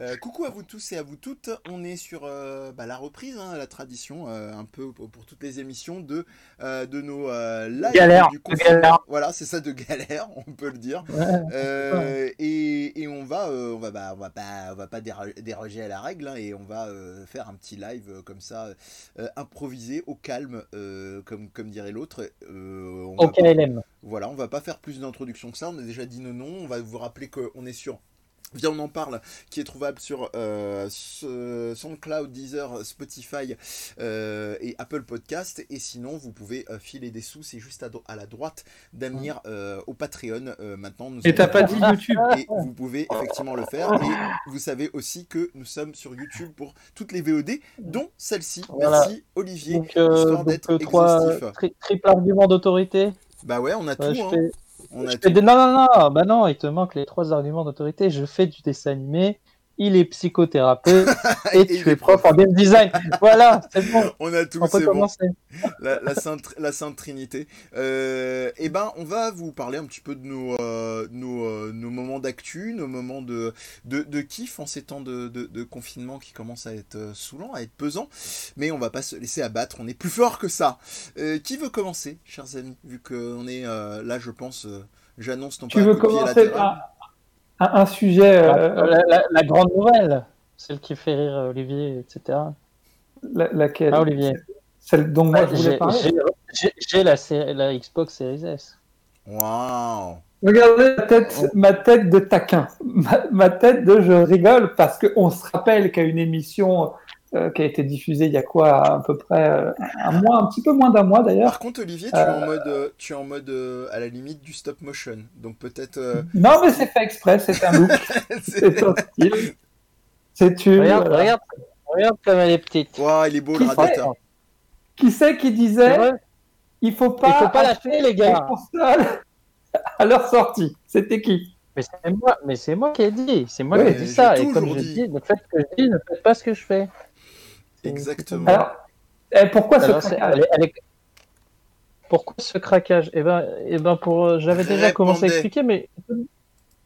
Euh, coucou à vous tous et à vous toutes. On est sur euh, bah, la reprise, hein, la tradition, euh, un peu pour, pour toutes les émissions de, de nos lives Galère, du galère. Voilà, c'est ça de galère, on peut le dire. Ouais. Et, et on va, on va, bah, on va pas, on va pas déroger à la règle hein, et on va faire un petit live comme ça, improvisé, au calme, comme, comme dirait l'autre. Au KLM. voilà, on va pas faire plus d'introduction que ça. On a déjà dit nos noms. On va vous rappeler qu'on est sur Viens, on en parle, qui est trouvable sur euh, SoundCloud, Deezer, Spotify euh, et Apple Podcast. Et sinon, vous pouvez euh, filer des sous. C'est juste à, la droite d'Amir euh, au Patreon. Euh, maintenant, nous Et t'as sommes- pas dit YouTube et vous pouvez effectivement le faire. Et vous savez aussi que nous sommes sur YouTube pour toutes les VOD, dont celle-ci. Voilà. Merci Olivier. Donc, euh, histoire d'être exhaustif. tri- triple argument d'autorité. Bah ouais, on a Ouais, tout. hein. fais- On a je tout. fais des- Non, non, non, bah non, il te manque les trois arguments d'autorité. Je fais du dessin animé, il est psychothérapeute et Et tu il es prof en game design. voilà, c'est bon. On a tout, c'est bon. la, la sainte, la sainte Trinité. Euh, eh ben, on va vous parler un petit peu de nos, euh, nos, euh, nos moments d'actu, nos moments de, de, de kiff en ces temps de, de, de confinement qui commencent à être saoulants, à être pesants. Mais on va pas se laisser abattre, on est plus fort que ça. Qui veut commencer, chers amis Vu qu'on est là, je pense, j'annonce ton Tu veux commencer par un, un sujet euh, La, la- la- la grande nouvelle, celle qui fait rire Olivier, etc. la- laquelle? Ah, Olivier. Celle dont moi je voulais J'ai- parler? la, la Xbox Series S. Waouh Regardez ma tête, ma tête de taquin, ma, ma tête de je rigole parce qu'on se rappelle qu'à une émission euh, qui a été diffusée il y a quoi, à peu près euh, un mois, un petit peu moins d'un mois d'ailleurs. Par contre, Olivier, tu es en mode, euh, tu es en mode euh, à la limite du stop motion. Donc peut-être. euh, Non, mais c'est fait exprès, c'est un look, c'est- un style. C'est une. Regarde, regarde, regarde comme elle est petite. Waouh, il est beau Qui le radiateur. Qui c'est qui disait il faut pas, Il faut pas l'acheter, les gars. à leur sortie C'était qui? Mais c'est moi, mais c'est moi qui ai dit, c'est moi qui ai dit ça. Et comme toujours je dit. dis, ne faites ce que je dis, ne faites pas ce que je fais. Exactement. Alors, eh, pourquoi ce Alors, craquage elle est- elle est- Pourquoi ce craquage? Eh ben, eh ben pour, euh, j'avais déjà commencé à expliquer, mais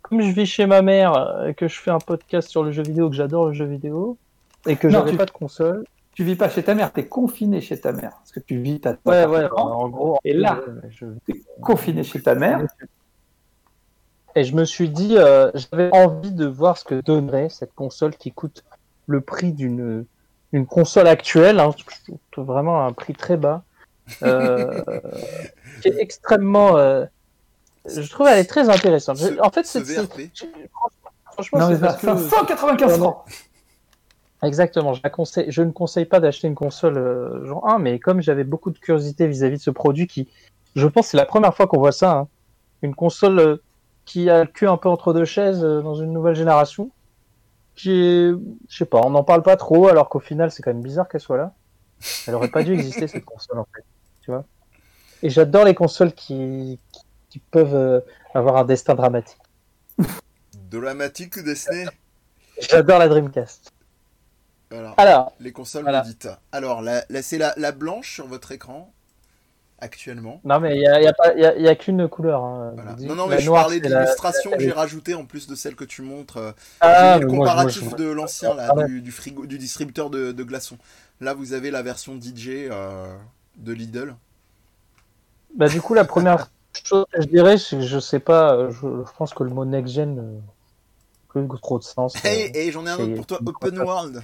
comme- je vis chez ma mère, euh, et que je fais un podcast sur le jeu vidéo, que j'adore le jeu vidéo, et que j'avais tu- pas de console. Tu vis pas chez ta mère, t'es confiné chez ta mère. Parce que tu vis ta Ouais, ouais, en gros. Et là, je- t'es confiné chez ta mère. Et je me suis dit, euh, j'avais envie de voir ce que donnerait cette console qui coûte le prix d'une une console actuelle, hein, vraiment un prix très bas, euh, qui est extrêmement. euh, je trouve elle est très intéressante. Ce- en fait, ce c'est je- franchement, Non, mais c'est ça, parce que 595 francs exactement. Je, la conseille, je ne conseille pas d'acheter une console euh, genre 1, mais comme j'avais beaucoup de curiosité vis-à-vis de ce produit, qui, je pense, c'est la première fois qu'on voit ça, hein, une console euh, qui a le cul un peu entre deux chaises euh, dans une nouvelle génération, je sais pas, on n'en parle pas trop, alors qu'au final, c'est quand même bizarre qu'elle soit là. Elle aurait pas dû exister cette console en fait, tu vois. Et j'adore les consoles qui, qui, qui peuvent euh, avoir un destin dramatique. Dramatique Disney. J'adore la Dreamcast. Voilà. Alors, Les consoles Voilà. Alors, là, là, c'est la, la blanche sur votre écran, actuellement. non mais il y a, y a pas, il y a, y a qu'une couleur. Hein, Voilà. Non, non, La mais je noire, parlais de c'est la- l'illustration la- que j'ai rajoutée en plus de celle que tu montres. euh, Ah, le moi, comparatif moi, je- de l'ancien, là, Ah du, du frigo, du distributeur de, de glaçons. Là, vous avez la version DJ euh, de Lidl. Bah, du coup, la première chose que je dirais, c'est que je sais pas, euh, je, je pense que le mot next-gen euh, n'a plus trop de sens. euh. Hey, hey, j'en ai un autre pour toi, Open World.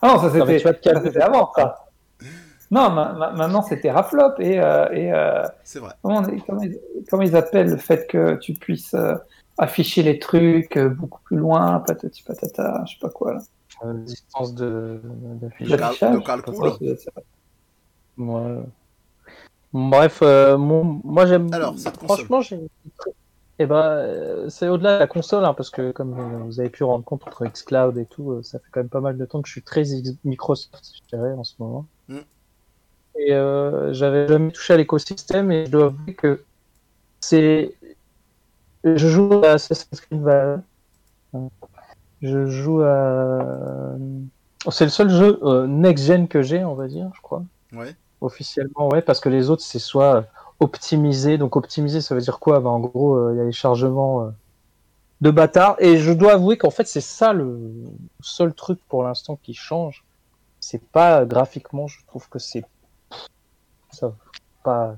Ah non, ça c'était avant, ça. Non, ma- ma- maintenant c'était Raflop et, euh, et euh, C'est vrai. comment, ils, comment ils appellent le fait que tu puisses euh, afficher les trucs euh, beaucoup plus loin, patati patata, je sais pas quoi là. Euh, distance de, de, L'affichage, le calcul. c'est. Ouais. Bref, euh, mon- moi j'aime. Alors, cette console. Franchement, j'ai. Eh ben, c'est au-delà de la console, hein, parce que comme vous avez pu rendre compte entre xCloud et tout, ça fait quand même pas mal de temps que je suis très Microsoft, je dirais, en ce moment. Mm. Et euh, j'avais jamais touché à l'écosystème et je dois avouer que c'est. Je joue à Assassin's Creed Valhalla. Je joue à. C'est le seul jeu euh, next-gen que j'ai, on va dire, je crois. Ouais. Officiellement, ouais, parce que les autres, c'est soit optimisé. Donc, optimisé, ça veut dire quoi? Bah, En gros, euh, il y a les chargements de bâtard. Et je dois avouer qu'en fait, c'est ça le seul truc pour l'instant qui change. C'est pas graphiquement, je trouve que c'est ça pas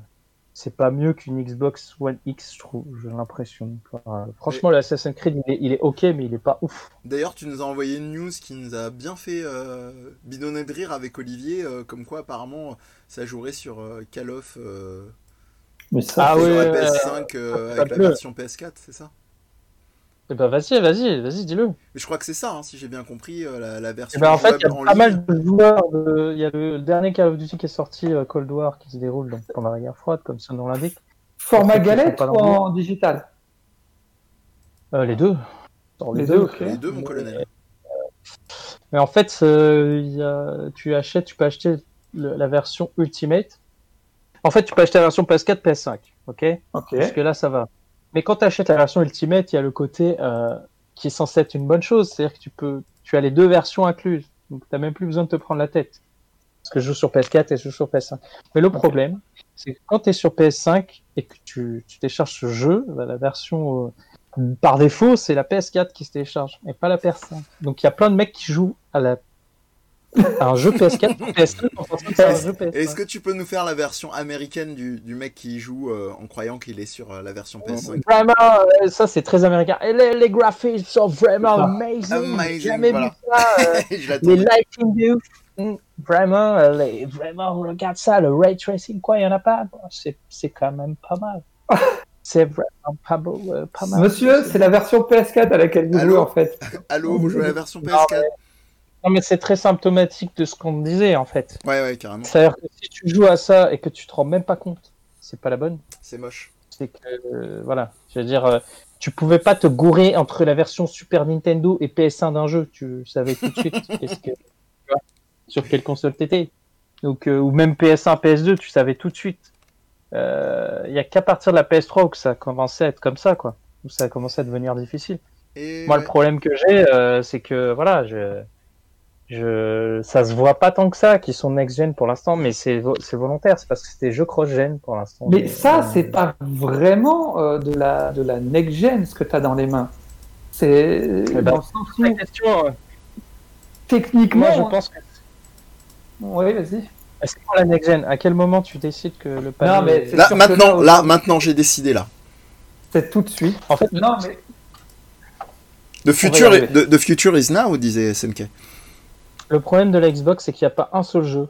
c'est pas mieux qu'une Xbox One X, je trouve, j'ai l'impression. Enfin, franchement, l'Assassin's Creed, il est, il est, ok, mais il est pas ouf. D'ailleurs, tu nous as envoyé une news qui nous a bien fait euh, bidonner de rire avec Olivier, euh, comme quoi apparemment ça jouerait sur euh, Call of euh, Mais ça, Ah sur la ouais, PS5 euh, ouais. avec la version PS4, c'est ça? Eh ben, vas-y, vas-y, vas-y, dis-le. Mais je crois que c'est ça, hein, si j'ai bien compris, euh, la, la version Eh ben, en fait, il y a pas mal de joueurs. Il y a le dernier Call of Duty qui est sorti, euh, Cold War, qui se déroule donc, pendant la guerre froide, comme son nom l'indique. format galette ou en digital? Euh, les deux. Dans Les deux, ok. Les deux, mon colonel. Mais en fait, euh, il y a... tu achètes, tu peux acheter le- la version Ultimate. En fait, tu peux acheter la version PS4, PS5, ok? Ok. Parce que là, ça va. Mais quand tu achètes la version Ultimate, il y a le côté euh, qui est censé être une bonne chose, c'est-à-dire que tu peux, tu as les deux versions incluses, donc tu n'as même plus besoin de te prendre la tête. Parce que je joue sur PS4 et je joue sur PS5. Mais le problème, c'est que quand tu es sur PS5 et que tu, tu télécharges ce jeu, bah, la version euh, par défaut, c'est la PS4 qui se télécharge, et pas la PS5. Donc il y a plein de mecs qui jouent à la un jeu PS4 ou PS5 en pensant que c'est un jeu PS5. Est-ce que tu peux nous faire la version américaine du, du mec qui joue euh, en croyant qu'il est sur euh, la version PS5 Vraiment, euh, ça c'est très américain. Et les, les graphiques sont vraiment amazing. Amazing, J'ai jamais voilà. vu ça. euh, les lighting de ouf. Mm, Vraiment, les- vraiment, regarde ça, le ray tracing, quoi, il y en a pas. Bon, C'est c'est quand même pas mal. C'est vraiment pas, beau, euh, pas mal. Monsieur, c'est la version PS4 à laquelle vous Allô jouez en fait. Allô, vous jouez à la version Non, PS4 Non, mais c'est très symptomatique de ce qu'on disait en fait. Ouais, ouais, carrément. C'est-à-dire que si tu joues à ça et que tu te rends même pas compte, c'est pas la bonne. C'est moche. c'est que euh, voilà, je veux dire, euh, tu pouvais pas te gourer entre la version Super Nintendo et PS1 d'un jeu, tu savais tout de suite que, sur quelle console t'étais. Donc euh, ou même PS1, PS2, tu savais tout de suite. Il y a qu'à partir de la PS3 où ça a commencé à être comme ça, quoi, où ça a commencé à devenir difficile. Et Moi, le problème que j'ai, euh, c'est que voilà, je, je, ça se voit pas tant que ça qu'ils sont next-gen pour l'instant, mais c'est vo- c'est volontaire, c'est parce que c'était jeux cross-gen pour l'instant. Mais ça, euh, c'est pas vraiment euh, de la de la next gen ce que tu as dans les mains. C'est ben, dans le sens où La question, euh, techniquement. moi, je pense que Oui, vas-y. C'est pour la next gen. À quel moment tu décides que le panier Non, mais Là, que maintenant, là, là, maintenant, j'ai décidé là. C'est tout de suite. En fait, Non, mais The future, arriver. the, the future is now, disait SNK. Le problème de la Xbox, c'est qu'il n'y a pas un seul jeu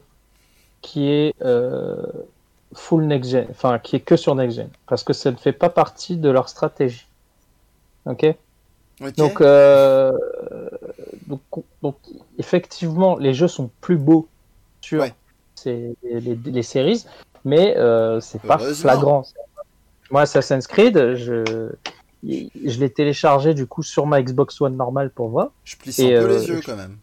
qui est euh, full next gen, enfin qui est que sur next gen, parce que ça ne fait pas partie de leur stratégie. Ok? Ok. Donc, euh, donc, donc, effectivement, les jeux sont plus beaux sur Ouais. ces- les, les séries, mais euh, c'est pas flagrant. Moi, Assassin's Creed, je, je l'ai téléchargé du coup sur ma Xbox One normale pour voir. je plisse un peu euh, les yeux je- quand même.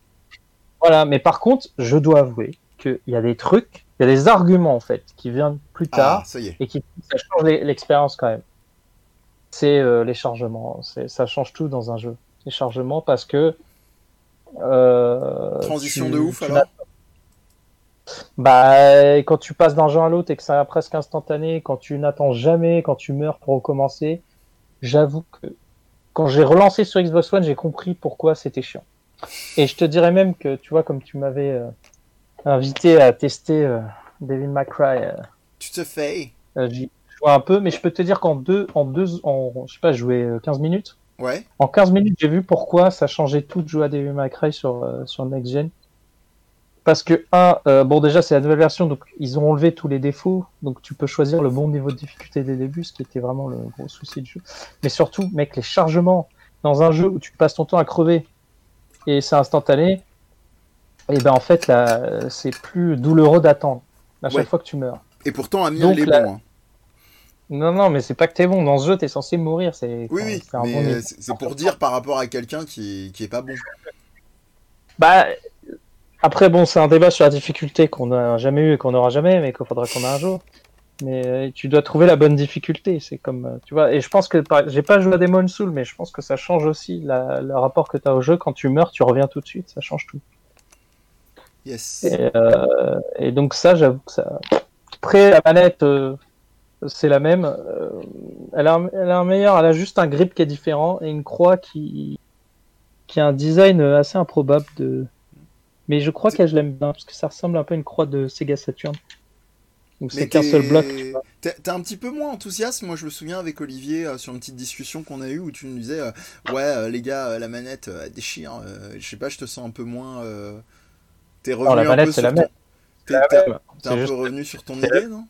Voilà, mais par contre, je dois avouer qu'il y a des trucs, il y a des arguments en fait qui viennent plus tard Ah, ça y est. et qui ça change l'e- l'expérience quand même. C'est euh, les chargements, ça change tout dans un jeu. Les chargements parce que euh, Transition tu- de ouf alors Bah quand tu passes d'un jeu à l'autre et que c'est presque instantané, quand tu n'attends jamais, quand tu meurs pour recommencer, j'avoue que quand j'ai relancé sur Xbox One, j'ai compris pourquoi c'était chiant. Et je te dirais même que tu vois comme tu m'avais euh, invité à tester euh, May Cry. euh, Tu te fais. J'y jouais un peu, mais je peux te dire qu'en deux, en deux, en, je sais pas, euh, 15 minutes. Ouais. En 15 minutes, j'ai vu pourquoi ça changeait tout de jouer à May Cry sur, sur Next Gen. Parce que, un, bon, déjà, c'est la nouvelle version, donc ils ont enlevé tous les défauts, donc tu peux choisir le bon niveau de difficulté dès le début, ce qui était vraiment le gros souci du jeu. Mais surtout, mec, les chargements dans un jeu où tu passes ton temps à crever et c'est instantané, et ben en fait, là, c'est plus douloureux d'attendre à chaque Ouais. fois que tu meurs. Et pourtant, il est bon. hein. Non, non, mais c'est pas que t'es bon. Dans ce jeu, t'es censé mourir. C'est Oui, oui. bon c'est pour dire par rapport à quelqu'un qui, qui est pas bon. Bah, après, bon, c'est un débat sur la difficulté qu'on n'a jamais eu et qu'on n'aura jamais, mais qu'il faudra qu'on ait un jour. Mais euh, tu dois trouver la bonne difficulté. C'est comme, euh, tu vois. Et je pense que j'ai pas joué à Demon Soul, mais je pense que ça change aussi la- le rapport que t'as au jeu. Quand tu meurs, tu reviens tout de suite. Ça change tout. Yes. Et, euh, et donc ça, j'avoue que ça. Après, la manette, euh, c'est la même. Euh, elle, a, elle a un meilleur, elle a juste un grip qui est différent et une croix qui, qui a un design assez improbable de. Mais je crois que je l'aime bien parce que ça ressemble un peu à une croix de Sega Saturn. Donc c'est qu'un seul bloc. T'es un petit peu moins enthousiaste. Moi, je me souviens avec Olivier euh, sur une petite discussion qu'on a eue où tu nous disais euh, Ouais, les gars, la manette déchire. je sais pas, je te sens un peu moins. T'es revenu la manette, c'est la même. T'es un peu revenu sur ton idée, non?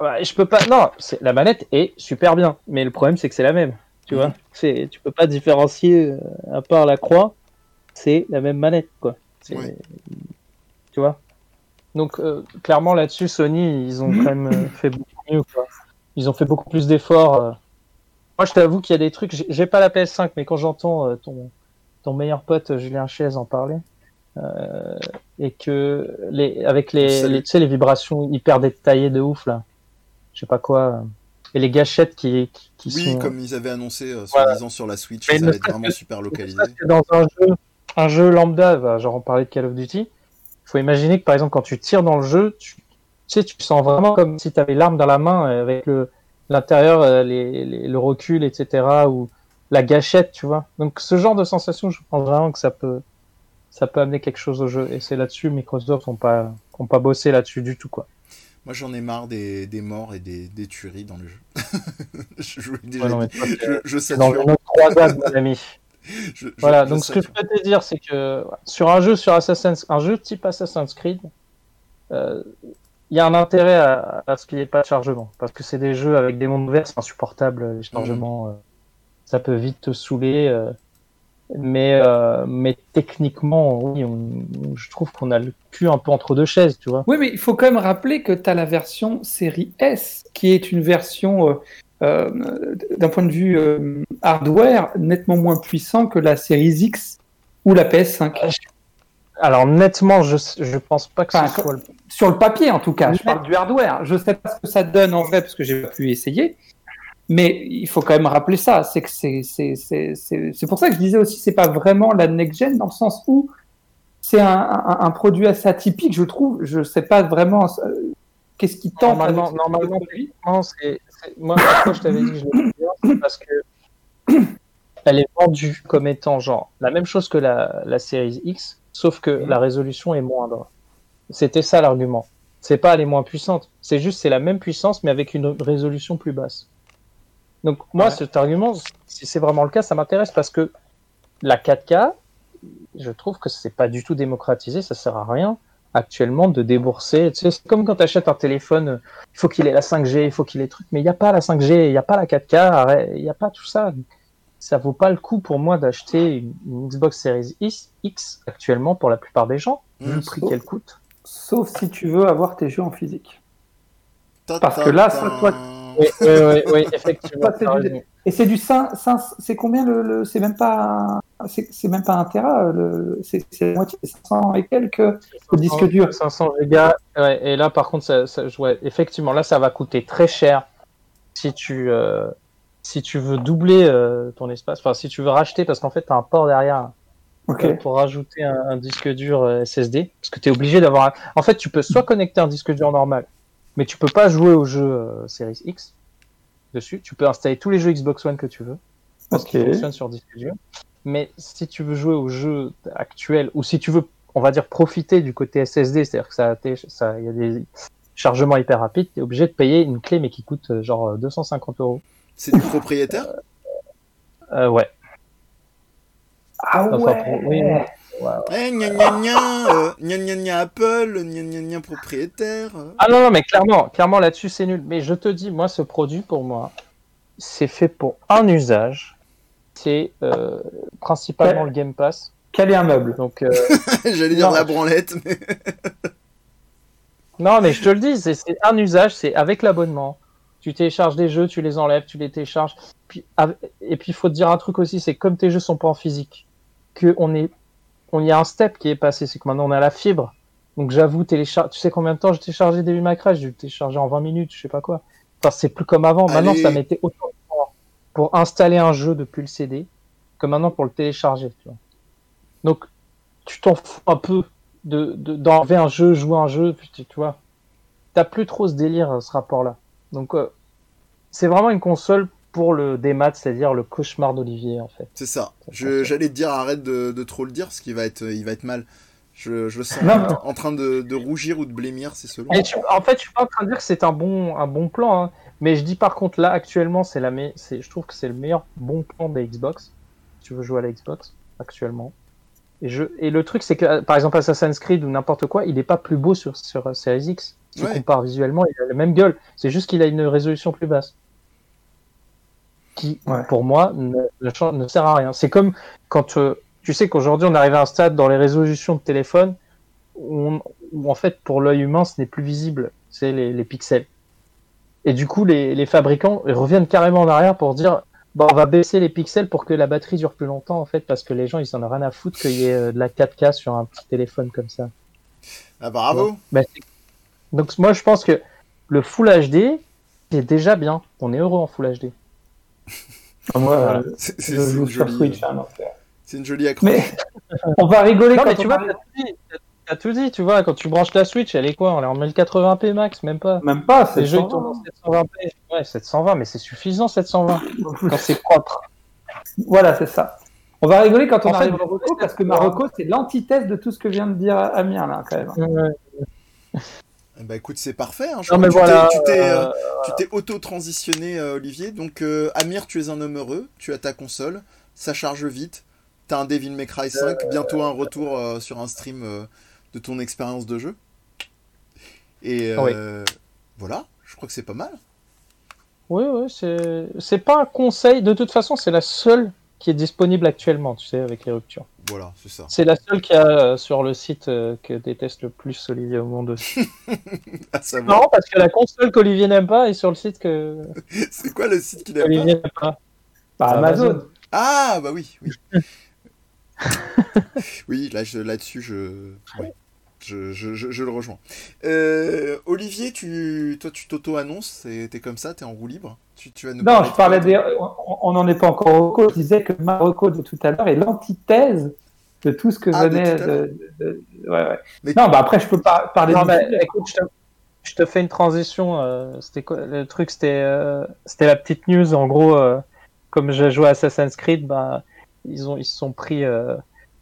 Je peux pas. Non, la manette est super bien, mais le problème c'est que c'est la même. Tu vois, mhm. c'est tu peux pas différencier euh, à part la croix, c'est la même manette quoi. Tu vois. Donc euh, clairement là-dessus, Sony, ils ont quand même euh, fait beaucoup mieux. Quoi. Ils ont fait beaucoup plus d'efforts. Moi, je t'avoue qu'il y a des trucs. J'ai pas la PS5, mais quand j'entends ton ton meilleur pote Julien Chiez en parler, et que les avec les, les, tu sais, les vibrations hyper détaillées de ouf là je sais pas quoi. Et les gâchettes qui, qui, oui, comme ils avaient annoncé euh, soi-disant sur la Switch, ça va être vraiment super localisé. Dans un jeu, un jeu lambda, bah, genre on parlait de Call of Duty, faut imaginer que par exemple quand tu tires dans le jeu, tu, sais, tu sens vraiment comme si tu avais l'arme dans la main euh, avec le l'intérieur, euh, les, le recul, etc. ou la gâchette, tu vois. Donc ce genre de sensation, je pense vraiment que ça peut ça peut amener quelque chose au jeu. Et c'est là-dessus, Microsoft n'ont pas, ont pas bossé là-dessus du tout, quoi. Moi, j'en ai marre des, des, morts et des, des tueries dans le jeu. je, je, déjà je, je, sais dans mon ami. voilà, donc ce que je peux te dire, c'est que sur un jeu sur Assassin's, un jeu type Assassin's Creed, euh, il y a un intérêt à, à ce qu'il n'y ait pas de chargement, parce que c'est des jeux avec des mondes ouverts, c'est insupportable les chargements, mmh. euh, ça peut vite te saouler. Euh, mais, euh, mais techniquement, oui, je trouve qu'on a le cul un peu entre deux chaises, tu vois. Oui, mais il faut quand même rappeler que tu as la version série S, qui est une version, d'un point de vue hardware, nettement moins puissant que la série X ou la PS5. Alors, nettement, je, je pense pas que ce soit. Sur le papier, en tout cas, je parle du hardware. Je sais pas ce que ça donne en vrai, parce que j'ai pas pu essayer. Mais il faut quand même rappeler ça, c'est que c'est c'est pour ça que je disais aussi c'est pas vraiment la next gen dans le sens où c'est un, un, un, produit assez atypique, je trouve. Je sais pas vraiment euh, qu'est-ce qui tente. Normalement, normalement, c'est moi je t'avais dit que je l'ai c'est parce que elle est vendue comme étant genre la même chose que la, la série X, sauf que la résolution est moindre. C'était ça l'argument. C'est pas elle est moins puissante, c'est juste c'est la même puissance mais avec une résolution plus basse. Donc moi, cet argument, si c'est vraiment le cas, ça m'intéresse parce que la 4K, je trouve que c'est pas du tout démocratisé, ça sert à rien actuellement de débourser. Tu sais, c'est comme quand tu achètes un téléphone, il faut qu'il ait la 5G, il faut qu'il ait truc, mais il n'y a pas la 5G, il n'y a pas la 4K, il n'y a pas tout ça. Ça vaut pas le coup pour moi d'acheter une, Xbox Series X, actuellement pour la plupart des gens, vu le prix qu'elle coûte. Sauf si tu veux avoir tes jeux en physique. Parce que là, ça, toi, oui, oui, oui, effectivement. Et c'est du 5, c'est combien le, c'est même pas, c'est même pas un Tera, c'est la moitié, 500 et quelques le disque dur. 500 gigas, ouais, et là par contre, ça, ça ouais, effectivement, là ça va coûter très cher si tu, euh, si tu veux doubler euh, ton espace, enfin si tu veux racheter, parce qu'en fait tu as un port derrière. Euh, pour rajouter un, un, disque dur SSD, parce que tu es obligé d'avoir. En fait, tu peux soit connecter un disque dur normal, mais tu peux pas jouer au jeu euh, Series X dessus. Tu peux installer tous les jeux Xbox One que tu veux, parce qu'ils fonctionnent sur dur. Mais si tu veux jouer au jeu actuel, ou si tu veux, on va dire, profiter du côté SSD, c'est-à-dire que ça, ça, il y a des chargements hyper rapides, tu es obligé de payer une clé, mais qui coûte euh, genre 250 euros. C'est du propriétaire? Euh, Ouais. Ah ouais. Eh, gna gna gna, euh, gna gna gna Apple, gna gna gna propriétaire. Ah non, non, mais clairement, clairement là-dessus c'est nul. Mais je te dis, moi, ce produit pour moi, c'est fait pour un usage. C'est euh, principalement le Game Pass. Quel un meuble? Donc, euh... j'allais dire la branlette. Mais... non, mais je te le dis, c'est un usage, c'est avec l'abonnement. Tu télécharges des jeux, tu les enlèves, tu les télécharges. Puis, et puis il faut te dire un truc aussi, c'est comme tes jeux sont pas en physique, que on est il y a un step qui est passé, c'est que maintenant on a la fibre. Donc j'avoue, télécharger, tu sais combien de temps j'ai téléchargé May Cry J'ai téléchargé en 20 minutes, je sais pas quoi. Enfin, c'est plus comme avant. Maintenant, ça mettait autant de temps pour installer un jeu depuis le CD que maintenant pour le télécharger. Tu vois. Donc, tu t'en fous un peu de d'enlever un jeu, jouer un jeu, puis tu, tu vois. T'as plus trop ce délire, ce rapport-là. Donc, euh, c'est vraiment une console pour le démat, c'est-à-dire le cauchemar d'Olivier, en fait. C'est ça. J'allais te dire, arrête de, de trop le dire, parce qu'il va être, il va être mal. Je, je le sens Non, en, non. en train de, de rougir ou de blêmir, c'est selon. Tu- en fait, je suis pas en train de dire que c'est un bon, un bon plan, hein. mais je dis par contre là actuellement, c'est la me- je trouve que c'est le meilleur bon plan des Xbox. Si tu veux jouer à la Xbox actuellement. Et je, et le truc c'est que euh, par exemple Assassin's Creed ou n'importe quoi, il est pas plus beau sur sur euh, Series X. Si tu Ouais. compares visuellement, il a la même gueule. C'est juste qu'il a une résolution plus basse. Qui, Ouais. pour moi, ne, ne chan- ne sert à rien. C'est comme quand euh, tu sais qu'aujourd'hui on arrive à un stade dans les résolutions de téléphone où, on- où, en fait pour l'œil humain ce n'est plus visible, c'est les, les pixels. Et du coup les, les fabricants ils reviennent carrément en arrière pour dire bon, on va baisser les pixels pour que la batterie dure plus longtemps en fait parce que les gens ils en ont rien à foutre qu'il y ait euh, de la 4K sur un petit téléphone comme ça. Ah, bravo! Bah, Donc moi je pense que le Full HD c'est déjà bien. On est heureux en Full HD. Moi, Voilà. C'est une jolie, hein, une jolie. Mais on va rigoler Non quand mais tu on vois, t'as tout dit. T'as tout dit, tu vois, quand tu branches la Switch, elle est quoi? Elle est en 1080p max, même pas. Même pas, c'est Les jeux tournent en 720p. Ouais, 720, mais c'est suffisant 720 quand c'est propre. Voilà, c'est ça. On va rigoler quand on En fait, arrive au reconnaissez parce que. Marocco, c'est l'antithèse de tout ce que vient de dire Amir, là, quand même. Bah écoute, c'est parfait. Hein. Je Non mais tu voilà. t'es- tu t'es euh, euh, auto-transitionné, euh, Olivier. Donc, Amir, tu es un homme heureux. Tu as ta console. Ça charge vite. T'as un Devil May Cry 5. Bientôt un retour sur un stream de ton expérience de jeu. Et voilà. Je crois que c'est pas mal. Oui, oui, c'est c'est pas un conseil. De toute façon, c'est la seule qui est disponible actuellement, tu sais, avec les ruptures. Voilà, c'est ça. C'est la seule qu'il y a euh, sur le site euh, que déteste le plus Olivier au monde aussi. Non, parce que la console qu'Olivier n'aime pas est sur le site que C'est quoi le site qu'il aime pas Olivier n'aime pas? Bah, Amazon. Amazon. Ah, bah oui, oui. oui, là, je- là-dessus, je... ouais. Je, je, je, je le rejoins. Euh, Olivier, tu, toi, tu t'auto-annonces, t'es t'es comme ça, t'es en roue libre. Tu, tu vas nous Non, je parlais des. On n'en est pas encore au Reco. Je disais que Marocco de tout à l'heure est l'antithèse de tout ce que Ah, venait de. l'heure. de- de- Ouais, ouais. Mais- Non, bah après, je peux pas parler Non, sujet. écoute, je te, je te fais une transition. euh, c'était quoi Le truc, c'était euh, c'était la petite news. En gros, euh, comme j'ai joué à Assassin's Creed, bah, ils, ont, ils se sont pris euh,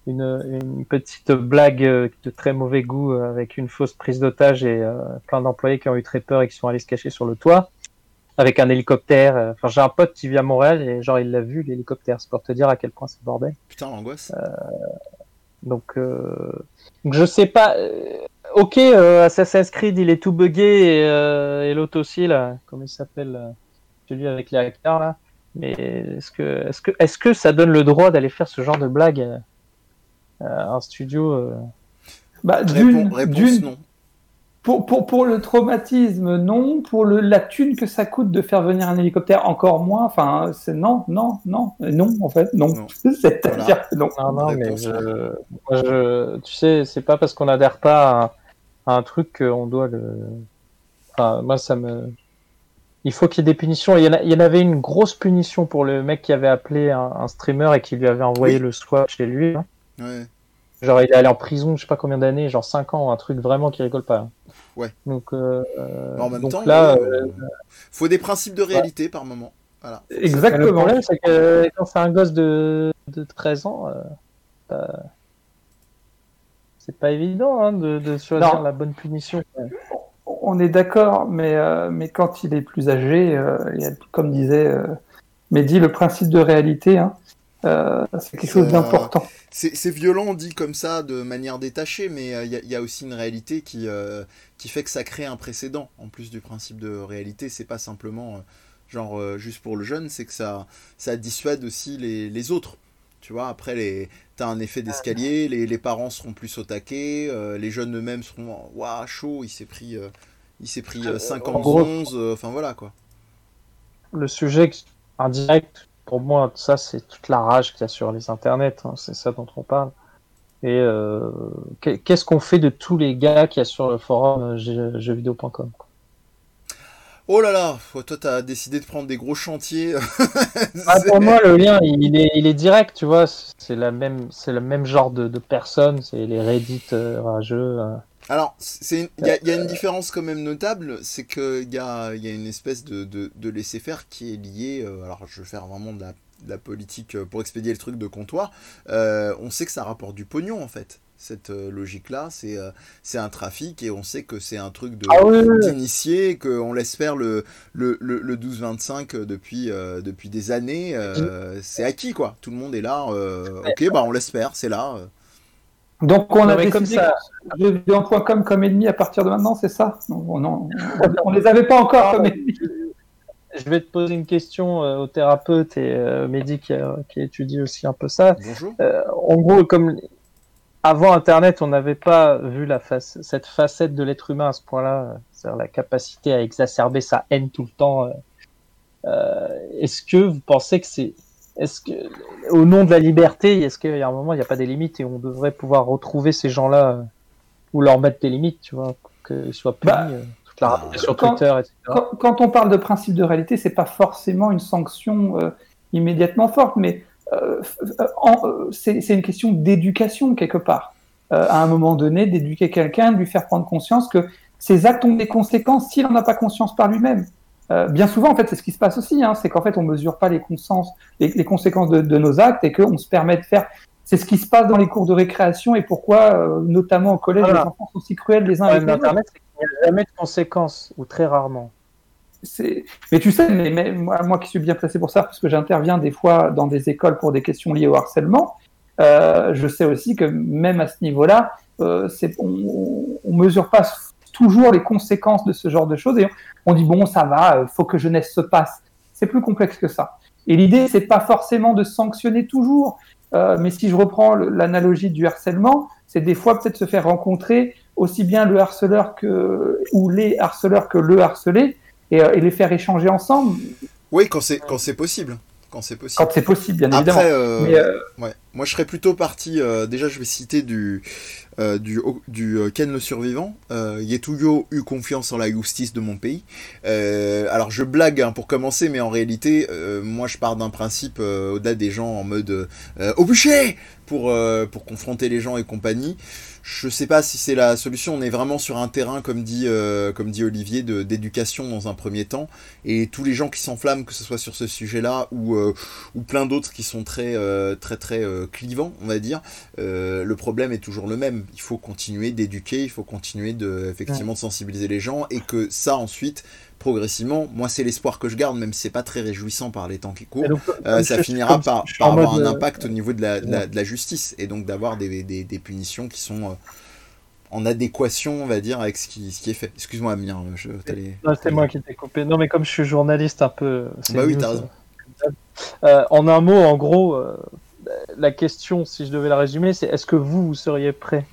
une, une petite blague euh, de très mauvais goût euh, avec une fausse prise d'otage et euh, plein d'employés qui ont eu très peur et qui sont allés se cacher sur le toit avec un hélicoptère. Enfin, j'ai un pote qui vit à Montréal et genre, il l'a vu, l'hélicoptère. C'est pour te dire à quel point c'est bordel. Putain, l'angoisse. Donc, euh, donc je sais pas. ok, Assassin's Creed, il est tout buggé et, et l'autre aussi là, comment il s'appelle, celui avec les hackers là. Mais est-ce que, est-ce que, est-ce que ça donne le droit d'aller faire ce genre de blague un studio euh, Bah, d'une, Réponse, non. pour, pour, pour le traumatisme, non. Pour le, la thune que ça coûte de faire venir un hélicoptère, encore moins. Enfin, c'est non, non, non, Euh, non, en fait, non. Non. C'est-à-dire Voilà. non. Non, non, mais je, moi, je, tu sais, c'est pas parce qu'on adhère pas à, à un truc qu'on doit le. Enfin, moi, ça me. Il faut qu'il y ait des punitions. Il y, en a- il y en avait une grosse punition pour le mec qui avait appelé un, un streamer et qui lui avait envoyé Oui. le swap chez lui. hein. Ouais. Genre, il est allé en prison, je sais pas combien d'années, genre 5 ans, un truc vraiment qui rigole pas. Ouais. Donc, euh, euh, En même donc temps, là, euh, euh, faut des principes de réalité par moment. Voilà. le Exactement. problème, c'est que quand c'est un gosse de, de 13 ans, euh, bah, c'est pas évident hein, de, de choisir Non. la bonne punition. On est d'accord, mais, euh, mais quand il est plus âgé, euh, il y a, comme disait euh, Mehdi, le principe de réalité, hein, euh, c'est quelque chose Euh, d'important. C'est violent dit comme ça de manière détachée, mais il y, a aussi une réalité qui, euh, qui fait que ça crée un précédent. En plus du principe de réalité, c'est pas simplement euh, genre euh, juste pour le jeune, c'est que ça, ça dissuade aussi les, les autres. Tu vois, après, les... t'as un effet d'escalier, les, les parents seront plus au taquet, euh, les jeunes eux-mêmes seront waouh, chaud, il s'est pris, euh, il s'est pris euh, 5 en ans, gros- 11, euh, enfin voilà quoi. Le sujet indirect, pour moi, ça, c'est toute la rage qu'il y a sur les internets. hein, c'est ça dont on parle. Et euh, qu'est- qu'est-ce qu'on fait de tous les gars qu'il y a sur le forum euh, jeux- jeuxvideo.com. Oh là là, toi t'as décidé de prendre des gros chantiers. Ah, pour moi, le lien, il est, il est direct, tu vois. C'est la même, c'est le même genre de, de personnes. C'est les Reddit euh, rageux. Euh. Alors, il y, a, y a une différence quand même notable, c'est qu'il y a, y a une espèce de, de, de laisser-faire qui est liée, euh, alors je vais faire vraiment de la, de la politique euh, pour expédier le truc de comptoir, euh, on sait que ça rapporte du pognon en fait. Cette euh, logique-là, c'est euh, c'est un trafic et on sait que c'est un truc Ah oui, d'initié, qu'on laisse faire le, le, le, le 12-25 depuis, euh, depuis des années. euh, c'est acquis quoi. Tout le monde est là. euh, ok, bah on laisse faire, c'est là. Euh. Donc on Non, a mais comme décidé ça- que jeuxvideo.com comme ennemi à partir de maintenant, c'est ça? On les avait pas encore Ah, comme ennemis. Je vais te poser une question euh, au thérapeute et euh, Mehdi qui, qui étudie aussi un peu ça. Bonjour. Euh, en gros, comme avant Internet, on n'avait pas vu la face, cette facette de l'être humain à ce point-là, euh, c'est-à-dire la capacité à exacerber sa haine tout le temps. euh, euh, est-ce que vous pensez que c'est, est-ce que, au nom de la liberté, est-ce qu'il y a un moment, il n'y a pas des limites et on devrait pouvoir retrouver ces gens-là euh, ou leur mettre des limites, tu vois, pour qu'ils soient punis, Bah, euh, toute la sur quand- Twitter, etc. Quand, quand on parle de principe de réalité, c'est pas forcément une sanction euh, immédiatement forte, mais en- c'est c'est une question d'éducation quelque part. Euh, à un moment donné, d'éduquer quelqu'un, de lui faire prendre conscience que ses actes ont des conséquences s'il n'en a pas conscience par lui-même. Euh, bien souvent, en fait, c'est ce qui se passe aussi, hein, c'est qu'en fait, on mesure pas les, consens- les, les conséquences de, de nos actes et qu'on se permet de faire. C'est ce qui se passe dans les cours de récréation et pourquoi, euh, notamment au collège, Voilà. les enfants sont si cruels les uns avec les autres. d'Internet, c'est qu'il n'y a jamais de conséquences, ou très rarement. Mais tu sais, mais, mais moi, moi qui suis bien placé pour ça, parce que j'interviens des fois dans des écoles pour des questions liées au harcèlement, euh, je sais aussi que même à ce niveau-là, on ne mesure pas toujours les conséquences de ce genre de choses et on, dit bon, ça va, euh, faut que jeunesse se passe. C'est plus complexe que ça. Et l'idée, c'est pas forcément de sanctionner toujours, euh, mais si je reprends l'analogie du harcèlement, c'est des fois peut-être se faire rencontrer aussi bien le harceleur que ou les harceleurs que le harcelé et, euh, et les faire échanger ensemble Oui, quand c'est quand c'est possible. Quand c'est possible. quand c'est possible, bien évidemment. Après, euh, Mais, euh, ouais. moi je serais plutôt parti. euh, déjà, je vais citer du euh, du, du euh, Ken le survivant. Euh, Yetuyo eut confiance en la justice de mon pays. Alors je blague hein, pour commencer, mais en réalité, moi je pars d'un principe au-delà des gens en mode au bûcher pour euh, pour confronter les gens et compagnie. Je sais pas si c'est la solution. On est vraiment sur un terrain, comme dit, euh, comme dit Olivier, d'éducation dans un premier temps. Et tous les gens qui s'enflamment, que ce soit sur ce sujet-là ou euh, ou plein d'autres qui sont très très très clivants, on va dire. Le problème est toujours le même. Il faut continuer d'éduquer, il faut continuer de effectivement de sensibiliser les gens et que ça ensuite progressivement, moi c'est l'espoir que je garde, même si c'est pas très réjouissant par les temps qui courent. Donc, Euh, ça finira par, avoir un euh, impact au niveau de la, de la, de la justice et donc d'avoir des, des, des punitions qui sont euh, en adéquation, on va dire, avec ce qui, ce qui est fait. Excuse-moi, Amir, je c'est moi qui t'ai coupé. Non, mais comme je suis journaliste un peu. Bah oui, t'as raison. euh, en un mot, en gros, euh, la question, si je devais la résumer, c'est est-ce que vous, vous seriez prêt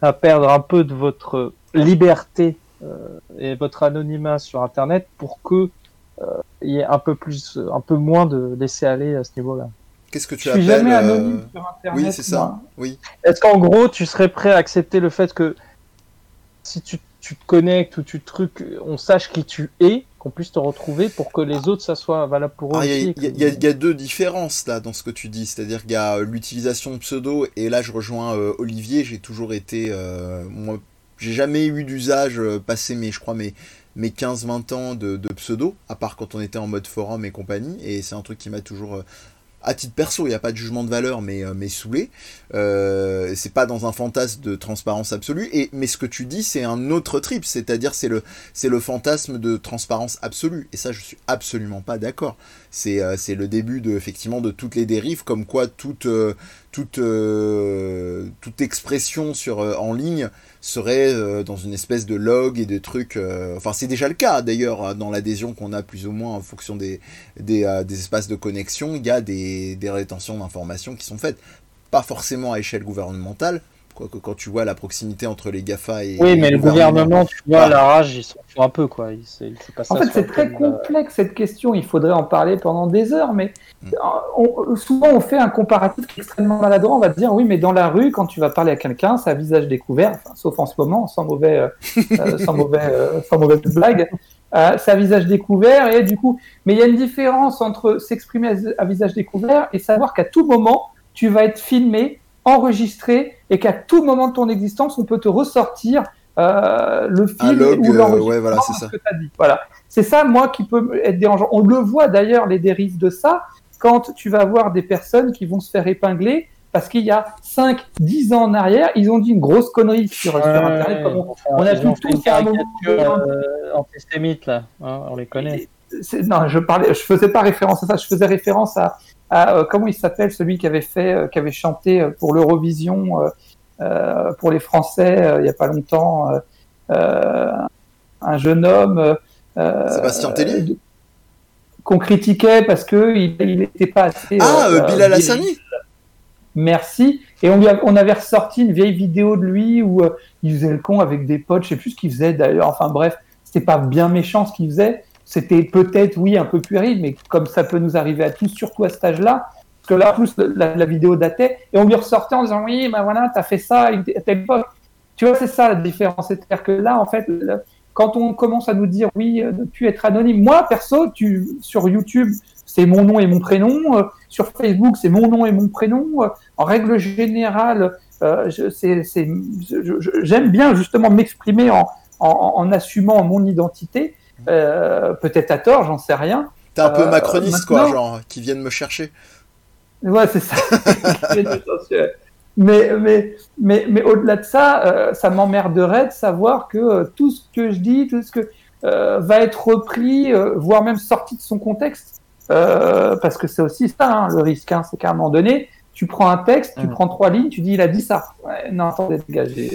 à perdre un peu de votre liberté et votre anonymat sur Internet pour que euh, il y ait un peu plus, un peu moins de laisser aller à ce niveau-là Qu'est-ce que tu je suis appelles jamais euh, anonyme sur Internet. Oui, c'est ça. Oui. Est-ce qu'en gros, tu serais prêt à accepter le fait que si tu, tu te connectes ou tu trucs, on sache qui tu es, qu'on puisse te retrouver pour que les autres, ça soit valable pour eux Ah, Il aussi y, a- y y y deux différences là dans ce que tu dis, c'est-à-dire qu'il y a euh, l'utilisation de pseudo et là je rejoins euh, Olivier, j'ai toujours été, euh, moi, j'ai jamais eu d'usage euh, passé mes, je crois mes mes 15-20 ans de, pseudo, à part quand on était en mode forum et compagnie, et c'est un truc qui m'a toujours, euh, à titre perso, il n'y a pas de jugement de valeur, mais, euh, mais saoulé. Euh, c'est pas dans un fantasme de transparence absolue, et, mais ce que tu dis, c'est un autre trip, c'est-à-dire c'est le, c'est le fantasme de transparence absolue, et ça je suis absolument pas d'accord. C'est c'est le début de, effectivement de toutes les dérives, comme quoi toute, toute, toute expression sur, en ligne serait euh, dans une espèce de log et de trucs. euh, enfin, c'est déjà le cas d'ailleurs euh, dans l'adhésion qu'on a plus ou moins en fonction des, euh, espaces de connexion. Il y a des rétentions d'informations qui sont faites, pas forcément à échelle gouvernementale. Quoique quand tu vois la proximité entre les GAFA et. Oui, mais le gouvernement, tu vois, Ah. la rage, ils s'en foutent un peu, quoi. Ils, ça En fait, c'est très euh, complexe cette question. Il faudrait en parler pendant des heures, mais Mm. euh, on- souvent on fait un comparatif extrêmement maladroit. On va te dire oui, mais dans la rue, quand tu vas parler à quelqu'un, c'est à visage découvert, enfin, sauf en ce moment, sans mauvais, euh, euh, sans mauvais, euh, sans mauvaise blague. Euh, c'est à visage découvert et du coup, mais il y a une différence entre s'exprimer à- à visage découvert et savoir qu'à tout moment tu vas être filmé, enregistré et qu'à tout moment de ton existence on peut te ressortir le Un fil log, ou euh, l'enregistrement ouais, voilà, c'est que tu as dit. Voilà. C'est ça, moi, qui peut être dérangeant. On le voit d'ailleurs, les dérives de ça, quand tu vas voir des personnes qui vont se faire épingler parce qu'il y a 5, 10 ans en arrière, ils ont dit une grosse connerie sur, sur Internet. comme on- on a pu caricature donné. euh, antisémite là, hein, on les connaît. non, je parlais, je faisais pas référence à ça, je faisais référence à, à, euh, comment il s'appelle celui qui avait fait, euh, qui avait chanté euh, pour l'Eurovision pour les Français il y a pas longtemps, un jeune homme. Sébastien Tellier Qu'on critiquait parce que il, il était pas assez. Ah, euh, Bilal Hassani Merci. Et on, lui a- on avait ressorti une vieille vidéo de lui où euh, il faisait le con avec des potes, je sais plus ce qu'il faisait d'ailleurs. Enfin bref, c'était pas bien méchant ce qu'il faisait. C'était peut-être, oui, un peu puéril, mais comme ça peut nous arriver à tous, surtout à cet âge-là, parce que là, en plus, la, vidéo datait, et on lui ressortait en disant, oui, ben voilà, t'as fait ça à telle époque. Tu vois, c'est ça la différence. C'est-à-dire que là, en fait, quand on commence à nous dire, oui, euh, ne plus être anonyme, moi, perso, tu, sur YouTube, c'est mon nom et mon prénom. euh, sur Facebook, c'est mon nom et mon prénom. euh, en règle générale, euh, j'aime bien justement m'exprimer en assumant mon identité. Euh, Peut-être à tort, j'en sais rien. T'es un peu Euh, macroniste, quoi, genre, qui viennent me chercher. Ouais, c'est ça. mais mais, mais, mais au-delà de ça, euh, ça m'emmerderait de savoir que euh, tout ce que je dis, tout ce que euh, va être repris, euh, voire même sorti de son contexte. Euh, parce que c'est aussi ça, hein, le risque. Hein, c'est qu'à un moment donné, tu prends un texte, tu Mm. prends trois lignes, tu dis il a dit ça. Ouais, non, attendez,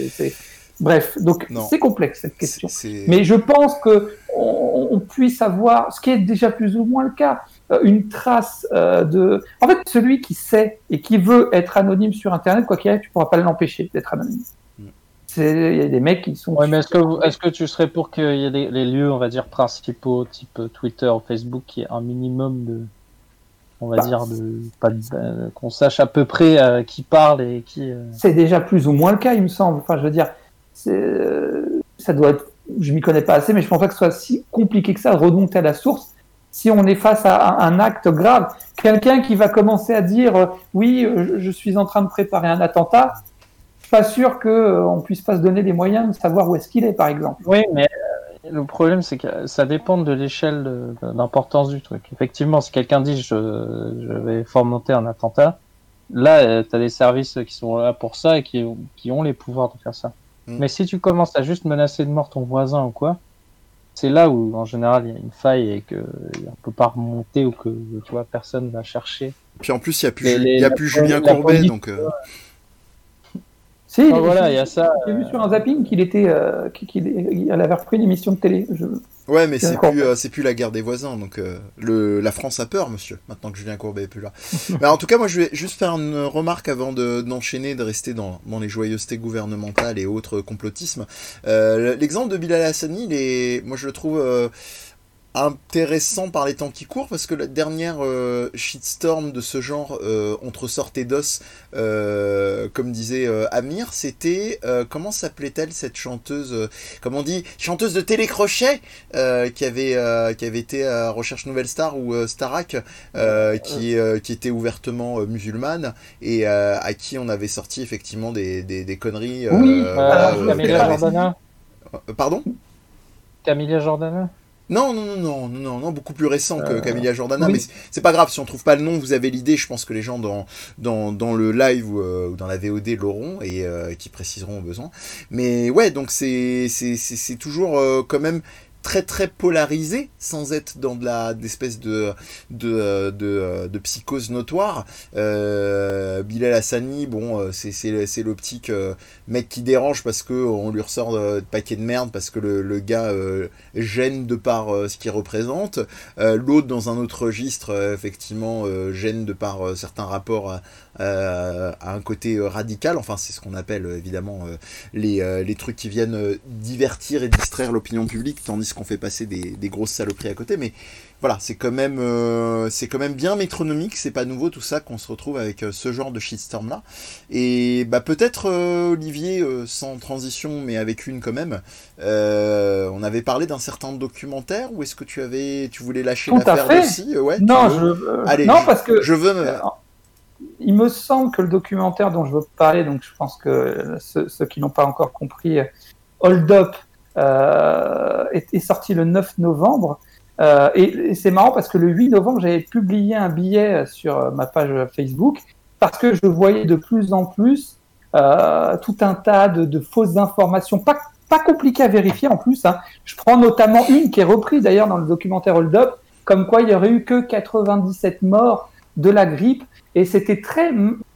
c'est- Bref, donc c'est complexe cette question. Mais je pense que on, on puisse avoir, ce qui est déjà plus ou moins le cas, euh, une trace euh, de. En fait, celui qui sait et qui veut être anonyme sur Internet, quoi qu'il arrive, tu pourras pas l'empêcher d'être anonyme. Mm. Il y a des mecs qui sont. Ouais, mais est-ce que, vous- est-ce que tu serais pour qu'il y ait des, les lieux, on va dire, principaux, type Twitter ou Facebook, qui ait un minimum de. On va Bah, dire, de, euh, qu'on sache à peu près euh, qui parle et qui. euh, C'est déjà plus ou moins le cas, il me semble. Enfin, je veux dire, euh, ça doit être. Je m'y connais pas assez, mais je pense pas que ce soit si compliqué que ça de remonter à la source. Si on est face à un, acte grave, quelqu'un qui va commencer à dire euh, oui, euh, je, suis en train de préparer un attentat, je suis pas sûr que euh, puisse pas se donner les moyens de savoir où est-ce qu'il est, par exemple. Oui, mais euh, le problème, c'est que ça dépend de l'échelle d'importance du truc. Effectivement, si quelqu'un dit je, vais fomenter un attentat, là, tu as des services qui sont là pour ça et qui ont les pouvoirs de faire ça. Mm. Mais si tu commences à juste menacer de mort ton voisin ou quoi, c'est là où, en général, il y a une faille et que on peut pas remonter ou que, tu vois, personne va chercher. Puis en plus, il n'y a plus, Les- Ju- les- il y a plus Julien Courbet, donc. euh, Si, voilà, il y a ça. J'ai vu sur un zapping qu'il était, euh, qu'il qu'il- elle avait repris une émission de télé. Je... Ouais, mais c'est plus, euh, c'est plus la guerre des voisins, donc euh, le, la France a peur, monsieur, maintenant que Julien Courbet est plus là. mais en tout cas, moi, je vais juste faire une remarque avant de- d'enchaîner, de rester dans, dans les joyeusetés gouvernementales et autres complotismes. Euh, L'exemple de Bilal Hassani, il est, moi, je le trouve euh, intéressant par les temps qui courent, parce que la dernière euh, shitstorm de ce genre, euh, entre sorte et d'os, euh, comme disait euh, Amir, c'était, euh, comment s'appelait-elle cette chanteuse, euh, comme on dit, chanteuse de télécrochet euh, qui avait euh, qui avait été à Recherche Nouvelle Star ou euh, Starac, euh, qui euh, qui était ouvertement euh, musulmane et euh, à qui on avait sorti effectivement des des, des conneries. euh, Oui, Euh, voilà, euh, Camilla Jordana. Pardon? Camilla Jordana? Non, non, non, non, non, non, non, beaucoup plus récent que Euh, Camilla Jordana, oui. mais c'est- pas grave, si on trouve pas le nom, vous avez l'idée, je pense que les gens dans, dans, dans le live ou, euh, ou dans la VOD l'auront et euh, qui préciseront au besoin. Mais ouais, donc c'est c'est- c'est- c'est toujours euh, quand même très très polarisé sans être dans de la d'espèce de de, euh, de, euh, de psychose notoire. Euh, Bilal Hassani bon euh, c'est c'est l'optique mec qui dérange parce que on lui ressort euh, de paquet de merde parce que le, le gars euh, gêne de par ce qu'il représente. L'autre dans un autre registre effectivement gêne de par certains rapports à- à un côté euh, radical. Enfin c'est ce qu'on appelle euh, évidemment euh, les, euh, les trucs qui viennent euh, divertir et distraire l'opinion publique tandis qu'on fait passer des, des grosses saloperies à côté. Mais voilà c'est quand même euh, c'est quand même bien métronomique. C'est pas nouveau tout ça qu'on se retrouve avec euh, ce genre de shitstorm là et bah peut-être euh, Olivier euh, sans transition mais avec une quand même euh, on avait parlé d'un certain documentaire ou est-ce que tu avais tu voulais lâcher l'affaire aussi Euh, ouais Non, je, euh, Allez, non je- parce que je veux me... Euh, il me semble que le documentaire dont je veux parler, donc je pense que ceux, qui n'ont pas encore compris Hold Up est, sorti le 9 novembre. et, c'est marrant parce que le 8 novembre, j'avais publié un billet sur ma page Facebook parce que je voyais de plus en plus tout un tas de, fausses informations, pas, pas compliquées à vérifier en plus. Hein. Je prends notamment une qui est reprise d'ailleurs dans le documentaire Hold Up, comme quoi il y aurait eu que 97 morts de la grippe et c'était très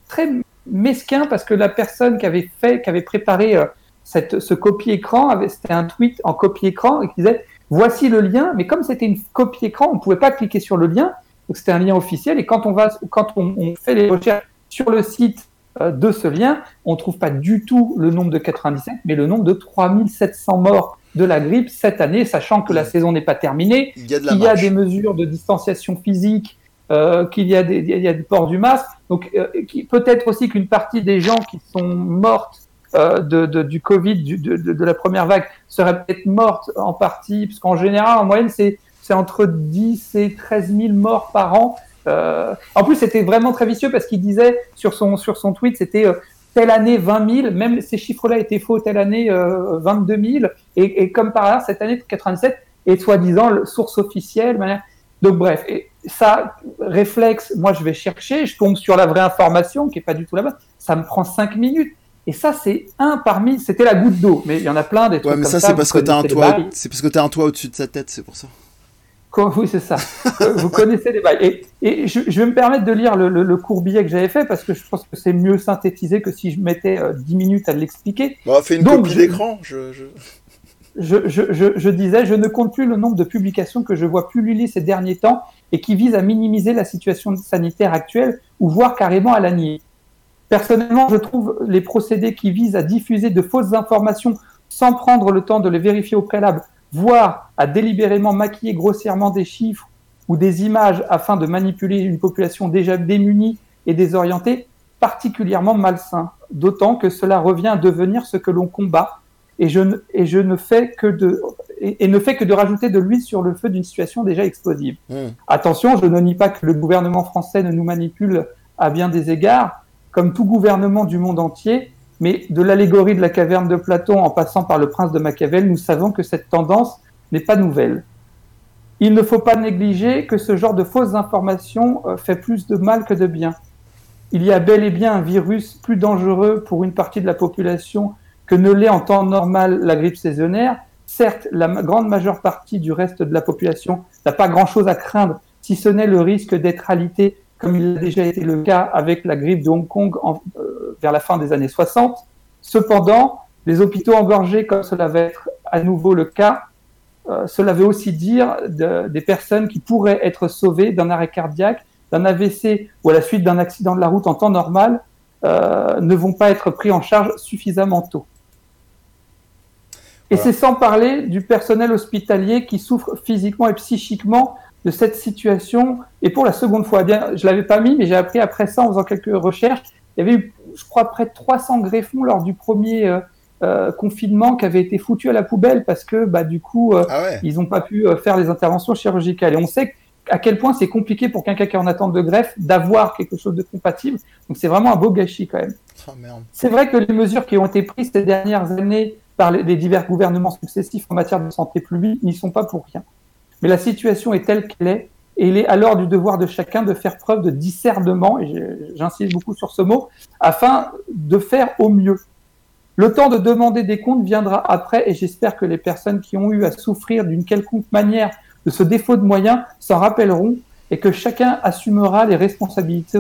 très mesquin parce que la personne qui avait fait, qui avait préparé euh, cette, ce copie-écran, c'était un tweet en copie-écran et qui disait voici le lien, mais comme c'était une copie-écran, on pouvait pas cliquer sur le lien, donc c'était un lien officiel. Et quand on va, quand on, fait les recherches sur le site euh, de ce lien, on trouve pas du tout le nombre de 97, mais le nombre de 3700 morts de la grippe cette année, sachant que la saison n'est pas terminée, il y a, il y a des mesures de distanciation physique euh, qu'il y a des, a du masque. Donc euh, peut-être aussi qu'une partie des gens qui sont mortes euh, de, du Covid, de, la première vague, seraient peut-être mortes en partie, parce qu'en général, en moyenne, c'est entre 10 et 13 000 morts par an. En plus, c'était vraiment très vicieux parce qu'il disait sur son, sur son tweet, c'était telle année 20 000, même ces chiffres-là étaient faux, telle année euh, 22 000, et, comme par hasard, cette année 97 est soi-disant source officielle. Donc bref, et ça, réflexe, moi je vais chercher, je tombe sur la vraie information qui est pas du tout là-bas, ça me prend cinq minutes. Et ça, c'est un parmi, c'était la goutte d'eau, mais il y en a plein des trucs ouais, mais ça, c'est parce que t'as un toit, c'est parce que t'as un toit au-dessus de sa tête, c'est pour ça. Oui, c'est ça. Vous connaissez les bails. Et, et je, je, vais me permettre de lire le, le, le court billet que j'avais fait parce que je pense que c'est mieux synthétisé que si je mettais euh, 10 minutes à l'expliquer. Bon, fais une Donc, copie d'écran. Je, je je, disais, je ne compte plus le nombre de publications que je vois pulluler ces derniers temps et qui visent à minimiser la situation sanitaire actuelle ou voire carrément à la nier. Personnellement, je trouve les procédés qui visent à diffuser de fausses informations sans prendre le temps de les vérifier au préalable, voire à délibérément maquiller grossièrement des chiffres ou des images afin de manipuler une population déjà démunie et désorientée, particulièrement malsain, d'autant que cela revient à devenir ce que l'on combat, et je, ne, et je ne fais que de et, et, ne fait que de rajouter de l'huile sur le feu d'une situation déjà explosive. Mmh. Attention, je ne nie pas que le gouvernement français ne nous manipule à bien des égards, comme tout gouvernement du monde entier, mais de l'allégorie de la caverne de Platon en passant par le prince de Machiavel, nous savons que cette tendance n'est pas nouvelle. Il ne faut pas négliger que ce genre de fausses informations euh, fait plus de mal que de bien. Il y a bel et bien un virus plus dangereux pour une partie de la population que ne l'est en temps normal la grippe saisonnière. Certes, la grande majeure partie du reste de la population n'a pas grand-chose à craindre, si ce n'est le risque d'être alité, comme il a déjà été le cas avec la grippe de Hong Kong euh, vers la fin des années 60. Cependant, les hôpitaux engorgés, comme cela va être à nouveau le cas, euh, cela veut aussi dire de, des personnes qui pourraient être sauvées d'un arrêt cardiaque, d'un AVC ou à la suite d'un accident de la route en temps normal, euh, ne vont pas être pris en charge suffisamment tôt. Et c'est sans parler du personnel hospitalier qui souffre physiquement et psychiquement de cette situation. Et pour la seconde fois, bien, je l'avais pas mis, mais j'ai appris après ça en faisant quelques recherches. Il y avait eu, je crois, près de 300 greffons lors du premier euh, euh, confinement qui avaient été foutus à la poubelle parce que, bah, du coup, euh, ah ouais. ils n'ont pas pu faire les interventions chirurgicales. Et on sait à quel point c'est compliqué pour quelqu'un qui est en attente de greffe d'avoir quelque chose de compatible. Donc c'est vraiment un beau gâchis quand même. Oh, c'est vrai que les mesures qui ont été prises ces dernières années par les divers gouvernements successifs en matière de santé publique n'y sont pas pour rien. Mais la situation est telle qu'elle est, et il est alors du devoir de chacun de faire preuve de discernement, et j'insiste beaucoup sur ce mot, afin de faire au mieux. Le temps de demander des comptes viendra après, et j'espère que les personnes qui ont eu à souffrir d'une quelconque manière de ce défaut de moyens s'en rappelleront, et que chacun assumera les responsabilités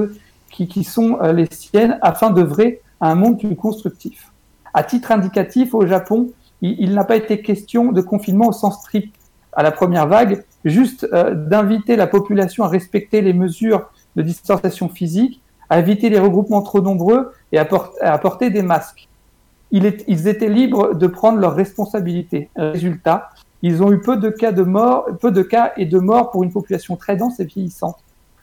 qui, sont euh, les siennes afin d'œuvrer à un monde plus constructif. À titre indicatif, au Japon, il, n'a pas été question de confinement au sens strict à la première vague, juste euh, d'inviter la population à respecter les mesures de distanciation physique, à éviter les regroupements trop nombreux et à, porter, des masques. Ils étaient libres de prendre leurs responsabilités. Résultat, ils ont eu peu de cas de mort, peu de cas et de morts pour une population très dense et vieillissante.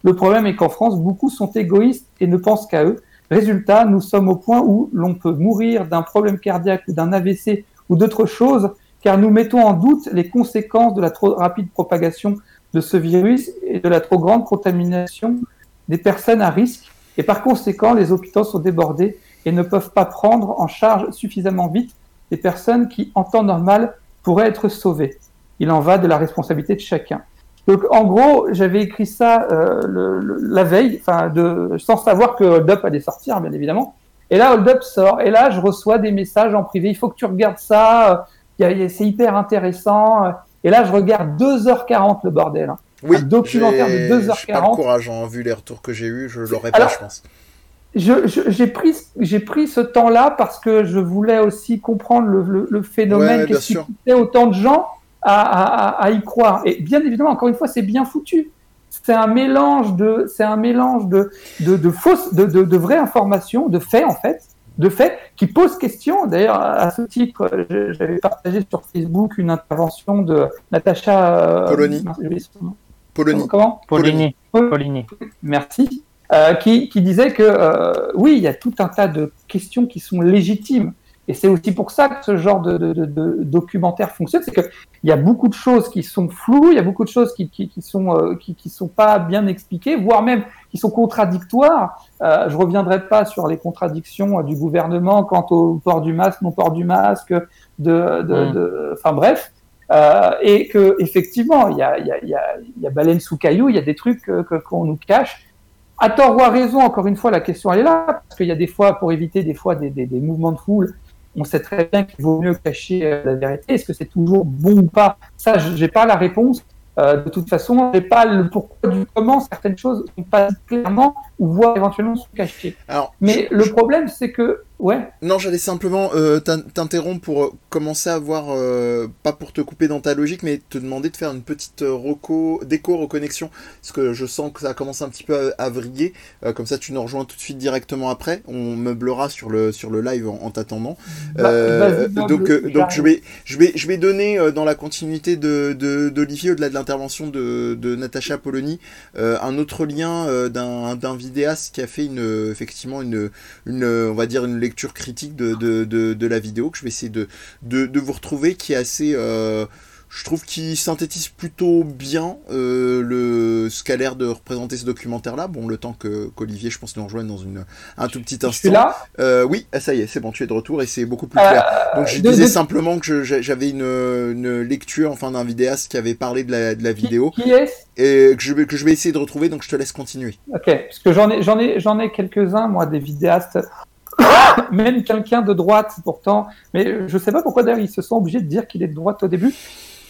Le problème est qu'en France, beaucoup sont égoïstes et ne pensent qu'à eux. Résultat, nous sommes au point où l'on peut mourir d'un problème cardiaque ou d'un AVC ou d'autres choses, car nous mettons en doute les conséquences de la trop rapide propagation de ce virus et de la trop grande contamination des personnes à risque. Et par conséquent, les hôpitaux sont débordés et ne peuvent pas prendre en charge suffisamment vite des personnes qui, en temps normal, pourraient être sauvées. Il en va de la responsabilité de chacun. Donc, en gros, j'avais écrit ça euh, le, le, la veille, enfin, de, sans savoir que Hold Up allait sortir, bien évidemment. Et là, Hold Up sort, et là, je reçois des messages en privé. Il faut que tu regardes ça. C'est hyper intéressant. Et là, je regarde 2h40 le bordel. Hein. Oui, un documentaire de 2h40. J'ai pas le courage, hein, vu les retours que j'ai eu, je l'aurais pas, je pense. J'ai je, pris, j'ai pris ce temps-là parce que je voulais aussi comprendre le, le, le phénomène ouais, qui suscitait autant de gens à, à, à, y croire. Et bien évidemment, encore une fois, c'est bien foutu. C'est un mélange de, c'est un mélange de, de, de fausses, de, de, de vraies informations, de faits en fait, de faits qui posent question. D'ailleurs, à ce titre, j'avais partagé sur Facebook une intervention de Natacha Polony. Polony. Comment Polony. Polony. Merci. Euh, qui, qui, disait que euh, oui, il y a tout un tas de questions qui sont légitimes. Et c'est aussi pour ça que ce genre de, de, de, de documentaire fonctionne, c'est qu'il y a beaucoup de choses qui sont floues, il y a beaucoup de choses qui, qui, qui sont euh, qui, qui sont pas bien expliquées, voire même qui sont contradictoires. Euh, je reviendrai pas sur les contradictions du gouvernement quant au port du masque, non port du masque, de, mmh. de enfin bref. Euh, et que effectivement, il y a, il y, a, il y, a, il y a baleine sous caillou, il y a des trucs qu'on que, nous cache à tort ou à raison, encore une fois, la question elle est là, parce qu'il y a des fois, pour éviter des fois des, des, des mouvements de foule, on sait très bien qu'il vaut mieux cacher la vérité. Est-ce que c'est toujours bon ou pas? Ça, j'ai pas la réponse. Euh, de toute façon, j'ai pas le pourquoi du comment certaines choses sont pas clairement ou voire éventuellement cachées. Alors, Mais je, le je... problème, c'est que ouais. Non, j'allais simplement euh, t'interrompre pour commencer à voir, euh, pas pour te couper dans ta logique, mais te demander de faire une petite reco, déco reconnexion, parce que je sens que ça commence un petit peu à, à vriller. Euh, comme ça, tu nous rejoins tout de suite directement après. On meublera sur le sur le live en, en t'attendant. Bah, donc donc je vais je vais je vais donner dans la continuité de d'Olivier au-delà de l'intervention de, de Natacha Polony un autre lien d'un d'un vidéaste qui a fait une effectivement une une on va dire une lecture critique de, de, de, de, la vidéo que je vais essayer de, de, vous retrouver qui est assez euh, je trouve qu'il synthétise plutôt bien euh, le ce qu'a l'air de représenter ce documentaire là bon le temps que qu'Olivier je pense nous rejoigne dans une un tout petit instant. suis là? Euh, oui ça y est c'est bon tu es de retour et c'est beaucoup plus clair. Donc je disais simplement que j'avais une, une lecture enfin d'un vidéaste qui avait parlé de la, de la vidéo qui, qui est et que je, vais, que je vais essayer de retrouver donc je te laisse continuer. Ok parce que j'en ai j'en ai j'en ai quelques uns moi des vidéastes même quelqu'un de droite pourtant, mais je ne sais pas pourquoi d'ailleurs ils se sont obligés de dire qu'il est de droite au début,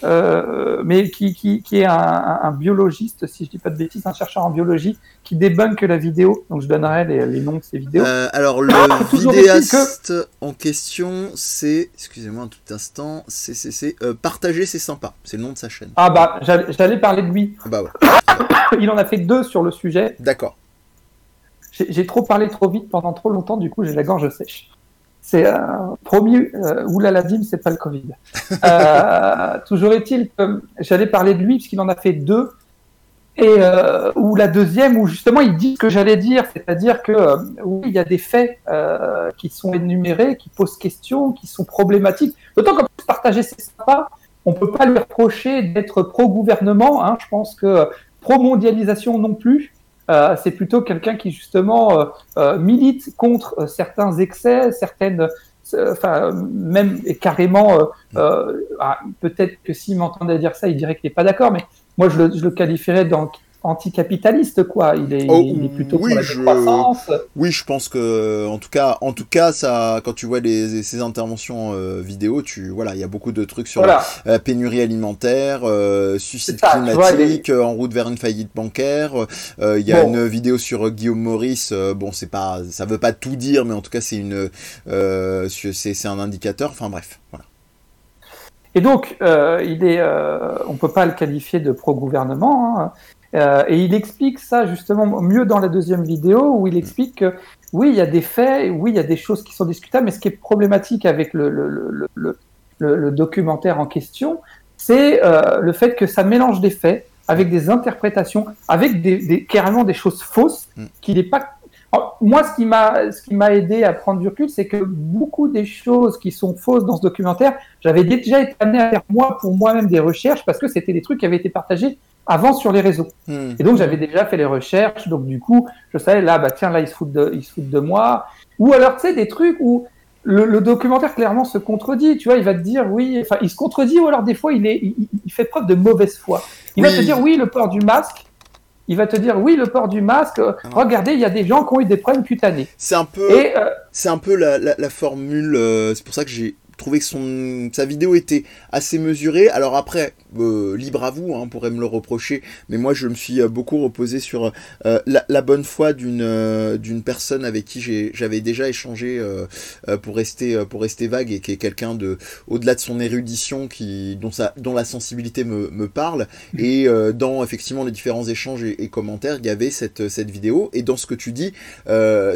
euh, mais qui, qui, qui est un, un, biologiste, si je dis pas de bêtises, un chercheur en biologie qui débunk la vidéo. Donc je donnerai les, les noms de ces vidéos. Euh, alors le vidéaste que... en question, c'est, excusez-moi un tout instant, c'est c'est euh, partager c'est sympa, c'est le nom de sa chaîne. Ah bah j'allais parler de lui. Bah ouais. Il en a fait deux sur le sujet. D'accord j'ai trop parlé trop vite pendant trop longtemps, du coup j'ai la gorge sèche. C'est euh, promis, euh, oulala dim, c'est pas le Covid. euh, toujours est-il que j'allais parler de lui puisqu'il en a fait deux, et euh, ou la deuxième où justement il dit ce que j'allais dire, c'est-à-dire que euh, oui il y a des faits qui sont énumérés, qui posent question, qui sont problématiques. D'autant qu'en plus partager c'est sympa, on peut pas lui reprocher d'être pro-gouvernement. Hein, je pense que pro-mondialisation non plus. Euh, c'est plutôt quelqu'un qui justement euh, euh, milite contre certains excès, certaines, enfin même carrément, ah, peut-être que s'il m'entendait dire ça, il dirait qu'il n'est pas d'accord, mais moi je le, je qualifierais dans anticapitaliste quoi il est, oh, il est plutôt oui, pour la je... croissance oui je pense que en tout cas en tout cas ça quand tu vois les ces interventions euh, vidéo tu voilà il y a beaucoup de trucs sur voilà. la, la, pénurie alimentaire euh, suicide ça, climatique vois, les... en route vers une faillite bancaire euh, il y a bon. une vidéo sur Guillaume Maurice bon c'est pas ça veut pas tout dire mais en tout cas c'est une c'est un indicateur enfin bref voilà et donc, euh, il est, euh, on peut pas le qualifier de pro-gouvernement. Hein. Euh, et il explique ça justement mieux dans la deuxième vidéo où il explique que oui, il y a des faits, oui, il y a des choses qui sont discutables, mais ce qui est problématique avec le, le, le, le documentaire en question, c'est euh, le fait que ça mélange des faits avec des interprétations, avec des, des carrément des choses fausses qu'il n'est pas moi, ce qui m'a, ce qui m'a aidé à prendre du recul, c'est que beaucoup des choses qui sont fausses dans ce documentaire, j'avais déjà été amené à faire moi pour moi-même des recherches parce que c'était des trucs qui avaient été partagés avant sur les réseaux. Hmm. Et donc j'avais déjà fait les recherches, donc du coup, je savais là, bah tiens, là ils se foutent de, ils se foutent de moi. Ou alors tu sais des trucs où le, documentaire clairement se contredit. Tu vois, il va te dire oui, enfin, il se contredit ou alors des fois il, est, il, fait preuve de mauvaise foi. Il va te dire oui, le port du masque. Il va te dire oui, le port du masque. Ah. Regardez, il y a des gens qui ont eu des problèmes cutanés. C'est un peu, euh, c'est un peu la, la, formule. Euh, c'est pour ça que j'ai trouvé que son, sa vidéo était assez mesurée. Alors après, euh, libre à vous, hein, on pourrait me le reprocher, mais moi je me suis euh, beaucoup reposé sur euh, la, bonne foi d'une d'une personne avec qui j'avais déjà échangé pour rester pour rester vague et qui est quelqu'un de au-delà de son érudition qui dont sa dont la sensibilité me, me parle mmh. et dans effectivement les différents échanges et, commentaires il y avait cette cette vidéo et dans ce que tu dis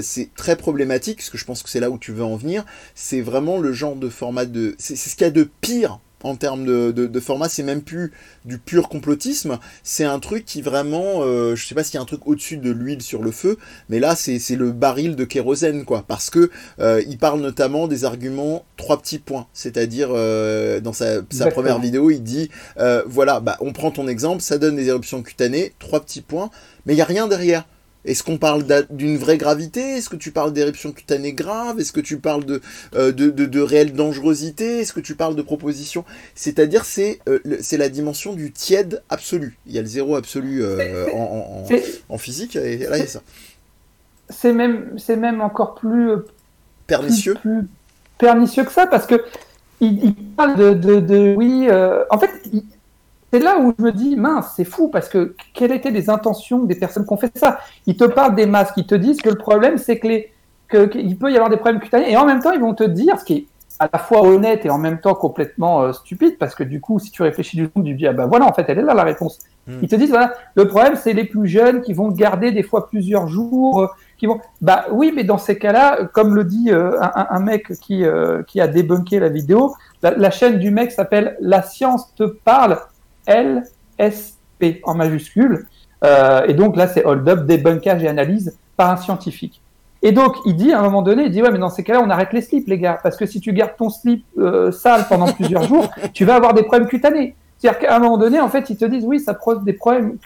c'est très problématique parce que je pense que c'est là où tu veux en venir c'est vraiment le genre de format de c'est ce qu'il y a de pire en termes de, format, c'est même plus du pur complotisme, c'est un truc qui vraiment, euh, je sais pas s'il y a un truc au-dessus de l'huile sur le feu, mais là c'est le baril de kérosène quoi, parce que euh, il parle notamment des arguments trois petits points, c'est-à-dire euh, dans sa, première vidéo il dit voilà, bah, on prend ton exemple, ça donne des éruptions cutanées, trois petits points, mais il y a rien derrière. Est-ce qu'on parle d'une vraie gravité? Est-ce que tu parles d'éruption cutanée grave? Est-ce que tu parles de, euh, de, de, réelle dangerosité? Est-ce que tu parles de proposition? C'est-à-dire c'est euh, c'est la dimension du tiède absolu. Il y a le zéro absolu euh, en, en, physique et là il y a ça. C'est même, même encore plus pernicieux? Plus, pernicieux que ça parce que il, parle de, de, de oui. en fait, il, c'est là où je me dis, mince, c'est fou, parce que quelles étaient les intentions des personnes qui ont fait ça? Ils te parlent des masques, ils te disent que le problème, c'est que les, qu'il peut y avoir des problèmes cutanés, et en même temps, ils vont te dire, ce qui est à la fois honnête et en même temps complètement euh, stupide, parce que du coup, si tu réfléchis du coup, tu dis, ah ben voilà, en fait, elle est là la réponse. Hmm. Ils te disent, voilà, le problème, c'est les plus jeunes qui vont garder des fois plusieurs jours, euh, qui vont, bah oui, mais dans ces cas-là, comme le dit euh, un, mec qui, qui a débunké la vidéo, la chaîne du mec s'appelle La science te parle, LSP en majuscule. Euh, et donc là, c'est hold up, débunkage et analyse par un scientifique. Et donc, il dit à un moment donné, il dit ouais, mais dans ces cas-là, on arrête les slips, les gars, parce que si tu gardes ton slip euh, sale pendant plusieurs jours, tu vas avoir des problèmes cutanés. C'est-à-dire qu'à un moment donné, en fait, ils te disent oui, ça pose des problèmes.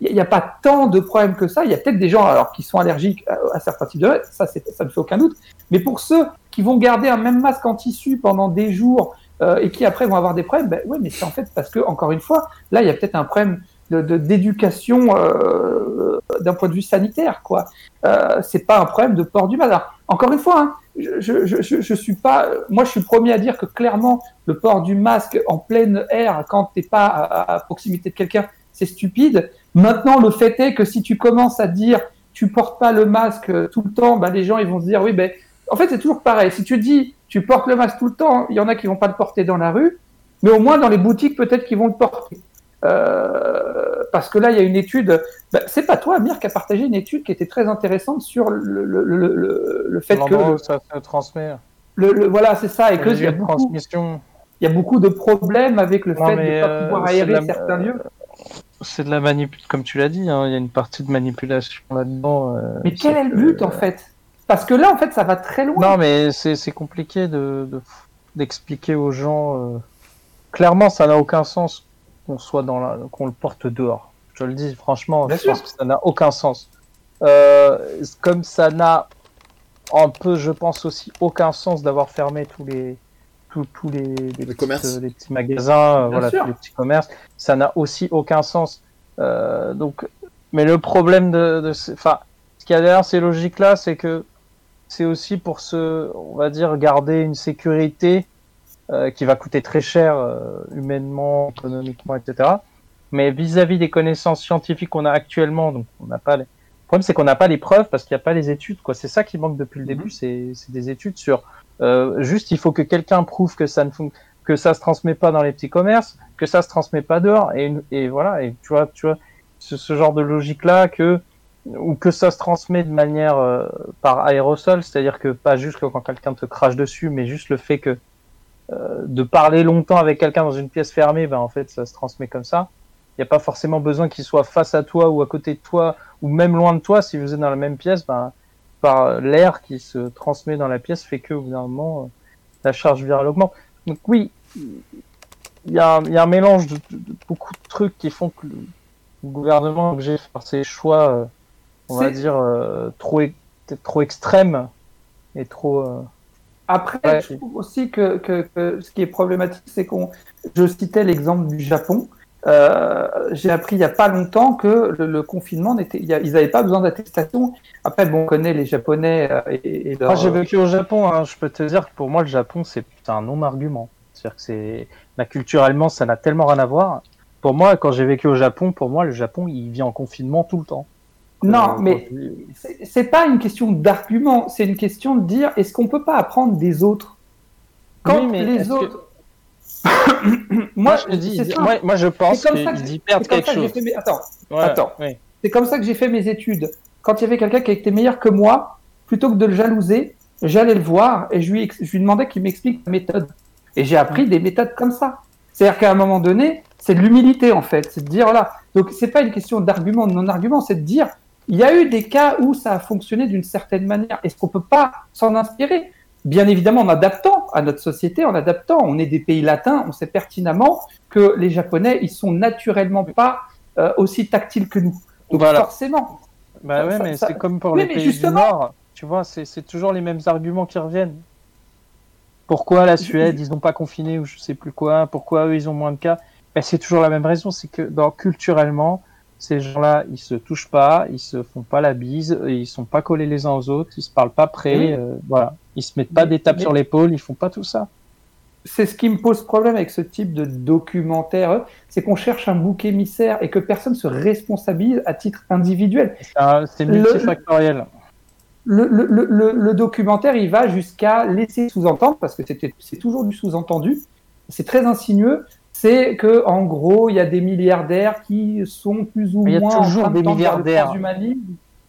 Il n'y a pas tant de problèmes que ça. Il y a peut-être des gens alors qui sont allergiques à, certains types de ça, ça ne fait aucun doute. Mais pour ceux qui vont garder un même masque en tissu pendant des jours euh, et qui après vont avoir des problèmes, ben, ouais, mais c'est en fait parce que, encore une fois, là, il y a peut-être un problème d'éducation de, euh, d'un point de vue sanitaire, quoi. Euh, c'est pas un problème de port du masque. encore une fois, hein, je, je, je, suis pas, moi, je suis premier à dire que clairement, le port du masque en plein air, quand t'es pas à, proximité de quelqu'un, c'est stupide. Maintenant, le fait est que si tu commences à dire tu portes pas le masque tout le temps, ben, les gens ils vont se dire oui, ben, en fait, c'est toujours pareil. Si tu dis tu portes le masque tout le temps. Il y en a qui vont pas le porter dans la rue, mais au moins dans les boutiques, peut-être qu'ils vont le porter. Euh, parce que là, il y a une étude. Bah, c'est pas toi, Amir, qui a partagé une étude qui était très intéressante sur le, le, le, le fait que. ça se transmet. Le, voilà, c'est ça. Et que il y, a beaucoup, il y a beaucoup de problèmes avec le fait de ne pas euh, pouvoir aérer certains lieux. C'est de la manipulation, comme tu l'as dit, hein, il y a une partie de manipulation là-dedans. Euh, mais quel est le but, en fait? Parce que là, en fait, ça va très loin. Non, mais c'est compliqué de d'expliquer aux gens. Euh, clairement, ça n'a aucun sens qu'on soit dans la... qu'on le porte dehors. Je le dis franchement, je pense que ça n'a aucun sens. Euh, comme ça n'a un peu, je pense aussi, aucun sens d'avoir fermé tous les tous, tous les, les, petits, les, petits, magasins, euh, voilà, tous les petits commerces. Ça n'a aussi aucun sens. donc, mais le problème de, de enfin, ce qu'il y a derrière ces logiques-là, c'est que c'est aussi pour se, on va dire, garder une sécurité euh, qui va coûter très cher euh, humainement, économiquement, etc. Mais vis-à-vis des connaissances scientifiques qu'on a actuellement, donc on n'a pas les... Le problème, c'est qu'on n'a pas les preuves parce qu'il n'y a pas les études. Quoi. C'est ça qui manque depuis le début, mhm. c'est des études sur euh, juste il faut que quelqu'un prouve que ça ne que ça se transmet pas dans les petits commerces, que ça se transmet pas dehors, et, et voilà. Et tu vois, tu vois, ce, ce genre de logique là que ou que ça se transmet de manière euh, par aérosol, c'est-à-dire que pas juste quand quelqu'un te crache dessus, mais juste le fait que euh, de parler longtemps avec quelqu'un dans une pièce fermée, ben en fait ça se transmet comme ça. Il n'y a pas forcément besoin qu'il soit face à toi ou à côté de toi ou même loin de toi. Si vous êtes dans la même pièce, ben, par l'air qui se transmet dans la pièce fait que au bout d'un moment euh, la charge virale augmente. Donc oui, il y, y a un mélange de, beaucoup de trucs qui font que le, gouvernement est obligé de faire ses choix on va dire, euh, trop, trop extrême et trop. Euh, Après, Ouais. je trouve aussi que, que- que ce qui est problématique, c'est qu'on. Je citais l'exemple du Japon. Euh, J'ai appris il n'y a pas longtemps que le, le confinement n'était. Ils n'avaient pas besoin d'attestation. Après, bon, on connaît les Japonais et, et leur- j'ai vécu au Japon. hein. Je peux te dire que pour moi, le Japon, c'est un non-argument. C'est-à-dire que c'est là, culturellement, ça n'a tellement rien à voir. Pour moi, quand j'ai vécu au Japon, pour moi, le Japon, il vit en confinement tout le temps. Non, mais c'est pas une question d'argument. C'est une question de dire est-ce qu'on peut pas apprendre des autres? Quand Oui, mais est-ce les que- autres. moi, je dis, moi, moi, je pense C'est comme ça que qu'ils perdent c'est comme quelque ça que j'ai chose. fait mes- Attends, Ouais, Attends. ouais. C'est comme ça que j'ai fait mes études. Quand il y avait quelqu'un qui était meilleur que moi, plutôt que de le jalouser, j'allais le voir et je lui, ex- je lui demandais qu'il m'explique la méthode. Et j'ai appris des méthodes comme ça. C'est-à-dire qu'à un moment donné, c'est de l'humilité en fait. C'est de dire, voilà. Donc c'est pas une question d'argument, de non-argument, c'est de dire, il y a eu des cas où ça a fonctionné d'une certaine manière. Est-ce qu'on peut pas s'en inspirer? Bien évidemment, en adaptant à notre société, en adaptant. On est des pays latins, on sait pertinemment que les Japonais, ils sont naturellement pas euh, aussi tactiles que nous. Donc Voilà. forcément. Bah ouais, ça- mais ça- c'est comme pour Oui, les pays justement- du Nord. Tu vois, c'est c'est toujours les mêmes arguments qui reviennent. Pourquoi la Suède, ils n'ont pas confiné ou je sais plus quoi? Pourquoi eux, ils ont moins de cas? Ben, C'est toujours la même raison. C'est que dans, culturellement, ces gens-là, ils se touchent pas, ils se font pas la bise, ils sont pas collés les uns aux autres, ils se parlent pas près. Oui. euh, voilà. Ils se mettent pas des tapes mais- sur l'épaule, ils font pas tout ça. C'est ce qui me pose problème avec ce type de documentaire, euh, c'est qu'on cherche un bouc émissaire et que personne se responsabilise à titre individuel. C'est multifactoriel. Le, le- le- le- le documentaire, il va jusqu'à laisser sous-entendre, parce que c'est toujours du sous-entendu, c'est très insinueux, c'est que en gros, il y a des milliardaires qui sont plus ou Il y a moins toujours en train de des milliardaires.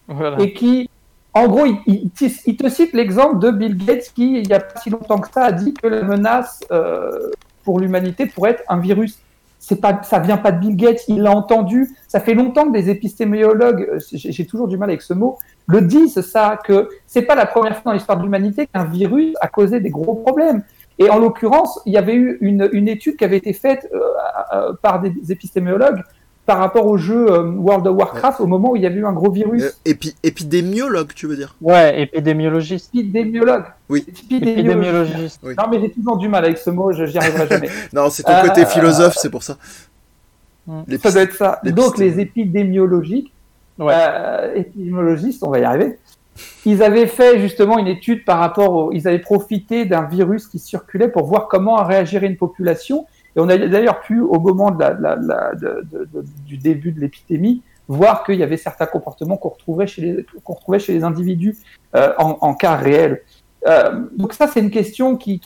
Voilà. et qui, en gros, il, il- il- il te cite l'exemple de Bill Gates qui, il n'y a pas si longtemps que ça, a dit que la menace euh, pour l'humanité pourrait être un virus. C'est pas, ça vient pas de Bill Gates, il l'a entendu. Ça fait longtemps que des épistémologues, euh, j'ai j'ai toujours du mal avec ce mot, le disent ça, que c'est pas la première fois dans l'histoire de l'humanité qu'un virus a causé des gros problèmes. Et en l'occurrence, il y avait eu une, une étude qui avait été faite euh, par des épistémologues par rapport au jeu euh, World of Warcraft au moment où il y avait eu un gros virus. Euh, épi- épidémiologue, tu veux dire? Ouais, épidémiologiste. Épidémiologue. Oui. Épidémiologiste. Épidémiologiste. Oui. Non, mais j'ai toujours du mal avec ce mot, je j'y arriverai jamais. Non, c'est ton Euh, côté philosophe, c'est pour ça. Hmm. Ça doit être ça. Donc, les épidémiologiques, Ouais. euh, épidémiologistes, on va y arriver, ils avaient fait justement une étude par rapport au. Ils avaient profité d'un virus qui circulait pour voir comment réagirait une population. Et on a d'ailleurs pu, au moment du début de l'épidémie, voir qu'il y avait certains comportements qu'on retrouvait chez les, qu'on retrouvait chez les individus euh, en, cas réel. Euh, donc ça, c'est une question qui.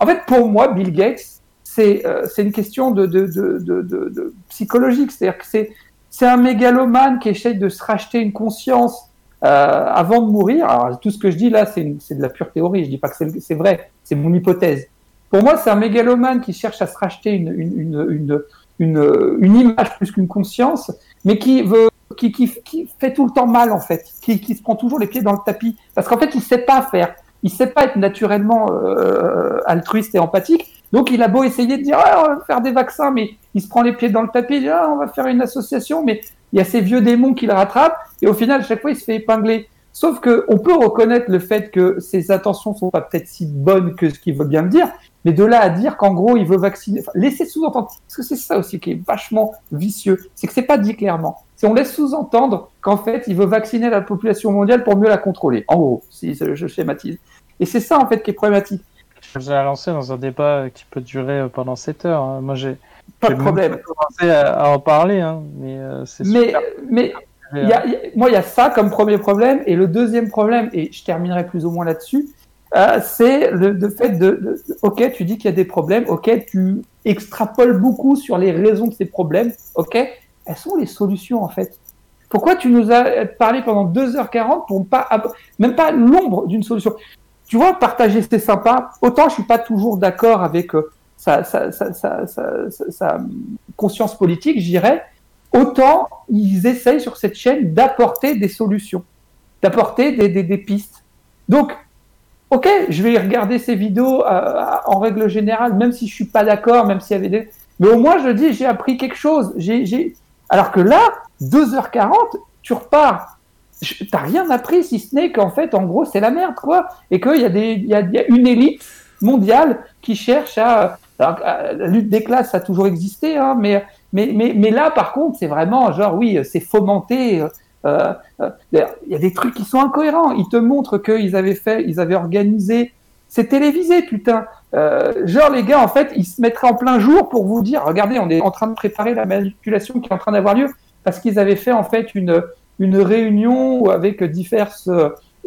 En fait, pour moi, Bill Gates, c'est euh, c'est une question de, de- de psychologique. C'est-à-dire que c'est c'est un mégalomane qui essaye de se racheter une conscience euh, avant de mourir. Tout ce que je dis là, c'est de la pure théorie. Je dis pas que c'est vrai, c'est mon hypothèse. Pour moi, c'est un mégalomane qui cherche à se racheter une, image plus qu'une conscience, mais qui fait tout le temps mal en fait, qui, se prend toujours les pieds dans le tapis, parce qu'en fait, il sait pas faire, il sait pas être naturellement euh, altruiste et empathique. Donc, il a beau essayer de dire, ah, on va faire des vaccins, mais il se prend les pieds dans le tapis, il dit, ah, on va faire une association, mais il y a ces vieux démons qui le rattrapent, et au final, chaque fois, il se fait épingler. Sauf que on peut reconnaître le fait que ses intentions sont pas peut-être si bonnes que ce qu'il veut bien le dire, mais de là à dire qu'en gros il veut vacciner, enfin, laisser sous-entendre, parce que c'est ça aussi qui est vachement vicieux, c'est que c'est pas dit clairement. C'est on laisse sous-entendre qu'en fait il veut vacciner la population mondiale pour mieux la contrôler. En gros, si je schématise. Et c'est ça en fait qui est problématique. Je ai lancé dans un débat qui peut durer euh, pendant 7 heures. hein. Moi, j'ai Pas de problème. pas commencé à, à en parler, hein, mais euh, c'est Mais mais Il y a- il y a- moi, il y a ça comme premier problème. Et le deuxième problème, et je terminerai plus ou moins là-dessus, euh, c'est le, le fait de, de- Ok, tu dis qu'il y a des problèmes. Ok, tu extrapoles beaucoup sur les raisons de ces problèmes. Ok, elles sont les solutions en fait? Pourquoi tu nous as parlé pendant 2h40 pour pas, ab- même pas l'ombre d'une solution? Tu vois, partager c'est sympa. Autant je suis pas toujours d'accord avec euh, sa, conscience politique, je dirais autant ils essayent sur cette chaîne d'apporter des solutions, d'apporter des, pistes. Donc, ok, je vais regarder ces vidéos euh, en règle générale, même si je suis pas d'accord, même s'il y avait des... Mais au moins, je dis, j'ai appris quelque chose. Alors que là, 2h40, tu repars t'as rien appris si ce n'est qu'en fait, en gros, c'est la merde, quoi. Et qu'il y a une élite mondiale qui cherche à. Alors, la lutte des classes, ça a toujours existé, hein, mais, là, par contre, c'est vraiment genre, oui, c'est fomenté. Euh, euh, il y a des trucs qui sont incohérents. Ils te montrent qu'ils avaient fait, ils avaient organisé. C'est télévisé, putain. Euh, genre, les gars, en fait, ils se mettraient en plein jour pour vous dire regardez, on est en train de préparer la manipulation qui est en train d'avoir lieu. Parce qu'ils avaient fait, en fait, une, une réunion avec diverses,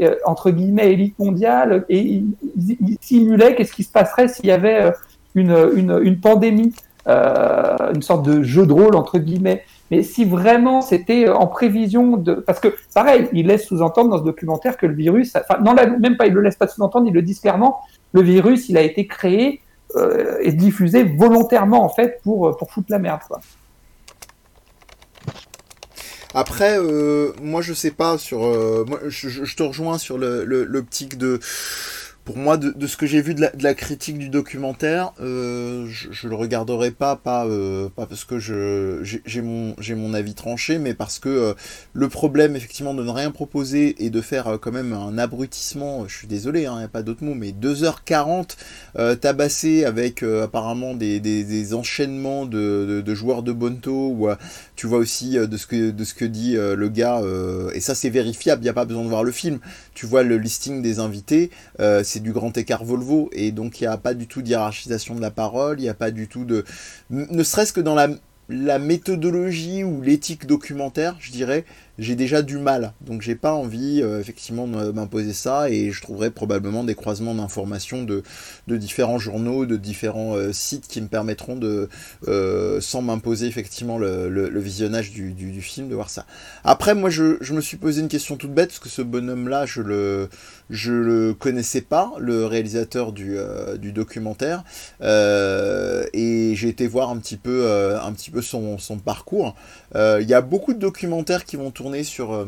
euh, entre guillemets, élites mondiales et ils, simulaient qu'est-ce qui se passerait s'il y avait euh, une, une, pandémie, euh, une sorte de jeu de rôle, entre guillemets. Mais si vraiment c'était en prévision de... Parce que, pareil, il laisse sous-entendre dans ce documentaire que le virus... Enfin, non, même pas, il le laisse pas sous-entendre, il le disent clairement, le virus, il a été créé euh, et diffusé volontairement, en fait, pour, pour foutre la merde. Après, euh, moi je sais pas sur, je, te rejoins sur l'optique le, le, de pour moi, de, ce que j'ai vu de la, critique du documentaire, euh, je, le regarderai pas, pas, euh, parce que j'ai mon avis tranché, mais parce que euh, le problème effectivement de ne rien proposer et de faire quand même un abrutissement, je suis désolé, hein, y a pas d'autre mot, mais 2h40 euh, tabassé avec apparemment des, enchaînements de, joueurs de Bonto, ou tu vois aussi de ce que de ce que dit le gars, et ça c'est vérifiable, il n'y a pas besoin de voir le film. Tu vois le listing des invités, du grand écart Volvo et donc il n'y a pas du tout d'hierarchisation de la parole, il n'y a pas du tout de... Ne serait-ce que dans la méthodologie ou l'éthique documentaire, je dirais, j'ai déjà du mal. Donc j'ai pas envie euh, effectivement de m'imposer ça et je trouverai probablement des croisements d'informations de, différents journaux, de différents euh, sites qui me permettront de, euh, sans m'imposer effectivement le, visionnage du, film, de voir ça. Après moi je, me suis posé une question toute bête parce que ce bonhomme là je le, je le connaissais pas, le réalisateur du, documentaire et j'ai été voir un petit peu, un petit peu son, son parcours. Il y a beaucoup de documentaires qui vont tourner sur... Euh,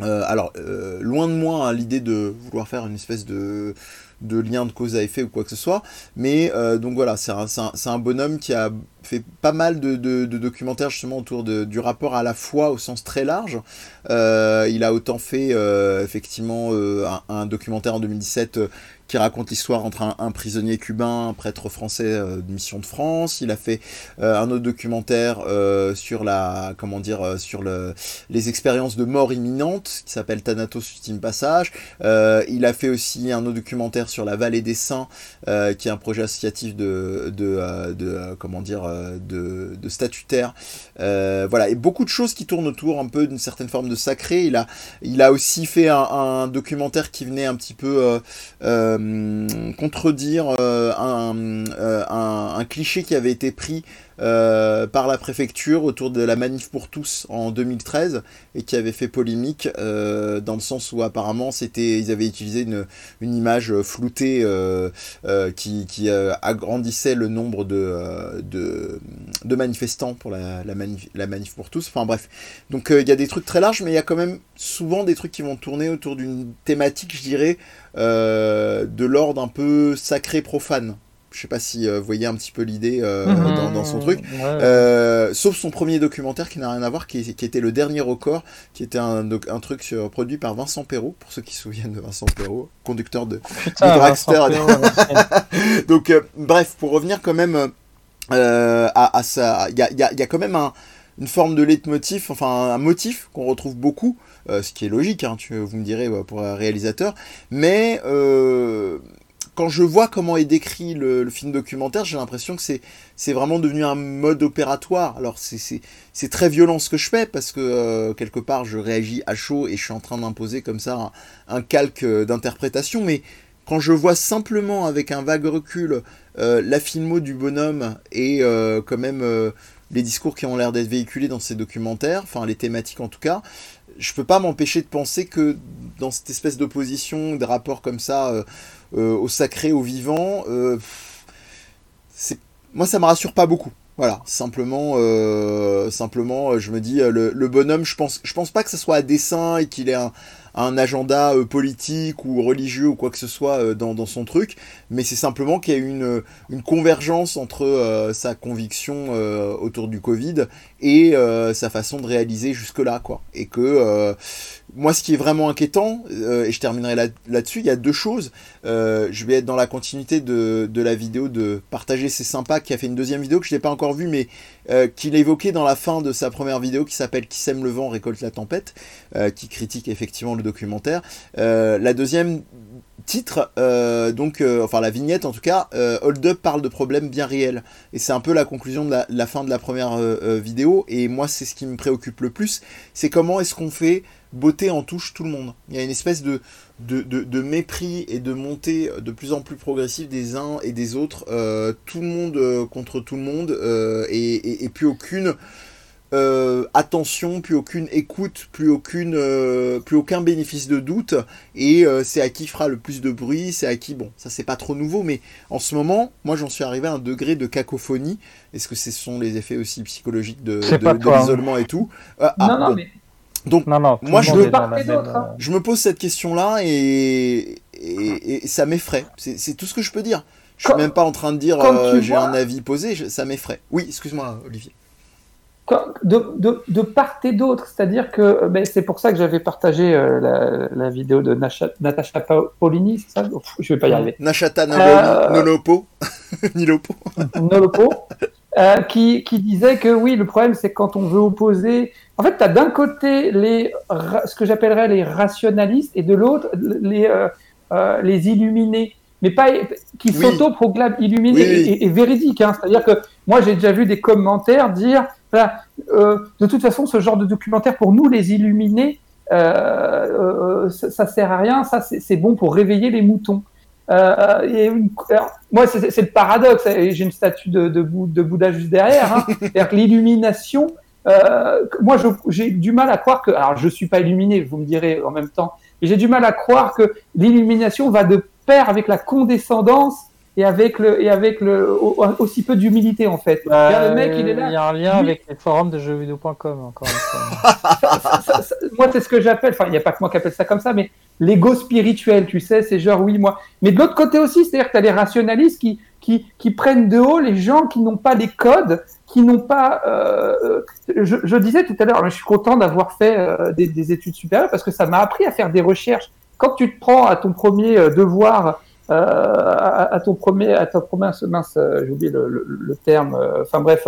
euh, alors, euh, loin de moi hein, l'idée de vouloir faire une espèce de, de lien de cause à effet ou quoi que ce soit, mais donc voilà, c'est un, un, bonhomme qui a fait pas mal de, documentaires justement autour de, du rapport à la foi au sens très large. Il a autant fait effectivement un, documentaire en 2017 qui raconte l'histoire entre un, un, prisonnier cubain, un prêtre français euh, de mission de France. Il a fait euh, un autre documentaire euh, sur la, comment dire, sur le, les expériences de mort imminente qui s'appelle Thanatos Ultime Passage. il a fait aussi un autre documentaire sur la vallée des saints, qui est un projet associatif de, de, de comment dire, de, de statutaire. Voilà, et beaucoup de choses qui tournent autour un peu d'une certaine forme de sacré. Il a, il a aussi fait un, documentaire qui venait un petit peu euh, contredire euh, euh, un, un, cliché qui avait été pris euh, par la préfecture autour de la manif pour tous en 2013 et qui avait fait polémique euh, dans le sens où apparemment c'était ils avaient utilisé une, une image floutée euh, qui, qui agrandissait le nombre de, de, de manifestants pour la, la, manif, la manif pour tous. Enfin bref, donc il y a des trucs très larges, mais il y a quand même souvent des trucs qui vont tourner autour d'une thématique, je dirais, de l'ordre un peu sacré profane. Je sais pas si euh, vous voyez un petit peu l'idée euh, mmh, dans, dans, son truc. Ouais. Euh, sauf son premier documentaire qui n'a rien à voir, qui, qui, était le dernier record, qui était un, un truc sur, produit par Vincent Perrault, pour ceux qui se souviennent de Vincent Perrault, conducteur de, Putain, de Dragster. Donc, euh, bref, pour revenir quand même à, à, ça, il y a, y, a, y a, quand même un, une forme de leitmotiv, enfin un motif qu'on retrouve beaucoup, ce qui est logique, hein, tu, vous me direz, pour un réalisateur, mais quand je vois comment est décrit le, film documentaire, j'ai l'impression que c'est c'est vraiment devenu un mode opératoire. Alors c'est très violent ce que je fais parce que euh, quelque part je réagis à chaud et je suis en train d'imposer comme ça un, calque d'interprétation, mais quand je vois simplement avec un vague recul euh, la filmo du bonhomme et euh, quand même euh, les discours qui ont l'air d'être véhiculés dans ces documentaires, enfin les thématiques en tout cas, je peux pas m'empêcher de penser que dans cette espèce d'opposition, des rapports comme ça euh, euh, au sacré, au vivant, euh, c'est moi ça me rassure pas beaucoup. Voilà, simplement, euh, simplement, je me dis le, bonhomme, je pense, je pense pas que ce soit à dessein et qu'il ait un, agenda euh, politique ou religieux ou quoi que ce soit euh, dans, dans son truc, mais c'est simplement qu'il y a une, une convergence entre euh, sa conviction autour du Covid et sa façon de réaliser jusque-là, quoi. Et que moi, ce qui est vraiment inquiétant, euh, et je terminerai là- là-dessus, il y a deux choses. Euh, je vais être dans la continuité de, la vidéo de Partager, c'est sympa, qui a fait une deuxième vidéo que je n'ai pas encore vue, mais euh, qu'il évoquait dans la fin de sa première vidéo qui s'appelle Qui sème le vent récolte la tempête, euh, qui critique effectivement le documentaire. La deuxième titre, donc, enfin la vignette en tout cas, Hold Up parle de problèmes bien réels. Et c'est un peu la conclusion de la, la fin de la première vidéo. Et moi, c'est ce qui me préoccupe le plus. C'est comment est-ce qu'on fait beauté en touche tout le monde. Il y a une espèce de, de, de, de mépris et de montée de plus en plus progressive des uns et des autres. Euh, tout le monde euh, contre tout le monde. euh, et, et, et plus aucune euh, attention, plus aucune écoute, plus aucune, euh, plus aucun bénéfice de doute, et euh, c'est à qui fera le plus de bruit, c'est à qui, bon, ça c'est pas trop nouveau, mais en ce moment, moi j'en suis arrivé à un degré de cacophonie. Est-ce que ce sont les effets aussi psychologiques de, de, hein. l'isolement et tout? Euh, ah, non, non, bon. mais Donc, Non, non, tout Moi, je hein. je me pose cette question-là et, et, et ça m'effraie. C'est tout ce que je peux dire. Je suis Quand- même pas en train de dire euh, j'ai un avis posé, je- ça m'effraie. Oui, excuse-moi, Olivier. De, de, de part et d'autre. C'est-à-dire que euh, ben, c'est pour ça que j'avais partagé euh, la, la vidéo de Nacha- Natacha Pa- Paulini, c'est ça? Ouf, Je vais pas y arriver. Nachata Euh, Nolopo, Nilopo. Nolopo, euh, qui, qui disait que oui, le problème c'est quand on veut opposer. En fait, tu as d'un côté les, ce que j'appellerais les rationalistes et de l'autre les, euh, euh, les illuminés, mais pas qui Oui. s'auto-proclament illuminés Oui, oui. et, et véridiques. Hein. C'est-à-dire que moi j'ai déjà vu des commentaires dire voilà, euh, de toute façon, ce genre de documentaire pour nous les illuminés, ça, ça sert à rien. Ça c'est bon pour réveiller les moutons. Euh, et une- alors, moi, c'est le paradoxe. J'ai une statue de, de, Bou- de Bouddha juste derrière. Hein. C'est-à-dire que l'illumination, euh, moi, j'ai du mal à croire que. Alors, je suis pas illuminé, vous me direz en même temps. Mais j'ai du mal à croire que l'illumination va de pair avec la condescendance et avec le et avec le au- aussi peu d'humilité en fait. Bah, le mec, il est là. Il y a un lien avec les forums de jeuxvideo.com, encore une fois. ça- ça- ça- moi, c'est ce que j'appelle, enfin, il n'y a pas que moi qui appelle ça comme ça, mais l'ego spirituel, tu sais, c'est genre, oui, moi. Mais de l'autre côté aussi, c'est-à-dire que tu as les rationalistes qui, qui, qui prennent de haut les gens qui n'ont pas les codes, qui n'ont pas. euh, euh, je, je disais tout à l'heure, je suis content d'avoir fait euh, des, des études supérieures parce que ça m'a appris à faire des recherches. Quand tu te prends à ton premier euh, devoir, euh, à, ton premier, à ton premier, mince, euh, j'ai oublié le, le, le terme, enfin bref,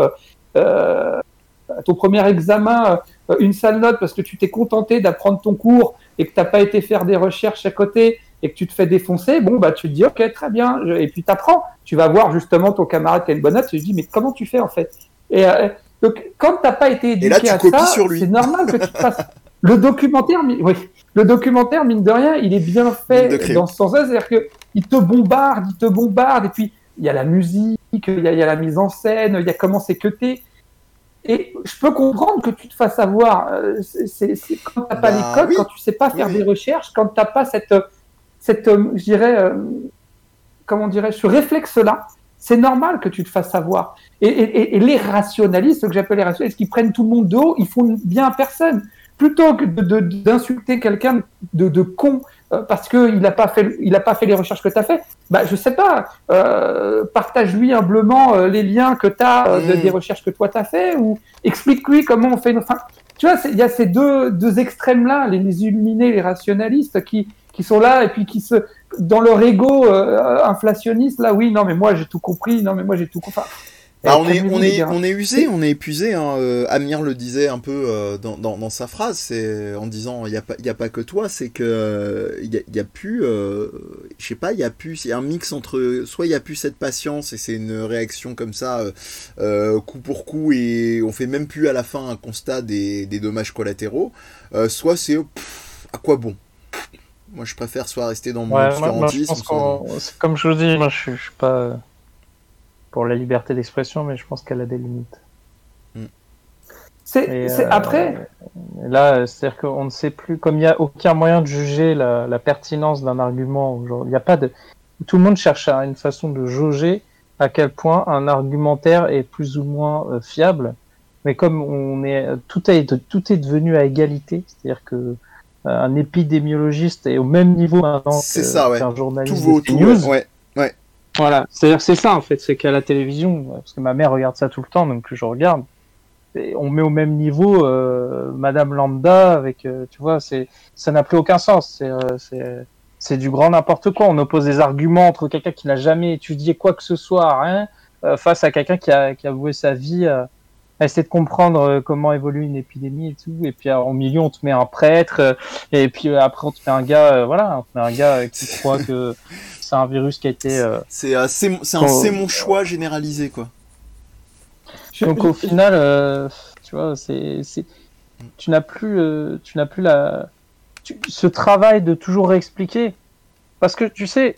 à ton premier examen, une sale note parce que tu t'es contenté d'apprendre ton cours et que tu n'as pas été faire des recherches à côté et que tu te fais défoncer, bon, bah, tu te dis, ok, très bien, et puis tu apprends. Tu vas voir justement ton camarade qui a une bonne note, tu te dis, mais comment tu fais en fait? Et euh, donc, quand tu n'as pas été éduqué là, à ça, c'est normal que tu te fasses. Le documentaire, oui, le documentaire, mine de rien, il est bien fait dans ce sens-là, c'est-à-dire qu'il te bombarde, il te bombarde, et puis il y a la musique, il y a, il y a la mise en scène, il y a comment c'est cuté. Et je peux comprendre que tu te fasses avoir. euh, c'est- quand t'as pas Bah, les codes, oui. quand tu sais pas faire Oui, des recherches, quand t'as pas cette, cette, euh, je dirais, euh, comment dirais ce réflexe-là, c'est normal que tu te fasses avoir. Et, et- et- et les rationalistes, ce que j'appelle les rationalistes, qui prennent tout le monde de haut, ils font bien à personne. Plutôt que d'insulter quelqu'un de, de con euh, parce qu'il n'a pas fait, il a pas fait les recherches que tu as fait, bah je sais pas, euh, partage-lui humblement euh, les liens que tu as Mm. des recherches que toi tu as fait ou explique-lui comment on fait. Enfin, tu vois, il y a ces deux, deux extrêmes-là, les, les illuminés, les rationalistes qui, qui sont là et puis qui se, dans leur ego euh, inflationniste, là, oui, non, mais moi j'ai tout compris, non, mais moi j'ai tout compris. Bah, on, est, calmez-vous, on, les est, gars. on est usé, on est épuisé. Hein. euh, Amir le disait un peu euh, dans, dans, dans sa phrase, c'est en disant il n'y a, pas- il y a pas que toi, c'est que euh, il y, a, il y a plus, euh, je sais pas, il y a plus, il y a un mix entre soit il y a plus cette patience et c'est une réaction comme ça, euh, euh, coup pour coup et on fait même plus à la fin un constat des, des dommages collatéraux, euh, soit c'est pff, à quoi bon? Moi je préfère soit rester dans mon Ouais, moi, moi, je pense soit- comme je vous dis, moi je je suis pas euh, pour la liberté d'expression, mais je pense qu'elle a des limites. C'est Et, c'est- euh, après, là, c'est-à-dire qu'on ne sait plus, comme il n'y a aucun moyen de juger la, la pertinence d'un argument, il n'y a pas de. Tout le monde cherche à une façon de jauger à quel point un argumentaire est plus ou moins euh, fiable. Mais comme on est, tout est, tout est devenu à égalité, c'est-à-dire que euh, un épidémiologiste est au même niveau maintenant ça, ouais. qu'un tout journaliste vaut, de tout news. vaut, ouais. Voilà, c'est-à-dire c'est ça en fait, c'est qu'à la télévision, parce que ma mère regarde ça tout le temps, donc je regarde. on met au même niveau Madame Lambda avec, tu vois, c'est ça n'a plus aucun sens. C'est c'est du grand n'importe quoi. On oppose des arguments entre quelqu'un qui n'a jamais étudié quoi que ce soit, rien, face à quelqu'un qui a, qui a voué sa vie essayer de comprendre euh, comment évolue une épidémie et tout. Et puis au milieu, on te met un prêtre. Euh, et puis euh, après, on te met un gars, voilà, on te met un gars qui croit que c'est un virus qui a été. c'est c'est un c'est mon choix généralisé, quoi. Donc au final, tu vois, c'est tu n'as plus tu n'as plus la ce travail de toujours réexpliquer parce que tu sais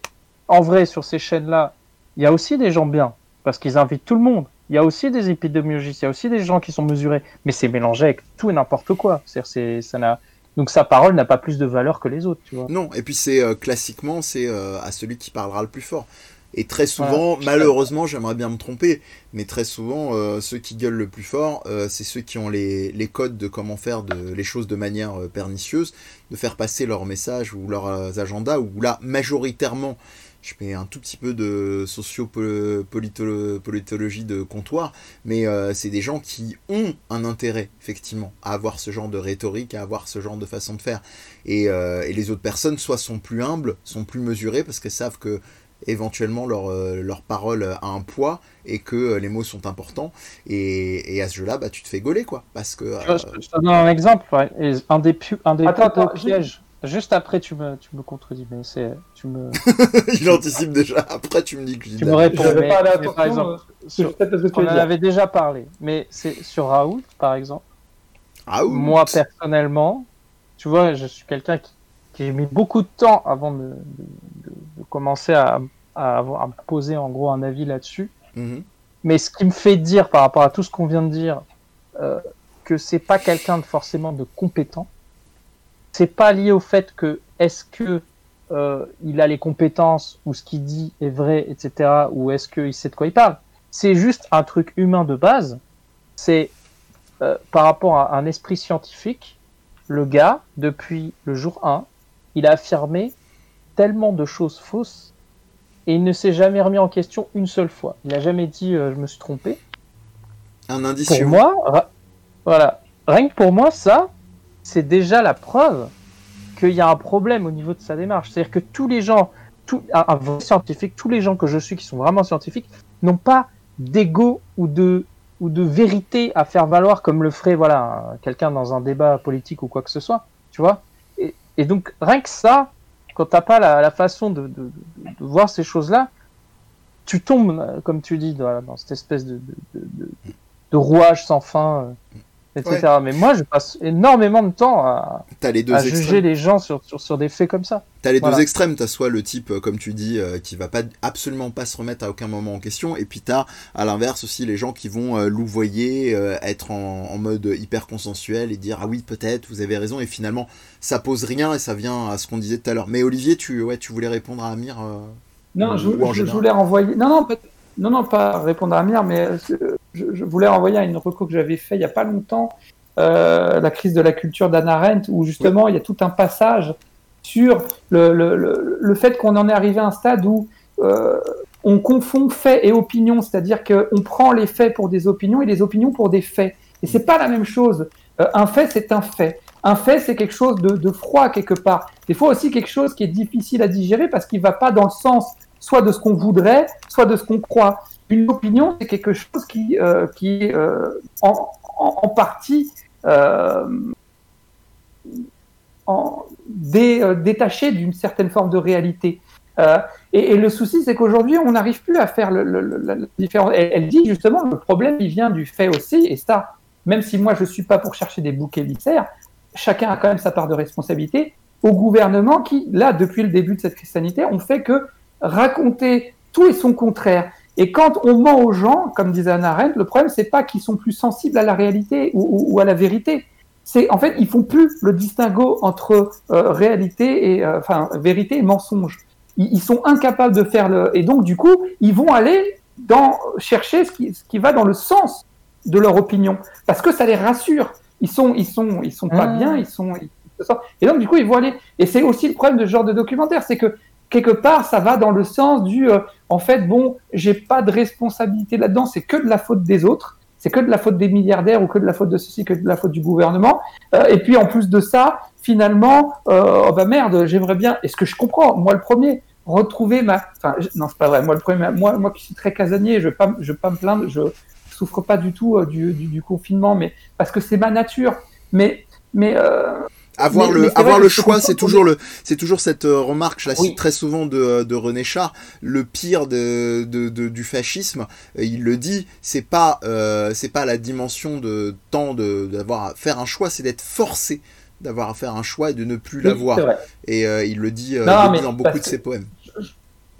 en vrai sur ces chaînes là il y a aussi des gens bien parce qu'ils invitent tout le monde il y a aussi des épidémiologistes, il y a aussi des gens qui sont mesurés, mais c'est mélangé avec tout et n'importe quoi. C'est, ça n'a, donc sa parole n'a pas plus de valeur que les autres, tu vois. Non, et puis c'est euh, classiquement c'est euh, à celui qui parlera le plus fort. Et très souvent, malheureusement, j'aimerais bien me tromper, mais très souvent, euh, ceux qui gueulent le plus fort, c'est ceux qui ont les, les, codes de comment faire de, les choses de manière pernicieuse, de faire passer leurs messages ou leurs agendas, ou là, majoritairement, je mets un tout petit peu de sociopolitologie de comptoir, mais euh, c'est des gens qui ont un intérêt, effectivement, à avoir ce genre de rhétorique, à avoir ce genre de façon de faire. Et, euh, et les autres personnes, soit sont plus humbles, sont plus mesurées, parce qu'elles savent que éventuellement leur, euh, leur parole a un poids et que les mots sont importants. Et, et à ce jeu-là, bah, tu te fais gauler, quoi. Parce que, je, te donne un exemple. Un des, un des pièges Juste après, tu me, tu me contredis, mais c'est, tu me. Il anticipe déjà. Après, tu me dis que tu me réponds. Mais, mais, par exemple, sur, on en avait déjà parlé, mais c'est sur Raoult, par exemple. Raoult. Moi personnellement, tu vois, je suis quelqu'un qui, qui a mis beaucoup de temps avant de, de, de commencer à, à, avoir, à me poser en gros un avis là-dessus. Mm-hmm. Mais ce qui me fait dire, par rapport à tout ce qu'on vient de dire, euh, que c'est pas quelqu'un de forcément de compétent c'est pas lié au fait que est-ce que euh, il a les compétences ou ce qu'il dit est vrai, etc. Ou est-ce qu'il sait de quoi il parle. C'est juste un truc humain de base. C'est euh, par rapport à un esprit scientifique, le gars, depuis le jour 1, il a affirmé tellement de choses fausses et il ne s'est jamais remis en question une seule fois. Il n'a jamais dit euh, je me suis trompé. Un indice. Pour moi, voilà. Rien que pour moi, ça, c'est déjà la preuve qu'il y a un problème au niveau de sa démarche. C'est-à-dire que tous les gens, tout, un, vrai scientifique, tous les gens que je suis qui sont vraiment scientifiques, n'ont pas d'ego ou de, ou de vérité à faire valoir comme le ferait voilà, quelqu'un dans un débat politique ou quoi que ce soit. Tu vois et, donc, rien que ça, quand t'as pas la, façon de, voir ces choses-là, tu tombes, comme tu dis, dans, dans cette espèce de, de, rouage sans fin. Euh, etc. Mais moi, je passe énormément de temps à, les deux à juger les gens sur, sur, sur, des faits comme ça. T'as les deux extrêmes. T'as soit le type, euh, comme tu dis, euh, qui va pas absolument pas se remettre à aucun moment en question, et puis t'as à l'inverse aussi les gens qui vont euh, louvoyer, euh, être en, en, mode hyper consensuel et dire ah oui peut-être vous avez raison, et finalement ça pose rien et ça vient à ce qu'on disait tout à l'heure. Mais Olivier, tu ouais, tu voulais répondre à Amir Non, je, je, voulais renvoyer. Non, non, non, non, pas répondre à Amir, mais je, voulais renvoyer à une reco que j'avais fait il n'y a pas longtemps, euh, la crise de la culture d'Anna Arendt, où justement il y a tout un passage sur le, fait qu'on en est arrivé à un stade où euh, on confond faits et opinions, c'est-à-dire qu'on prend les faits pour des opinions et les opinions pour des faits. Et c'est pas la même chose. Euh, un fait, c'est un fait. Un fait, c'est quelque chose de, de, froid quelque part. Des fois aussi quelque chose qui est difficile à digérer parce qu'il va pas dans le sens soit de ce qu'on voudrait, soit de ce qu'on croit. Une opinion, c'est quelque chose qui, euh, qui est euh, en, en, partie euh, détaché d'une certaine forme de réalité. Et, le souci, c'est qu'aujourd'hui, on n'arrive plus à faire le, la différence. Elle, dit justement, le problème, il vient du fait aussi, et ça, même si moi, je ne suis pas pour chercher des boucs émissaires, chacun a quand même sa part de responsabilité au gouvernement qui, là, depuis le début de cette crise sanitaire, on fait que raconter tout et son contraire. Et quand on ment aux gens, comme disait Anna Arendt, le problème c'est pas qu'ils sont plus sensibles à la réalité ou, ou, à la vérité. C'est en fait ils font plus le distinguo entre euh, réalité et euh, enfin vérité et mensonge. Ils, ils, sont incapables de faire le et donc du coup ils vont aller dans chercher ce qui, ce qui va dans le sens de leur opinion parce que ça les rassure. Ils sont ils sont ils sont pas mmh. bien, ils sont ils, et donc du coup ils vont aller et c'est aussi le problème de ce genre de documentaire, c'est que quelque part, ça va dans le sens du, euh, en fait, bon, j'ai pas de responsabilité là-dedans, c'est que de la faute des autres. c'est que de la faute des milliardaires ou que de la faute de ceci, que de la faute du gouvernement. Euh, et puis en plus de ça, finalement, euh, oh bah merde, j'aimerais bien, est-ce que je comprends, moi le premier, retrouver ma, enfin non c'est pas vrai, moi le premier, moi moi qui suis très casanier, je vais pas, je pas me plaindre, je souffre pas du tout euh, du, du, du, confinement, mais parce que c'est ma nature. Mais mais euh, avoir mais, le, mais avoir le choix, c'est toujours le, c'est toujours cette euh, remarque, je la cite oui. très souvent de, de René Char, le pire de, de, de du fascisme, euh, il le dit, c'est pas, euh, c'est pas la dimension de temps de, d'avoir à faire un choix, c'est d'être forcé d'avoir à faire un choix et de ne plus l'avoir. Et euh, il le dit, non, il le dit dans beaucoup de ses poèmes.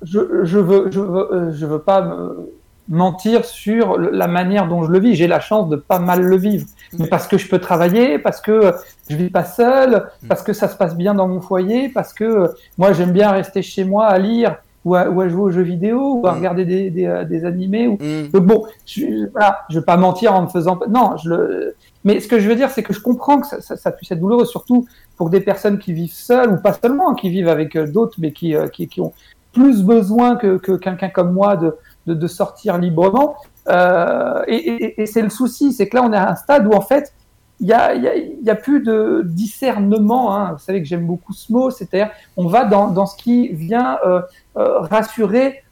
Je, je veux, je veux, je veux pas me mentir sur la manière dont je le vis. J'ai la chance de pas mal le vivre, mais parce que je peux travailler, parce que je vis pas seul, parce que ça se passe bien dans mon foyer, parce que moi j'aime bien rester chez moi à lire ou à, ou à jouer aux jeux vidéo ou à regarder des, des, des animés. Ou... Mm. Bon, je, voilà, je vais pas mentir en me faisant. Non, je le. Mais ce que je veux dire, c'est que je comprends que ça, ça, ça, puisse être douloureux, surtout pour des personnes qui vivent seules ou pas seulement, qui vivent avec d'autres, mais qui, qui, qui ont plus besoin que, que quelqu'un comme moi de, de, de sortir librement. Euh, et, et, et c'est le souci, c'est que là, on est à un stade où en fait, il n'y a, y a, y a, plus de discernement. Hein. Vous savez que j'aime beaucoup ce mot, c'est-à-dire on va dans, dans, ce qui vient euh, euh, rassurer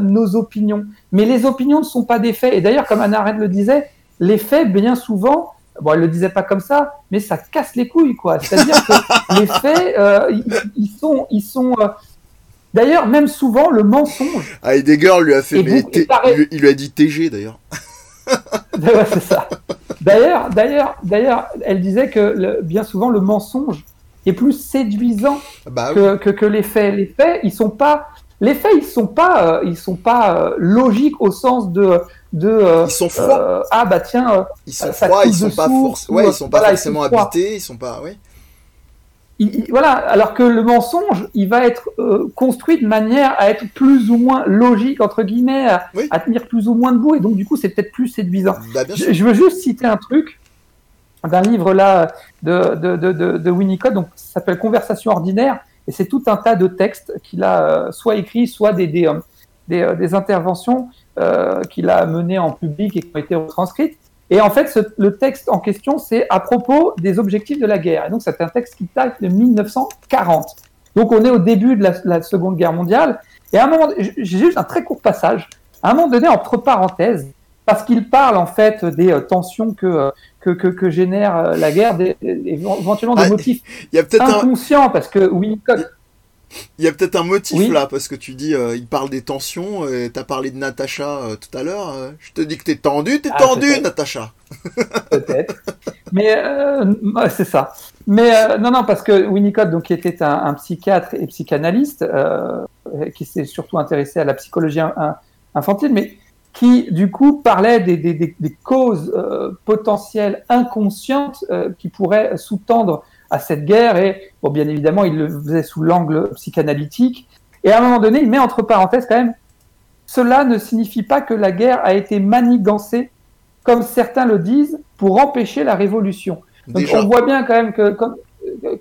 nos opinions. Mais les opinions ne sont pas des faits. Et d'ailleurs, comme Anna Arendt le disait, les faits, bien souvent, bon, elle le disait pas comme ça, mais ça casse les couilles, quoi. C'est-à-dire que les faits, euh, ils, ils, sont, ils sont D'ailleurs, même souvent, le mensonge. Ah, Heidegger lui a fait, mais vous, il, il lui a dit TG d'ailleurs. ouais, c'est ça. D'ailleurs, d'ailleurs, d'ailleurs, elle disait que le, bien souvent le mensonge est plus séduisant bah, que, oui. que, que, les faits. Les faits, ils sont pas, les faits, ils sont pas, euh, ils sont pas euh, logiques au sens de, de. Euh, ils sont froids. ah bah tiens. ils sont froids, ils sont, pas forc... ouais, ils sont pas voilà, forcément ils sont habités, ils sont pas, oui il, voilà, alors que le mensonge, il va être euh, construit de manière à être plus ou moins logique entre guillemets, à, oui. à tenir plus ou moins debout, et donc du coup c'est peut-être plus séduisant. Bah, je, je, veux juste citer un truc d'un livre là de, de, de, de, Winnicott, donc ça s'appelle Conversation ordinaire, et c'est tout un tas de textes qu'il a euh, soit écrit, soit des, des, euh, des, des interventions euh, qu'il a menées en public et qui ont été retranscrites. Et en fait, ce, le texte en question, c'est à propos des objectifs de la guerre. Et donc, c'est un texte qui date de 1940. Donc, on est au début de la, la Seconde Guerre mondiale. Et à un moment, j'ai juste un très court passage. À un moment donné, entre parenthèses, parce qu'il parle en fait des euh, tensions que, euh, que, que, que, génère euh, la guerre, des, éventuellement des ah, motifs y a inconscients, un... parce que Winnicott il y a peut-être un motif oui. là, parce que tu dis, euh, il parle des tensions, et t'as parlé de Natacha euh, tout à l'heure. Euh, je te dis que t'es tendu, t'es ah, tendu, Natacha. peut-être. Mais euh, c'est ça. Mais non, non, parce que Winnicott, donc, qui était un, un psychiatre et psychanalyste, qui s'est surtout intéressé à la psychologie infantile, mais qui, du coup, parlait des, des, des, des causes potentielles inconscientes qui pourraient sous-tendre à cette guerre et, bon, bien évidemment, il le faisait sous l'angle psychanalytique. Et à un moment donné, il met entre parenthèses quand même, cela ne signifie pas que la guerre a été manigancée, comme certains le disent, pour empêcher la révolution. Donc Déjà. on voit bien quand même que,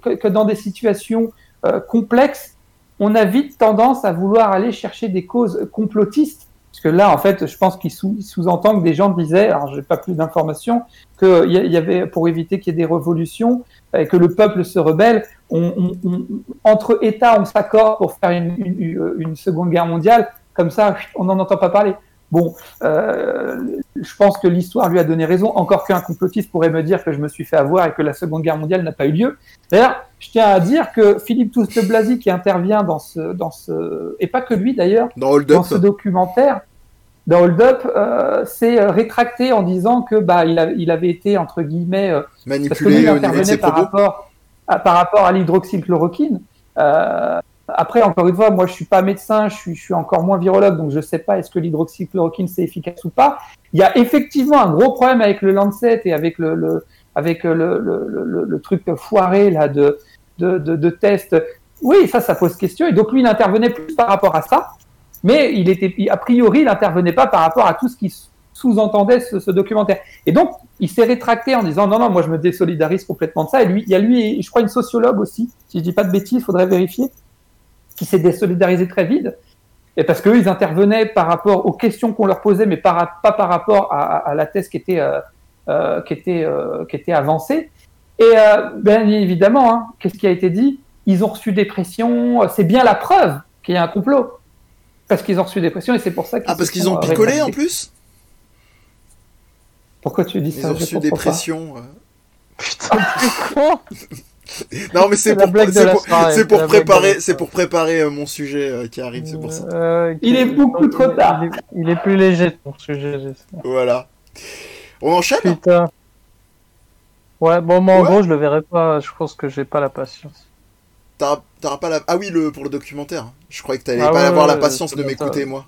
que, que dans des situations euh, complexes, on a vite tendance à vouloir aller chercher des causes complotistes. Parce que là, en fait, je pense qu'il sous-entend sous que des gens disaient, alors je n'ai pas plus d'informations, qu'il y, avait, pour éviter qu'il y ait des révolutions, et que le peuple se rebelle, entre États, on s'accorde pour faire une, seconde guerre mondiale. Comme ça, on n'en entend pas parler. Bon, euh, je pense que l'histoire lui a donné raison, encore qu'un complotiste pourrait me dire que je me suis fait avoir et que la seconde guerre mondiale n'a pas eu lieu. D'ailleurs, je tiens à dire que Philippe Touste-Blazy, qui intervient dans ce, dans ce, et pas que lui d'ailleurs, dans, dans ce documentaire, dans Hold Up euh, s'est rétracté en disant que bah il, a, il avait été entre guillemets euh, manipulé parce que lui, il par rapport à, par rapport à l'hydroxychloroquine. Euh, après, encore une fois, moi je suis pas médecin, je suis, encore moins virologue, donc je sais pas est-ce que l'hydroxychloroquine c'est efficace ou pas. Il y a effectivement un gros problème avec le Lancet et avec le, avec le, truc foiré là de de, de, tests. Oui, ça, ça pose question. Et donc lui, il intervenait plus par rapport à ça mais il était, a priori, il n'intervenait pas par rapport à tout ce qui sous-entendait ce, ce, documentaire. Et donc, il s'est rétracté en disant non, non, moi je me désolidarise complètement de ça. Et lui, il y a lui, je crois, une sociologue aussi, si je dis pas de bêtises, il faudrait vérifier, qui s'est désolidarisé très vite. et parce qu'eux, ils intervenaient par rapport aux questions qu'on leur posait, mais par, pas par rapport à, à, la thèse qui était, euh, euh, qui était, euh, qui était avancée. Et euh, bien évidemment, hein, qu'est-ce qui a été dit? Ils ont reçu des pressions. C'est bien la preuve qu'il y a un complot. Parce qu'ils ont reçu des pressions et c'est pour ça qu'ils Ah, parce qu'ils ont picolé en plus? Pourquoi tu dis Ils ça? ont reçu des pressions. Putain, Non, mais c'est pour, c'est pour, préparer, c'est pour préparer euh, mon sujet euh, qui arrive, c'est pour ça. Euh, Il est beaucoup trop tard. Il est, il est plus léger ton sujet, j'espère. Voilà. On enchaîne? Putain. Ouais, bon, moi en Ouais. gros, je le verrai pas. Je pense que j'ai pas la patience. T'auras t'auras pas la... Ah oui, le, pour le documentaire. Je croyais que t'allais Ah pas ouais, avoir la patience de m'écouter, moi.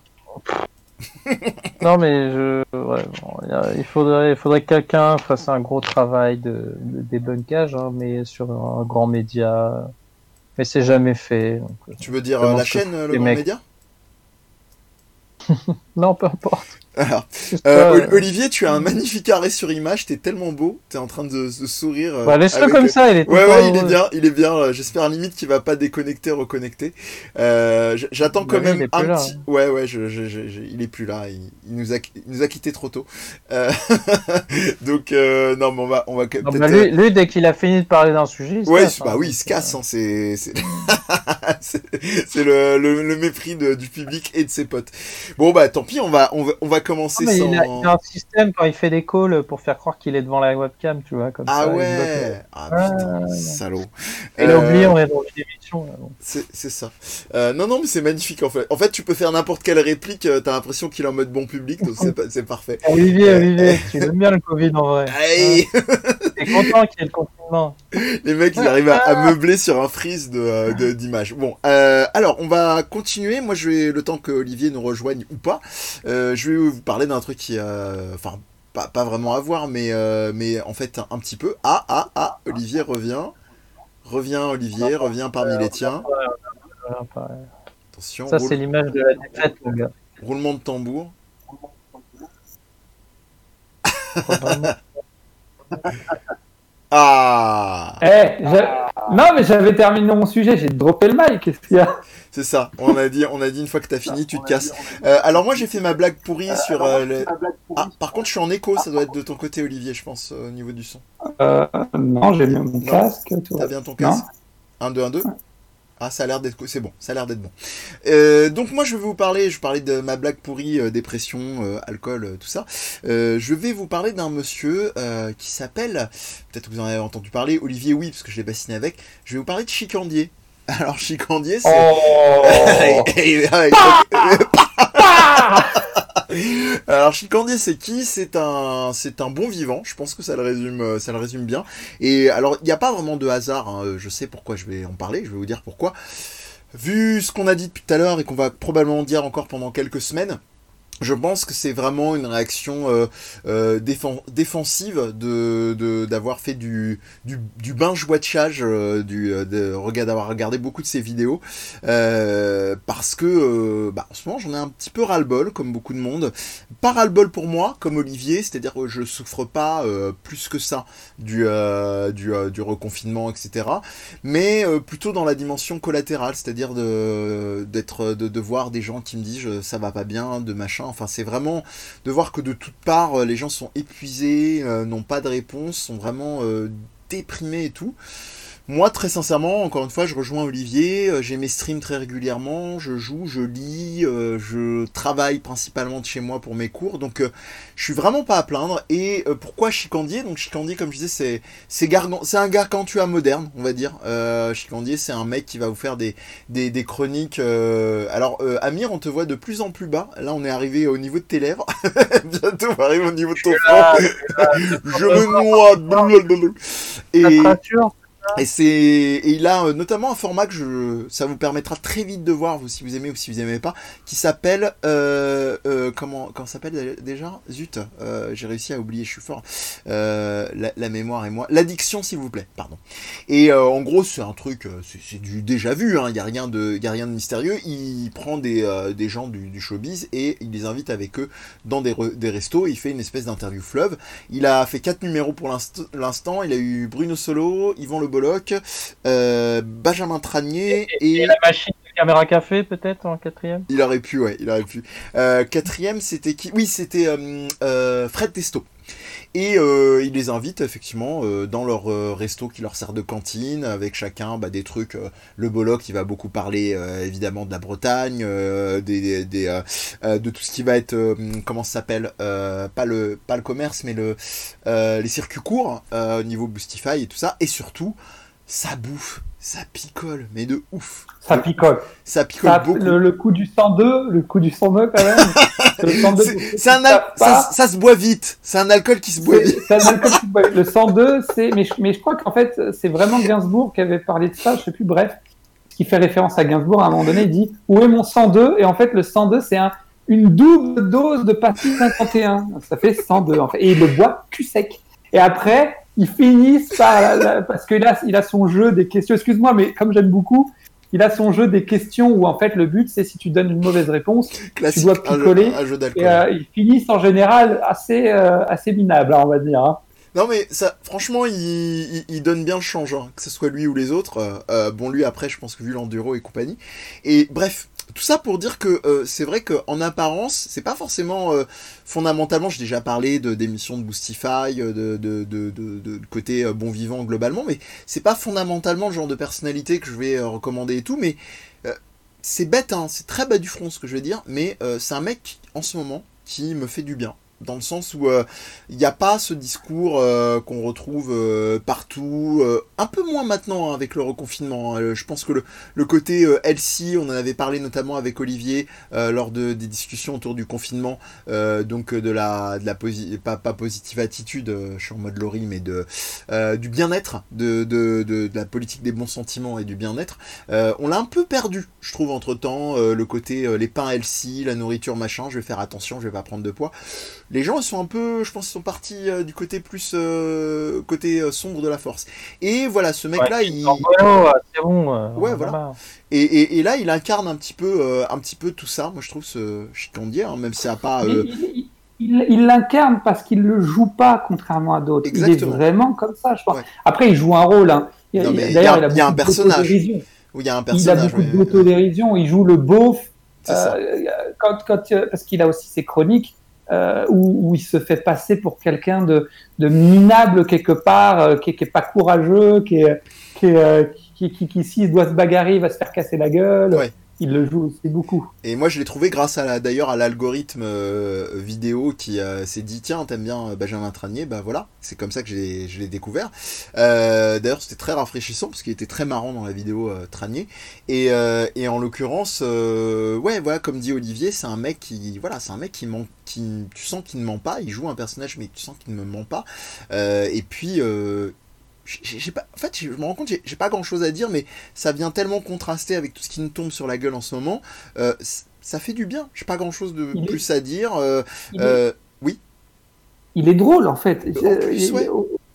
Non, mais je. Ouais, bon, il faudrait, il faudrait que quelqu'un fasse un gros travail de, de débunkage, hein, mais sur un grand média. Mais c'est jamais fait. donc, euh, Tu veux dire euh, la chaîne, euh, le grand mecs- média? Non, peu importe. Alors, euh, euh, Olivier, tu as un magnifique arrêt sur image, t'es tellement beau, t'es en train de, de sourire. euh, Bah, laisse-le avec- comme ça, il est Ouais, ouais, il est bien, il est bien. euh, J'espère limite qu'il va pas déconnecter, reconnecter. Euh, J'attends Bah quand même un là, petit. hein. Ouais, ouais, je, je- je- il est plus là. Il, il nous a, il nous a quitté trop tôt. Euh, Donc euh, non, mais on va, on va Non, bah, lui, lui, dès qu'il a fini de parler d'un sujet, il se Ouais, casse, bah hein, oui, il se casse, hein, c'est c'est c'est c'est le, le, le mépris de- du public et de ses potes. Bon bah tant pis, on va on va on va Non, mais sans. il, a, il a un système quand il fait des calls pour faire croire qu'il est devant la webcam, tu vois, comme Ah ça. ouais, ah Ah, putain, ouais. salaud. euh, Il a Euh, oublié, on est dans une émission. C'est ça. Euh, non, non, mais c'est magnifique en fait. En fait, tu peux faire n'importe quelle réplique, euh, t'as l'impression qu'il est en mode bon public, donc c'est parfait. Olivier, Euh, Olivier, tu aimes bien le Covid en vrai. Aïe Content qu'il y ait le confinement. Les mecs, ils arrivent à, à meubler sur un freeze de, euh, de- d'images. Bon, euh, alors, on va continuer. Moi, je vais, le temps que Olivier nous rejoigne ou pas, euh, je vais vous parler d'un truc qui, euh, enfin, pas, pas vraiment à voir, mais, euh, mais en fait, un, un petit peu. Ah, ah, ah, Olivier revient. Reviens, Olivier, reviens parmi les tiens. Attention, Ça, c'est l'image de la défaite, mon gars. roulement de tambour. Ah Eh, non, mais j'avais terminé mon sujet, j'ai droppé le mic. Qu'est-ce qu'il y a C'est ça, on a dit, on a dit une fois que t'as fini, tu te casses. Euh, alors moi j'ai fait ma blague pourrie sur... euh, le- Ah, par contre je suis en écho, ça doit être de ton côté Olivier, je pense, euh, au niveau du son. euh, Non, j'ai mis mon casque. T'as bien ton casque 1, 2, 1, 2 Ah, ça a l'air d'être... C'est bon, ça a l'air d'être bon. Euh, donc moi je vais vous parler, je parlais de ma blague pourrie, euh, dépression, euh, alcool, euh, tout ça. Euh, je vais vous parler d'un monsieur euh, qui s'appelle, peut-être que vous en avez entendu parler, Olivier oui, parce que je l'ai bassiné avec, je vais vous parler de Chicandier. Alors Chicandier c'est... Oh Alors Chicandier c'est qui? C'est un c'est un bon vivant. Je pense que ça le résume euh, ça le résume bien. Et alors il n'y a pas vraiment de hasard. hein. Je sais pourquoi je vais en parler. Je vais vous dire pourquoi. Vu ce qu'on a dit depuis tout à l'heure et qu'on va probablement dire encore pendant quelques semaines. Je pense que c'est vraiment une réaction euh, euh, défen- défensive de d'avoir fait du du, binge watchage, euh, d'avoir regardé beaucoup de ses vidéos, parce que bah, en ce moment j'en ai un petit peu ras-le-bol, comme beaucoup de monde. Pas ras-le-bol pour moi, comme Olivier, c'est-à-dire que je souffre pas plus que ça du du, du reconfinement, etc. Mais plutôt dans la dimension collatérale, c'est-à-dire de d'être de, voir des gens qui me disent ça va pas bien, de machin. Enfin, c'est vraiment de voir que de toutes parts, euh, les gens sont épuisés, euh, n'ont pas de réponse, sont vraiment euh, déprimés et tout. Moi, très sincèrement, encore une fois, je rejoins Olivier. euh, J'ai mes streams très régulièrement. Je joue, je lis, euh, je travaille principalement de chez moi pour mes cours. Donc, euh, je suis vraiment pas à plaindre. Et euh, pourquoi Chicandier? Donc, Chicandier, comme je disais, c'est c'est un gargantua moderne, on va dire. Euh, Chicandier, c'est un mec qui va vous faire des des, des chroniques. euh, Alors, euh, Amir, on te voit de plus en plus bas. Là, on est arrivé au niveau de tes lèvres. Bientôt, on va arriver au niveau de ton front. je me noie. La Et et c'est et il a euh, notamment un format que je ça vous permettra très vite de voir vous si vous aimez ou si vous aimez pas qui s'appelle euh, euh, comment comment s'appelle dé- déjà? Zut euh, j'ai réussi à oublier je suis fort. Euh, la, la mémoire et moi. L'addiction s'il vous plaît. Pardon. Et euh, en gros c'est un truc c'est du déjà vu hein. Il y a rien de y a rien de mystérieux. Il prend des des gens du, showbiz et il les invite avec eux dans des re- des restos. Il fait une espèce d'interview fleuve. Il a fait quatre numéros pour l'inst- l'instant. Il a eu Bruno Solo, Yvan Le Bolloc, euh, Benjamin Tranier et, et la machine de Caméra Café peut-être en quatrième? Il aurait pu, ouais, il aurait pu. Euh, quatrième, c'était qui? Oui, c'était euh, euh, Fred Testo. Et euh, il les invite effectivement euh, dans leur euh, resto qui leur sert de cantine, avec chacun bah, des trucs. euh, le Bollock, il va beaucoup parler euh, évidemment de la Bretagne, des, des, de tout ce qui va être comment ça s'appelle pas le pas le commerce, mais le les circuits courts au niveau Boostify et tout ça, et surtout ça bouffe, ça picole, mais de ouf. Ça picole. Ça picole Ça- beaucoup. le, le coup du 102, le coup du 102 quand même. le 102, C'est- pour ceux C'est un qui al- savent pas, ça, ça se boit vite. C'est un alcool qui se boit vite. un alcool qui boit. Le 102, c'est. Mais je, mais je crois qu'en fait, c'est vraiment Gainsbourg qui avait parlé de ça, je sais plus, bref. Qui fait référence à Gainsbourg à un moment donné, il dit Où est mon 102 Et en fait, le 102, c'est un, une double dose de pastis 51. Donc, Ça fait 102, en fait. Et il le boit cul sec. Et après, ils finissent par. la- la- parce que là, il a son jeu des questions. Excuse-moi, mais comme j'aime beaucoup. Il a son jeu des questions où en fait le but c'est si tu donnes une mauvaise réponse, Classique. dois un jeu- picoler, Un jeu d'alcool. et euh, ils finissent en général assez euh, assez minables, hein, on va dire. hein. Non mais ça, franchement, il, il, il donne bien le change, hein, que ce soit lui ou les autres. Euh, euh, bon, lui après, je pense que vu l'enduro et compagnie. Et bref, tout ça pour dire que euh, c'est vrai qu'en apparence, c'est pas forcément euh, fondamentalement. J'ai déjà parlé de d'émissions de Boostify, euh, de côté bon vivant globalement, mais c'est pas fondamentalement le genre de personnalité que je vais recommander et tout. Mais c'est bête, hein, c'est très bas du front ce que je vais dire, mais c'est un mec en ce moment qui me fait du bien. Dans le sens où euh, il n'y a pas ce discours euh, qu'on retrouve euh, partout, euh, un peu moins maintenant hein, avec le reconfinement. hein. Euh, je pense que le, le côté euh, LC, on en avait parlé notamment avec Olivier euh, lors de, des discussions autour du confinement, euh, donc euh, de la, de la pas, pas positive attitude, euh, je suis en mode Laurie, mais de, euh, du bien-être, de, de, de, la politique des bons sentiments et du bien-être. Euh, on l'a un peu perdu, je trouve, entre temps, le côté euh, les pains LC, la nourriture machin, je vais faire attention, je vais pas prendre de poids les gens ils sont un peu, je pense, ils sont partis euh, du côté plus euh, côté euh, sombre de la force. Et voilà, ce mec-là, Ouais, il voilà, c'est bon. euh, Ouais, voilà. et, et, et là, il incarne un petit peu, euh, un petit peu tout ça. Moi, je trouve ce chicandier, hein, même si ça a pas. Euh, il- l'incarne parce qu'il le joue pas contrairement à d'autres. Il est Exactement. vraiment comme ça, je pense. Ouais. Après, il joue un rôle. Hein. Il- Non, il- mais il y D'ailleurs, a- il a, il y a un personnage. où il y a un Il a personnage. beaucoup ouais, d'autodérision. Il joue le beauf. c'est ça. Euh, quand, quand, parce qu'il a aussi ses chroniques euh, où, il se fait passer pour quelqu'un de, minable quelque part, euh, qui, qui est pas courageux, euh, qui, qui, s'il doit se bagarrer, il va se faire casser la gueule. Il le joue aussi beaucoup. Et moi, je l'ai trouvé grâce à d'ailleurs à l'algorithme euh, vidéo qui euh, s'est dit tiens, t'aimes bien euh, Benjamin Tranier, bah voilà, c'est comme ça que je l'ai découvert. D'ailleurs, c'était très rafraîchissant parce qu'il était très marrant dans la vidéo Tranier. Et, et en l'occurrence, ouais, voilà, comme dit Olivier, c'est un mec qui, voilà, c'est un mec qui ment, qui, tu sens qu'il ne ment pas. Il joue un personnage, mais tu sens qu'il ne ment pas. Et puis. J'ai j'ai pas, en fait, je me rends compte, j'ai pas grand chose à dire, mais ça vient tellement contraster avec tout ce qui nous tombe sur la gueule en ce moment. Euh, ça fait du bien. J'ai pas grand chose de Il est- plus à dire. Euh, Il est- euh, il est drôle en fait. Ouais.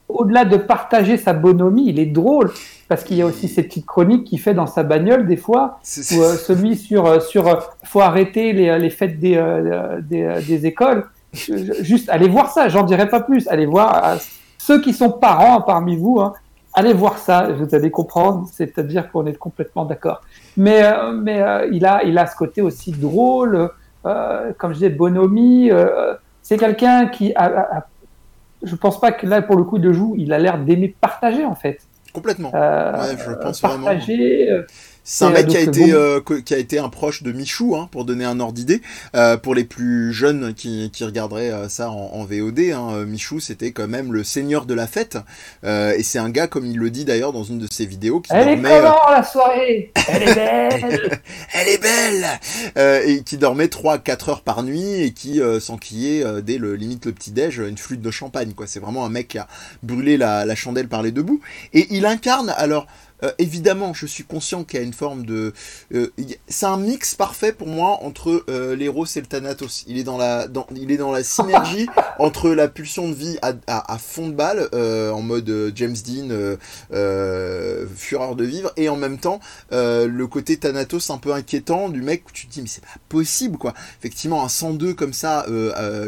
Au-delà de partager sa bonhomie, il est drôle parce qu'il y a aussi ces petites chroniques qu'il fait dans sa bagnole des fois. Ou celui sur sur faut arrêter les, les fêtes des des, des écoles. Juste allez voir ça. J'en dirai pas plus. Allez voir ceux qui sont parents parmi vous. hein, allez voir ça. Vous allez comprendre. C'est-à-dire qu'on est complètement d'accord. Mais euh, mais euh, il a il a ce côté aussi drôle. euh, comme je disais, bonhomie. c'est quelqu'un qui a, a- a- je pense pas que là pour le coup de joue, il a l'air d'aimer partager en fait. complètement. Ouais, je pense vraiment. partager. C'est un Et, mec euh, qui a été euh, qui a été un proche de Michou, hein, pour donner un ordre d'idée. Euh, pour les plus jeunes qui, qui regarderaient euh, ça en, en VOD, hein, euh, Michou c'était quand même le seigneur de la fête. Euh, et c'est un gars, comme il le dit d'ailleurs dans une de ses vidéos, qui Elle est dormait. euh, comment la soirée? Elle est belle. Elle est belle Euh, Et qui dormait 3 4 heures par nuit et qui euh, s'enquillait euh, dès le limite le petit-déj une flûte de champagne quoi. C'est vraiment un mec qui a brûlé la, la chandelle par les deux bouts et il incarne alors euh, évidemment, je suis conscient qu'il y a une forme de. euh, c'est un mix parfait pour moi entre euh, l'Eros et le Thanatos. Il est dans la, dans, il est dans la synergie entre la pulsion de vie à, à, à fond de balle, euh, en mode James Dean, fureur de vivre, et en même temps le côté Thanatos un peu inquiétant du mec où tu te dis mais c'est pas possible quoi. Effectivement un 102 comme ça,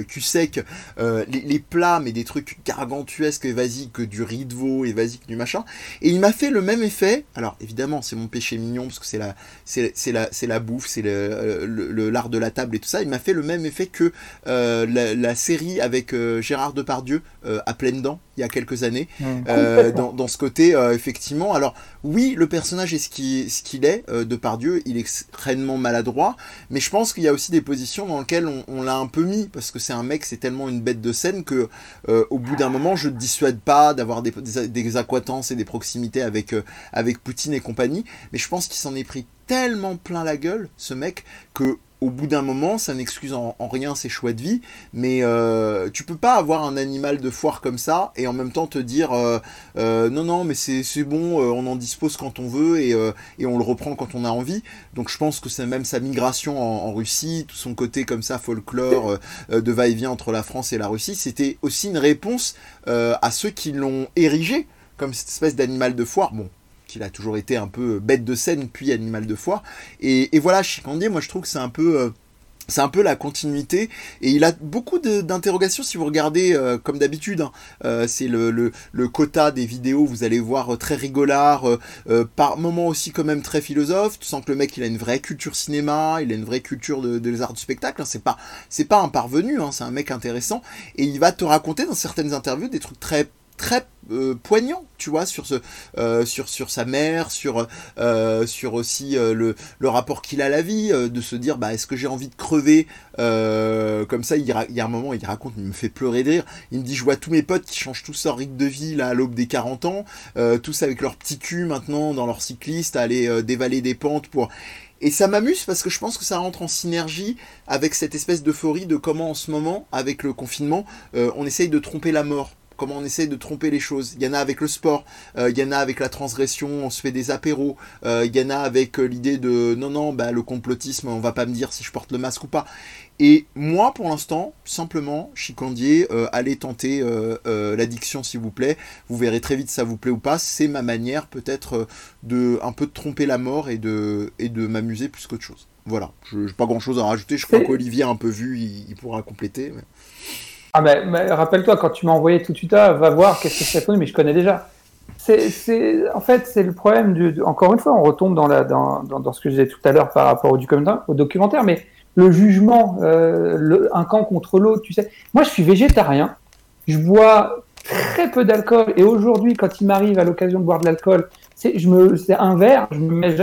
cul sec, les, les plats mais des trucs gargantuesques évasiques que du riz de veau évasique du machin. Et il m'a fait le même effet alors évidemment c'est mon péché mignon parce que c'est la, c'est, c'est la, bouffe, c'est le, l'art de la table et tout ça, il m'a fait le même effet que euh, la, la série avec euh, Gérard Depardieu euh, à pleines dents il y a quelques années. Euh, dans, dans ce côté, euh, effectivement. Alors, oui, le personnage est ce qu'il ce qu'il est, euh, de Pardieu, il est extrêmement maladroit, mais je pense qu'il y a aussi des positions dans lesquelles on, on l'a un peu mis, parce que c'est un mec, c'est tellement une bête de scène que, euh, au bout d'un moment, je ne dissuade pas d'avoir des, des, des acquaintances et des proximités avec, euh, avec Poutine et compagnie, mais je pense qu'il s'en est pris tellement plein la gueule, ce mec, que au bout d'un moment, ça n'excuse en, en rien ses choix de vie, mais euh, tu peux pas avoir un animal de foire comme ça et en même temps te dire euh, euh, non non mais c'est bon, on en dispose quand on veut et, et on le reprend quand on a envie. Donc je pense que c'est même sa migration en, en Russie, tout son côté comme ça folklore de va-et-vient entre la France et la Russie, c'était aussi une réponse à ceux qui l'ont érigé comme cette espèce d'animal de foire. Bon, qu'il a toujours été un peu bête de scène puis animal de foire. Et, voilà, Chicandier, moi je trouve que c'est un peu euh, c'est un peu la continuité et il a beaucoup de- d'interrogations si vous regardez euh, comme d'habitude hein. Euh, c'est le, le, le quota des vidéos vous allez voir euh, très rigolard euh, euh, par moments aussi quand même très philosophe tu sens que le mec il a une vraie culture cinéma il a une vraie culture de, des arts du spectacle hein. c'est pas c'est pas un parvenu hein. c'est un mec intéressant et il va te raconter dans certaines interviews des trucs très très euh, poignants tu vois sur ce euh, sur sur sa mère sur euh, sur aussi le le rapport qu'il a à la vie, de se dire bah est-ce que j'ai envie de crever comme ça. Il, y a un moment, il raconte, il me fait pleurer de rire. Il me dit je vois tous mes potes qui changent tous leur rythme de vie là à l'aube des 40 ans, tous avec leur petit cul maintenant dans leur cycliste à aller dévaler des pentes pour et ça m'amuse parce que je pense que ça rentre en synergie avec cette espèce d'euphorie de comment en ce moment, avec le confinement, on essaye de tromper la mort. Comment on essaye de tromper les choses. Il y en a avec le sport, euh, il y en a avec la transgression, on se fait des apéros, euh, il y en a avec euh, l'idée de non, non, bah, le complotisme, on va pas me dire si je porte le masque ou pas. Et moi, pour l'instant, simplement, Chicandier, euh, allez tenter l'addiction, s'il vous plaît. Vous verrez très vite si ça vous plaît ou pas. C'est ma manière, peut-être, de un peu de tromper la mort et de, et de m'amuser plus qu'autre chose. Voilà, je n'ai pas grand-chose à rajouter. Je crois qu'Olivier a un peu vu, il, il pourra compléter. mais- Ah mais rappelle-toi, quand tu m'as envoyé tout de suite, ah, va voir qu'est-ce que c'est répondu, mais je connais déjà. En fait, c'est le problème du, encore une fois, on retombe dans, ce que je disais tout à l'heure par rapport au documentaire, mais le jugement, euh, un camp contre l'autre, tu sais. Moi, je suis végétarien, je bois très peu d'alcool, et aujourd'hui, quand il m'arrive à l'occasion de boire de l'alcool, c'est, je me, c'est un verre,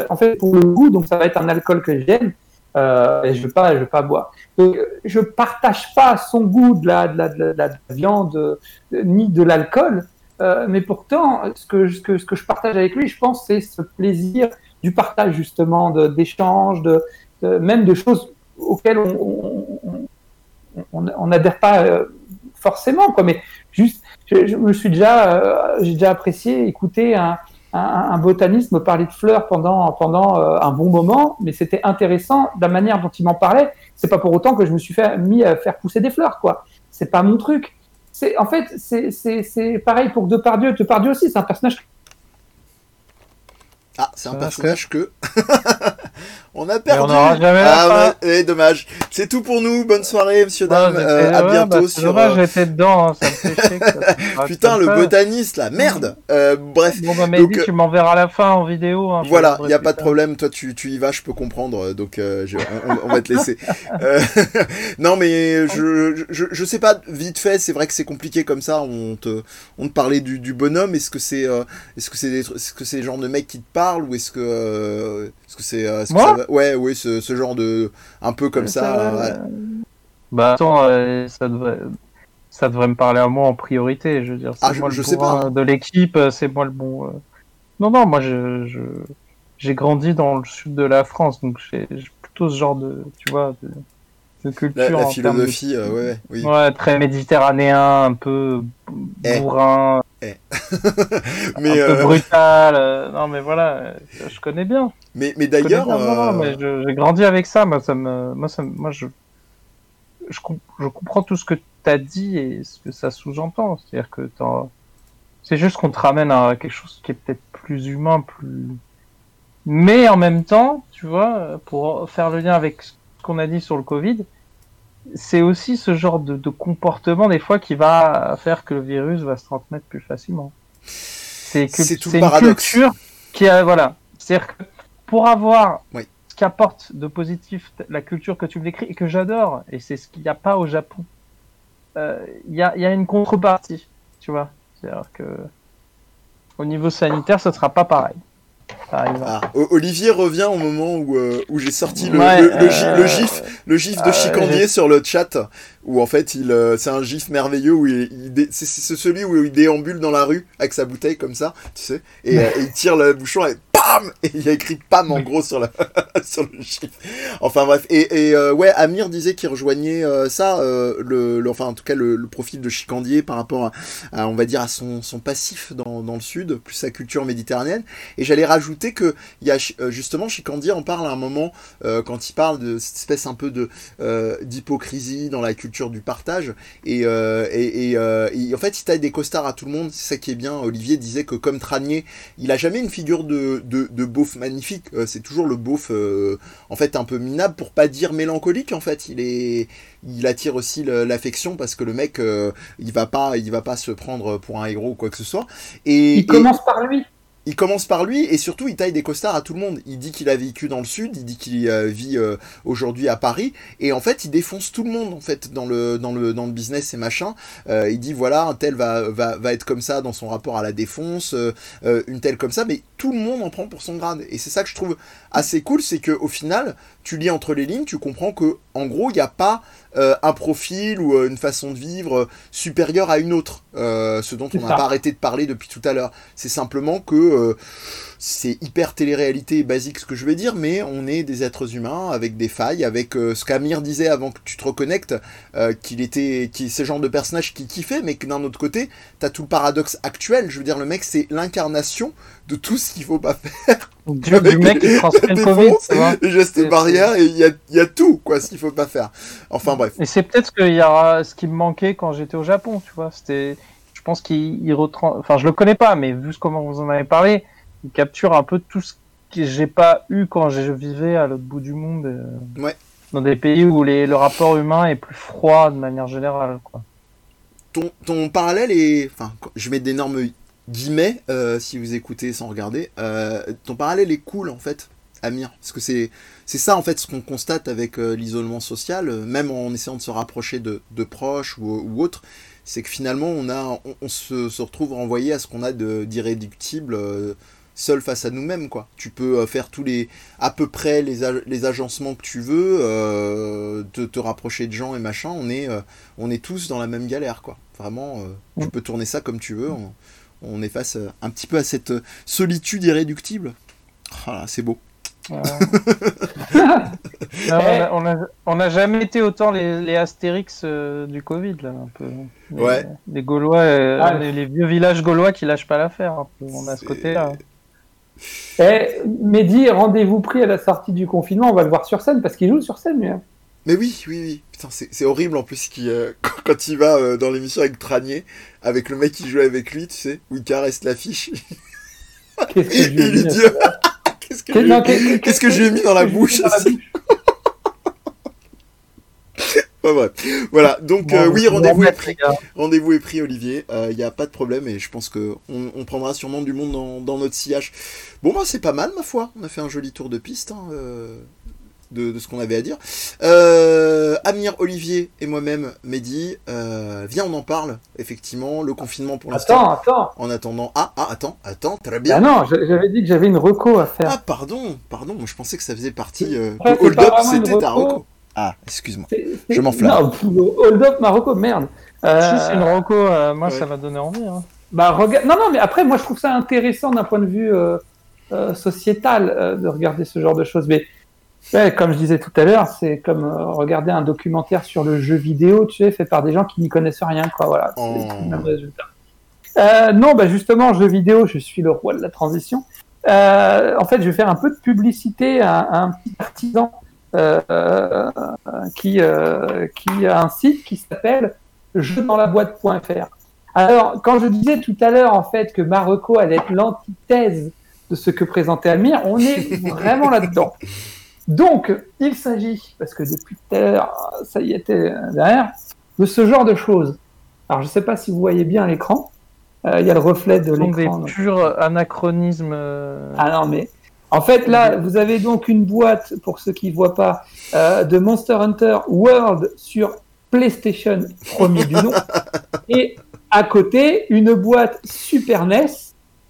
en fait, pour le goût, donc ça va être un alcool que j'aime, euh, et je veux pas, je veux pas boire. Donc, euh, je partage pas son goût de la, de la, de la, de la viande euh, ni de l'alcool, euh, mais pourtant, ce que, ce, que, ce que je partage avec lui, je pense, c'est ce plaisir du partage justement, d'échanges, de, de- même de choses auxquelles on n'adhère pas euh, forcément, quoi. Mais juste, je, me suis déjà, j'ai déjà apprécié écouter un, un, un botaniste me parler de fleurs pendant pendant euh, un bon moment, mais c'était intéressant de la manière dont il m'en parlait. C'est pas pour autant que je me suis fait, mis à faire pousser des fleurs, quoi. C'est pas mon truc. C'est en fait, c'est c'est c'est pareil pour Depardieu. Depardieu aussi, c'est un personnage. Ah, c'est un personnage que. on a perdu. on n'aura jamais la ah, fin. ouais, eh, dommage. C'est tout pour nous. Bonne soirée, monsieur, dame. Euh, à ouais, bientôt bah, sur. dommage, euh, j'étais dedans, hein, ça me fait chier. que ça Putain, le botaniste là, merde. Euh, bref. Bon, bah, Donc, Mehdi, euh, tu m'enverras la fin en vidéo. Hein, Voilà, il n'y a pas de problème. Toi, tu, tu y vas, je peux comprendre. Donc, euh, je- on, va te laisser. Euh, non, mais je, je, je sais pas, vite fait, c'est vrai que c'est compliqué comme ça. On te, on te parlait du, du bonhomme. Est-ce que c'est euh, est-ce que c'est des, tru- est-ce que c'est le genre de mec qui te parle ou est-ce que, est-ce que c'est. euh, va- Ouais, oui, ce, ce genre de. Un peu comme ça. ouais. Bah, attends, euh, ça devrait. Ça devrait me parler à moi en priorité, je veux dire. Ah, je- moi je le sais pas, hein. de l'équipe, euh, c'est moi le bon. euh. Non, non, moi, je, je, j'ai grandi dans le sud de la France, donc j'ai j'ai plutôt ce genre de, tu vois, de, de culture. La, termes de- philosophie, euh, ouais, ouais, oui. Ouais, très méditerranéen, un peu Eh. bourrin, Mais, un euh, peu brutal. euh, non, mais voilà, euh, je connais bien. mais, d'ailleurs. euh, j'ai grandi avec ça. Moi, ça me, moi, ça me- moi, je, je, je comprends tout ce que tu as dit et ce que ça sous-entend. C'est-à-dire que c'est juste qu'on te ramène à quelque chose qui est peut-être plus humain, plus. Mais en même temps, tu vois, pour faire le lien avec ce qu'on a dit sur le Covid, c'est aussi ce genre de, de comportement des fois qui va faire que le virus va se transmettre plus facilement. C'est une culture qui a, voilà. C'est-à-dire que pour avoir Oui. ce qu'apporte de positif la culture que tu me décris et que j'adore, et c'est ce qu'il n'y a pas au Japon, euh, il y, a, y a une contrepartie, tu vois. C'est-à-dire que au niveau sanitaire, ce sera pas pareil. Par exemple. Ah, Olivier revient au moment où, euh, où j'ai sorti le, Ouais, le, le gi- euh, le gif, le gif de euh, Chicandier sur le chat, où en fait il, euh, c'est un gif merveilleux où il, il dé- c'est, celui où il déambule dans la rue avec sa bouteille comme ça, tu sais, et, euh, et il tire le bouchon et PAM Et il y a écrit PAM en gros sur, la, sur le gif. Enfin bref, et, et euh, ouais, Amir disait qu'il rejoignait euh, ça, euh, le, le- enfin en tout cas le, le profil de Chicandier par rapport à, à, on va dire, à son, son passif dans, dans le sud, plus sa culture méditerranéenne. Et j'allais rajouter que il y a justement Chicandier en parle à un moment quand il parle de cette espèce un peu de d'hypocrisie dans la culture du partage. Et, et, et, et en fait il taille des costards à tout le monde. C'est ça qui est bien. Olivier disait que comme Tranier il a jamais une figure de, de, de beauf magnifique Euh, c'est toujours le beauf euh, en fait un peu minable pour pas dire mélancolique en fait. Il est il attire aussi l'affection parce que le mec euh, il va pas il va pas se prendre pour un héros ou quoi que ce soit. Et Il et- commence par lui. Il commence par lui et surtout il taille des costards à tout le monde. Il dit qu'il a vécu dans le sud, il dit qu'il euh, vit euh, aujourd'hui à Paris et en fait il défonce tout le monde en fait dans le dans le dans le business et machin. Euh, il dit voilà un tel va va va être comme ça dans son rapport à la défonce, euh, euh, une telle comme ça, mais tout le monde en prend pour son grade et c'est ça que je trouve assez cool, c'est que au final tu lis entre les lignes, tu comprends que en gros il n'y a pas euh, un profil ou euh, une façon de vivre euh, supérieure à une autre, ce dont on n'a pas arrêté de parler depuis tout à l'heure. C'est simplement que c'est hyper télé-réalité basique ce que je vais dire, mais on est des êtres humains avec des failles, avec euh, ce qu'Amir disait avant que tu te reconnectes, euh, qu'il était, qui ce genre de personnage qui kiffait, mais que d'un autre côté, t'as tout le paradoxe actuel. Je veux dire, le mec, c'est l'incarnation de tout ce qu'il faut pas faire. Du, du mec qui transmet le Covid, tu vois. Les gestes barrières, et il y a, y a tout, quoi, ce qu'il faut pas faire. Enfin bref. Et c'est peut-être ce y ce qui me manquait quand j'étais au Japon, tu vois. C'était, je pense qu'il il retrans, enfin, je le connais pas, mais vu ce comment vous en avez parlé, il capture un peu tout ce que j'ai pas eu quand je vivais à l'autre bout du monde, euh, Ouais. dans des pays où les, le rapport humain est plus froid de manière générale, quoi. ton, ton parallèle est. Enfin, je mets d'énormes guillemets euh, si vous écoutez sans regarder. Euh, ton parallèle est cool en fait, Amir. Parce que c'est, c'est ça en fait ce qu'on constate avec euh, l'isolement social, même en essayant de se rapprocher de, de proches ou, ou autres. C'est que finalement on, a, on, on se, se retrouve renvoyé à ce qu'on a d'irréductible. Seul face à nous-mêmes quoi. Tu peux euh, faire tous les à peu près les, ag- les agencements que tu veux, euh, te, te rapprocher de gens et machin. On est euh, on est tous dans la même galère, quoi. Vraiment, euh, tu Mm. peux tourner ça comme tu veux. On, on est face euh, un petit peu à cette solitude irréductible. Ah là, c'est beau. Euh, non, on, a, on, a, on a jamais été autant les, les Astérix euh, du Covid, là, un peu. Les, Ouais. Les Gaulois, euh, Ah. les, les vieux villages gaulois qui lâchent pas l'affaire. On a ce C'est- côté-là. Eh, Mehdi, rendez-vous pris à la sortie du confinement, on va le voir sur scène parce qu'il joue sur scène lui. hein. Mais oui, oui, oui. Putain, c'est horrible en plus qui, euh, quand, il va euh, dans l'émission avec Tranier, avec le mec qui joue avec lui, tu sais, où il caresse l'affiche. Qu'est-ce que Et je lui ai il lui dit dit Qu'est-ce que, qu'est-ce que je lui ai mis dans la bouche dans la Ouais, ouais. Voilà, donc euh, oui, rendez-vous est pris. Rendez-vous est pris, Olivier. Il n'y a pas de problème et je pense que on, on prendra sûrement du monde dans, dans notre sillage. Bon, bah, c'est pas mal, ma foi. On a fait un joli tour de piste hein, euh, de, de ce qu'on avait à dire. Euh, Amir, Olivier et moi-même, Mehdi, euh, viens, on en parle. Effectivement, le confinement pour l'instant. Attends, attends. En attendant. Ah, ah, attends, attends, très Ah bien. non, j'a- j'avais dit que j'avais une reco à faire. Ah, pardon, pardon. Je pensais que ça faisait partie. Euh, Ouais, Hold pas Up, c'était ta reco. Ah, excuse-moi. Je m'enflamme. Non, pff, hold up Marocco, merde. Euh, Si c'est une reco, euh, moi ouais. ça m'a donné envie. Hein. Bah, regarde... Non, non, mais après, moi, je trouve ça intéressant d'un point de vue euh, euh, sociétal euh, de regarder ce genre de choses. Mais ouais, comme je disais tout à l'heure, c'est comme euh, regarder un documentaire sur le jeu vidéo, tu sais, fait par des gens qui n'y connaissent rien, quoi. Voilà, c'est Oh. le même résultat. Euh, non, bah justement, jeu vidéo, je suis le roi de la transition. Euh, en fait, je vais faire un peu de publicité à, à un petit artisan qui, euh, qui a un site qui s'appelle jeuxdansla-boîte.fr. Alors, quand je disais tout à l'heure, en fait, que Marocco allait être l'antithèse de ce que présentait Amir, on est vraiment là-dedans. Donc, il s'agit, parce que depuis tout à l'heure, ça y était derrière, de ce genre de choses. Alors, je ne sais pas si vous voyez bien l'écran. Euh, Il y a le reflet de des l'écran. donc- purs anachronismes. euh, Ah non, mais en fait, là, vous avez donc une boîte, pour ceux qui ne voient pas, euh, de Monster Hunter World sur PlayStation, premier du nom, et à côté, une boîte Super NES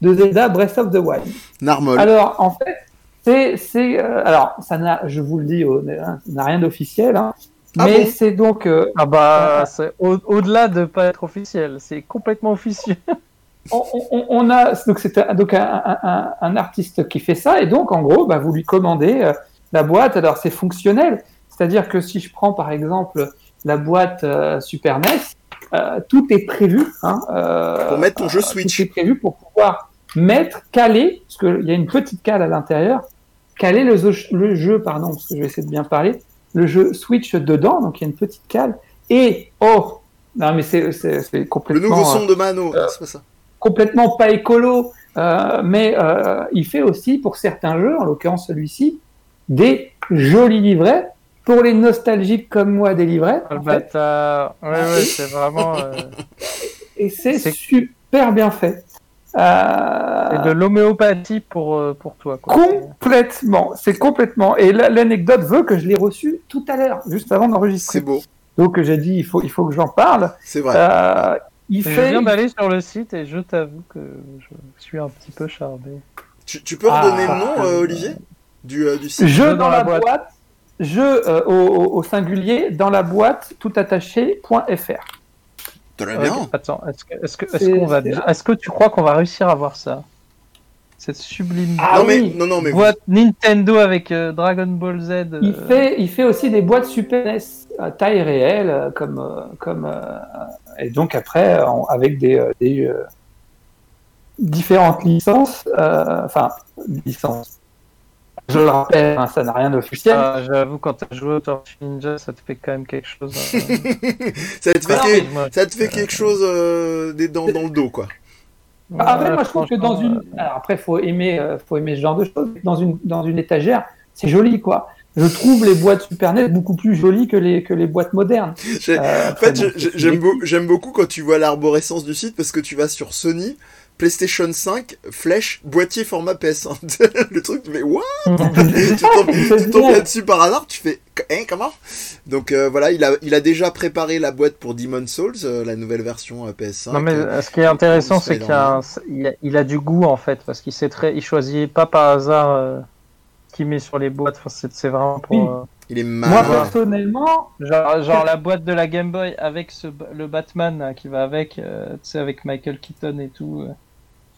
de Zelda Breath of the Wild. Narmol. Alors, en fait, c'est. c'est, euh, alors, ça n'a, je vous le dis, ça n'a rien d'officiel, hein, Ah mais bon? c'est donc. euh, Ah bah, c'est au- au-delà de pas être officiel, c'est complètement officiel. on, on- on a donc c'est un- donc un, un- un- un artiste qui fait ça et donc en gros bah, vous lui commandez euh, la boîte alors c'est fonctionnel c'est-à-dire que si je prends par exemple la boîte euh, Super NES euh, tout est prévu hein, euh, Pour mettre ton jeu tout Switch. est prévu pour pouvoir mettre caler parce qu'il y a une petite cale à l'intérieur caler le, le jeu pardon parce que je vais essayer de bien parler le jeu Switch dedans donc il y a une petite cale et oh non mais c'est c'est Le complètement nouveau son de Mano. euh, c'est pas ça. Complètement pas écolo, euh, mais euh, il fait aussi pour certains jeux, en l'occurrence celui-ci, des jolis livrets pour les nostalgiques comme moi des livrets. Ah, bâtard. Ouais, ouais, c'est vraiment. euh, et c'est c'est- super bien fait. Euh, c'est de l'homéopathie pour, pour toi. Quoi. complètement, c'est complètement. Et la- l'anecdote veut que je l'ai reçu tout à l'heure, juste avant C'est d'enregistrer. beau. Donc j'ai dit il faut il faut que j'en parle. C'est vrai. Il Je fait viens d'aller sur le site et je t'avoue que je suis un petit peu charmé. Tu, tu peux Ah. redonner le nom, euh, Olivier du, euh, du site? Jeu dans, la boîte, jeu euh, au, au- au singulier dans la boîte tout attaché.fr. Très bien. Attends, est-ce que, est-ce que, est-ce qu'on va, est-ce que tu crois qu'on va réussir à voir ça? Cette sublime Ah non, mais, oui. non, non, mais boîte Nintendo avec euh, Dragon Ball Z. euh, Il fait, il fait aussi des boîtes Super NES à taille réelle, comme, comme euh, et donc après avec des, euh, des euh, différentes licences, euh, enfin licences. Je le rappelle, hein, ça n'a rien d'officiel. ah, J'avoue, quand t'as joué au Tortue Ninja, ça te fait quand même quelque chose. euh, ça te fait, Non, que- mais- moi, ça te fait quelque chose euh, des dents dans le dos, quoi. Après, ouais, moi, je trouve que dans une. Alors, après, faut aimer, euh, faut aimer ce genre de choses. Dans une, dans une étagère, c'est joli, quoi. Je trouve les boîtes Super NES beaucoup plus jolies que les, que les boîtes modernes. Euh, En fait, bon, j'aime beau- beaucoup quand tu vois l'arborescence du site parce que tu vas sur Sony, PlayStation 5, flèche, boîtier format PS1. le truc, tu fais what Tu tombes, tu tombes là-dessus par hasard, tu fais hein, comment? Donc euh, voilà, il a, il a déjà préparé la boîte pour Demon Souls, euh, la nouvelle version euh, PS5. Non mais ce qui est intéressant, c'est qu'il a, un- il a, il a du goût en fait, parce qu'il sait très, il choisit pas par hasard euh, qu'il met sur les boîtes. Enfin, c'est vraiment pour. Oui. euh, il est Moi, personnellement, Genre, genre la boîte de la Game Boy avec ce, le Batman qui va avec, euh, tu sais, avec Michael Keaton et tout. euh.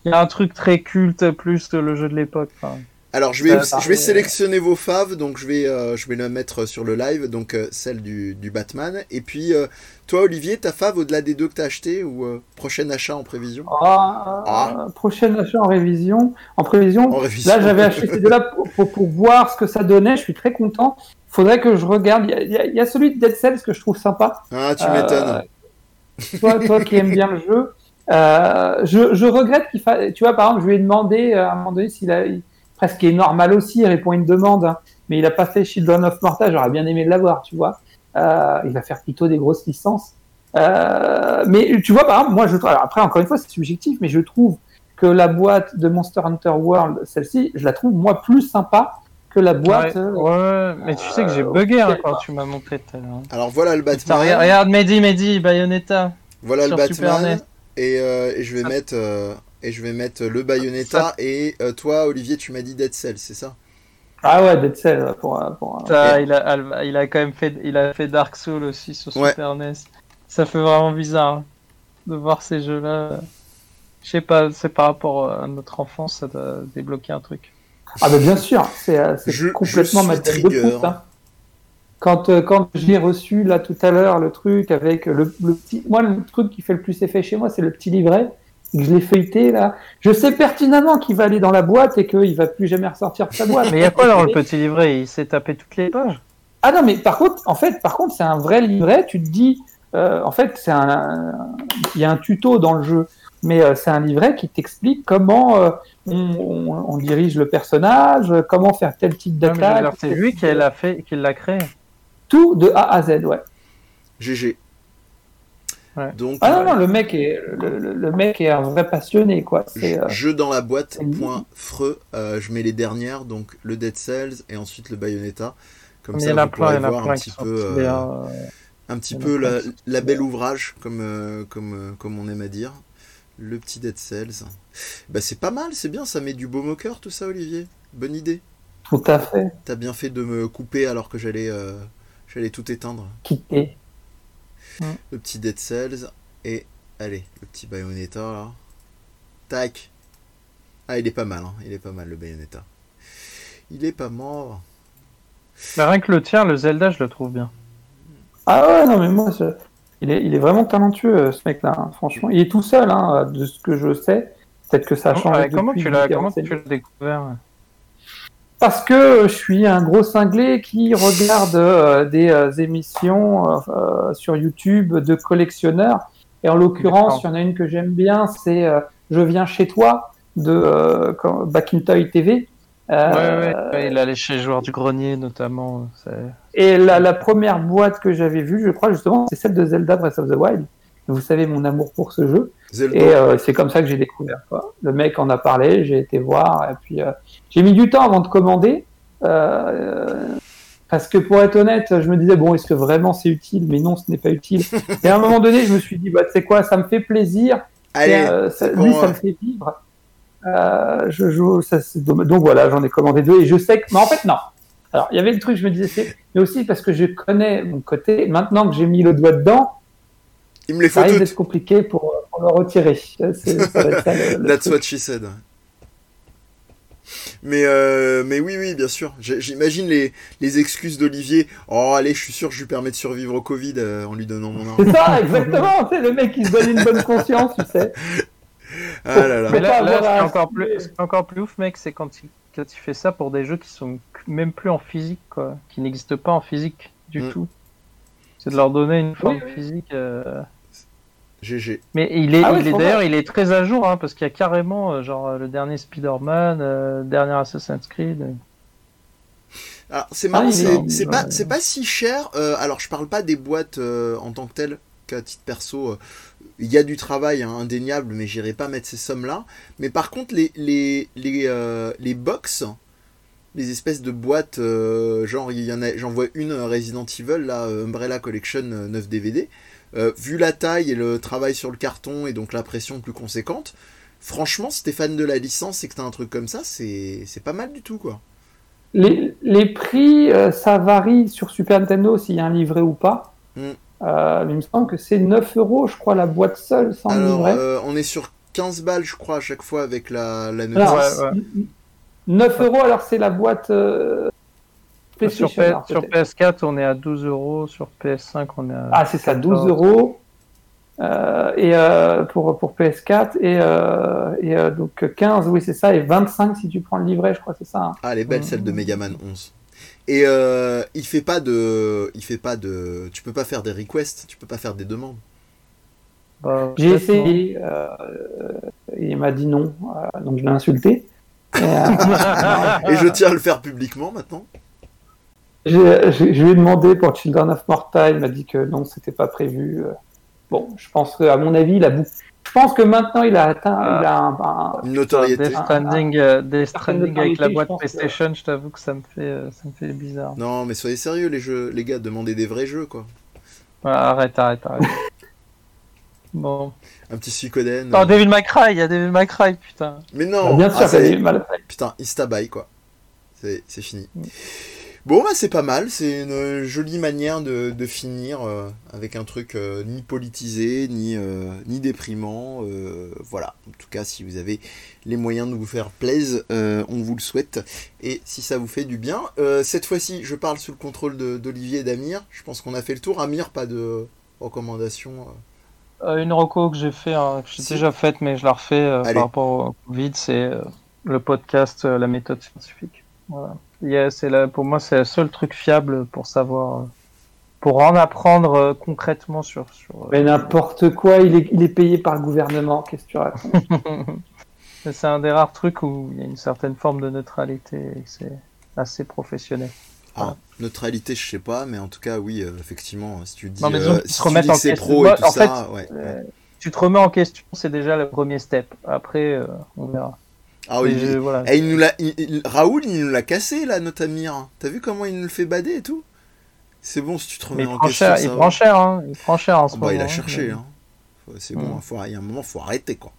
Il y a un truc très culte plus que le jeu de l'époque. enfin. Alors je vais, Ça, je vais ça, sélectionner vos faves, donc je vais, euh, je vais le mettre sur le live, donc euh, celle du, du Batman. Et puis euh, toi Olivier, ta fave au-delà des deux que t'as acheté ou euh, prochain achat en prévision? Ah, Ah. prochain achat en révision, en prévision. En révision. Là, j'avais acheté ces deux-là pour, pour, pour voir ce que ça donnait. Je suis très content. Faudrait que je regarde. Il y y a- il y a celui de Dead Cells que je trouve sympa. Ah, tu Euh, m'étonnes. toi, toi qui aimes bien le jeu, euh, je, je regrette qu'il fasse. Tu vois, par exemple, je lui ai demandé euh, à un moment donné s'il a. il- Presque qui est normal aussi, il répond à une demande, hein, mais il a pas fait Children of Morta. J'aurais bien aimé l'avoir, tu vois. Euh, il va faire plutôt des grosses licences. Euh, mais tu vois, par exemple, moi, je trouve. alors après, encore une fois, c'est subjectif, mais je trouve que la boîte de Monster Hunter World, celle-ci, je la trouve moi plus sympa que la boîte. Ouais, euh, ouais, mais tu sais que j'ai bugué hein, quand tu m'as montré tout à l'heure. Alors voilà le Batman. regarde, regarde Mehdi, Mehdi, Bayonetta. Voilà le Batman. Et, euh, et je vais Ça- mettre euh, et je vais mettre le Bayonetta et euh, toi Olivier tu m'as dit Dead Cell c'est ça? Ah ouais, Dead Cell pour. pour Ça, il, a, il a quand même fait, il a fait Dark Souls aussi sur Ouais. Super NES. Ça fait vraiment bizarre hein, de voir ces jeux-là. Je sais pas, c'est par rapport à notre enfance, ça doit débloquer un truc. Ah bah bien sûr, c'est euh, complètement je ma tête de pouce, hein. Quand, euh, quand j'ai reçu là tout à l'heure le truc avec le, le petit... Moi, le truc qui fait le plus effet chez moi, c'est le petit livret. Que Je l'ai feuilleté là. Je sais pertinemment qu'il va aller dans la boîte et qu'il va plus jamais ressortir de sa boîte. Mais il y a quoi dans le petit livret? Il s'est tapé toutes les pages. Ah non, mais par contre, en fait, par contre, c'est un vrai livret. Tu te dis, euh, en fait, c'est un, il y a un tuto dans le jeu, mais euh, c'est un livret qui t'explique comment euh, on, on- on dirige le personnage, comment faire tel type d'attaque. C'est lui qui l'a fait, qui l'a créé. Tout de A à Z, ouais. GG. Ouais. Donc, Ah non, euh, non, le mec est, le, le- le mec est un vrai passionné, quoi. C'est, euh, jeu dans la boîte, point freux. Euh, je mets les dernières, donc le Dead Cells et ensuite le Bayonetta. Comme Mais ça, vous pourrez voir plein un qui petit peu, euh, hein. un petit peu la, la stylés. bel ouvrage, comme, euh, comme, euh, comme on aime à dire. Le petit Dead Cells. Bah, c'est pas mal, c'est bien, ça met du baume au cœur tout ça, Olivier. Bonne idée. tout à fait T'as bien fait de me couper alors que j'allais euh, j'allais tout éteindre. Le petit Dead Cells et allez, le petit Bayonetta là. Tac. Ah, il est pas mal, hein. il est pas mal le Bayonetta. Il est pas mort. Bah, rien que le tien, le Zelda, je le trouve bien. Ah ouais, non, mais moi, je- il, est, il est vraiment talentueux, euh, ce mec-là. hein. Franchement, il est tout seul, hein, de ce que je sais. Peut-être que ça a Comment, changé. ouais, comment depuis tu l'as découvert Parce que je suis un gros cinglé qui regarde euh, des euh, émissions euh, sur YouTube de collectionneurs. Et en l'occurrence, il y en a une que j'aime bien, c'est Je viens chez toi de euh, quand- Back in Toy TV. Ouais, ouais, ouais, il allait chez Joueur du Grenier notamment. Et la, la première boîte que j'avais vue, je crois justement, c'est celle de Zelda Breath of the Wild. Vous savez mon amour pour ce jeu. Et euh, c'est comme ça que j'ai découvert. Quoi. Le mec en a parlé, j'ai été voir, et puis euh, j'ai mis du temps avant de commander. euh, parce que pour être honnête, je me disais, bon, est-ce que vraiment c'est utile? Mais non, ce n'est pas utile. Et à un moment donné, je me suis dit, bah, tu sais quoi, ça me fait plaisir. Allez, ça- c'est lui, ça me fait vivre. Je joue, ça, c'est dommage. donc voilà, j'en ai commandé deux et je sais que, mais en fait non. Alors il y avait le truc, je me disais, c'est, mais aussi parce que je connais mon côté. Maintenant que j'ai mis le doigt dedans, il me les ça faut risque toutes. d'être compliqué pour, pour le retirer. C'est- ça ça, le- le That's truc. what she said. Mais, euh, mais oui, oui, bien sûr. J'imagine les, les excuses d'Olivier. Oh, allez, je suis sûr que je lui permets de survivre au Covid euh, en lui donnant mon argent. C'est ça, exactement. C'est le mec qui se donne une bonne conscience, tu sais. Ah là là. Mais là, là, ce qui est encore plus, ce qui est encore plus ouf, mec, c'est quand il, quand il fait ça pour des jeux qui sont même plus en physique, quoi, qui n'existent pas en physique du Mm. tout. C'est de leur donner une forme oui. physique. euh, GG. Mais il est, Ah il est d'ailleurs, il est très à jour, hein, parce qu'il y a carrément, euh, genre, le dernier Spider-Man, euh, le dernier Assassin's Creed. euh. Alors, c'est marrant, Ah, c'est est- c'est pas, ouais. c'est pas si cher. euh, alors, je parle pas des boîtes euh, en tant que telles, qu'à titre perso. euh, Il y a du travail hein, indéniable, mais j'irai pas mettre ces sommes-là. Mais par contre, les, les, les, euh, les box, les espèces de boîtes, euh, genre, il y en a, j'en vois une Resident Evil, là, Umbrella Collection euh, 9 DVD. Euh, vu la taille et le travail sur le carton et donc la pression plus conséquente, franchement, si t'es fan de la licence et que t'as un truc comme ça, c'est c'est pas mal du tout, quoi. Les, les prix, euh, ça varie sur Super Nintendo s'il y a un livret ou pas. Mm. Euh, mais il me semble que c'est 9 euros, je crois, la boîte seule sans Alors, livret. euh, on est sur 15 balles, je crois, à chaque fois avec la, la notice. Alors, Ouais, ouais. 9 euros, alors c'est la boîte euh, Sur, PlayStation. P- alors, sur peut-être. PS4, on est à 12 euros, sur PS5, on est à. Ah, c'est ça, 12 14. euros. Euh, et euh, pour, pour PS4 et, euh, et euh, donc 15 oui c'est ça et 25 si tu prends le livret je crois c'est ça hein. Ah, elle est belle celle de Megaman 11. Et euh, il fait pas de, il fait pas de, tu peux pas faire des requests, tu peux pas faire des demandes. Bah, j'ai essayé euh, et il m'a dit non euh, donc je l'ai insulté et, euh, Et je tiens à le faire publiquement maintenant. Je lui ai demandé pour Children of Morta il m'a dit que non c'était pas prévu Euh, bon je pense que à mon avis il a je pense que maintenant il a atteint Ah. il a un, un- Une non. notoriété. Death Stranding, euh, Certaines Stranding avec la boîte je pense que- PlayStation, je t'avoue que ça me fait, euh, ça me fait bizarre. Non, mais soyez sérieux les jeux, les gars, demandez des vrais jeux quoi. Ouais, arrête, arrête, arrête. bon. Un petit Suikoden. Oh, Devil May Cry, il y a Devil May Cry, putain. Mais Ah, non. bien sûr ah, ça est. Putain, Instabuy quoi. C'est c'est fini. Mm. Bon, bah c'est pas mal, c'est une jolie manière de, de finir euh, avec un truc euh, ni politisé, ni, euh, ni déprimant. voilà, en tout cas, si vous avez les moyens de vous faire plaisir, on vous le souhaite. Et si ça vous fait du bien, cette fois-ci, je parle sous le contrôle d'Olivier et d'Amir. Je pense qu'on a fait le tour. Amir, pas de recommandations une reco que j'ai fait, hein, que j'ai Si. déjà faite, mais je la refais par rapport au Covid, c'est le podcast La méthode scientifique. Voilà. Yeah, c'est pour moi, c'est le seul truc fiable pour savoir, pour en apprendre euh, concrètement sur. sur euh, mais n'importe quoi il est, il est payé par le gouvernement qu'est-ce que tu racontes c'est un des rares trucs où il y a une certaine forme de neutralité et c'est assez professionnel. Ah, neutralité, je sais pas, mais en tout cas, oui, euh, effectivement, si tu dis, Non, mais euh, si se tu dis que c'est pro et Moi, tout en ça, ouais. Euh, tu te remets en question, c'est déjà le premier step. Après, euh, on verra. Ah oui, voilà. Eh, il nous l'a, il- il- Raoul, il nous l'a cassé là, notre Amir. T'as vu comment il nous le fait bader et tout? C'est bon si tu te remets Mais il en prend question. cher, ça il prend cher, hein. Il prend cher en ce Ah bah, moment. il a hein. cherché, hein. C'est bon, Mm. il y a un moment, faut arrêter quoi.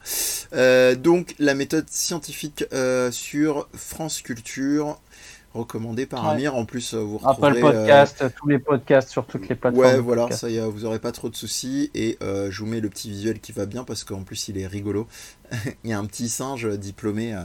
Euh, donc, la méthode scientifique euh, sur France Culture, recommandée par Ouais. Amir. En plus, euh, vous Apple retrouverez. euh, Podcast, tous les podcasts sur toutes les plateformes. Ouais, voilà, podcast. ça y est, vous aurez pas trop de soucis. Et euh, je vous mets le petit visuel qui va bien parce qu'en plus, il est rigolo. il y a un petit singe diplômé. euh,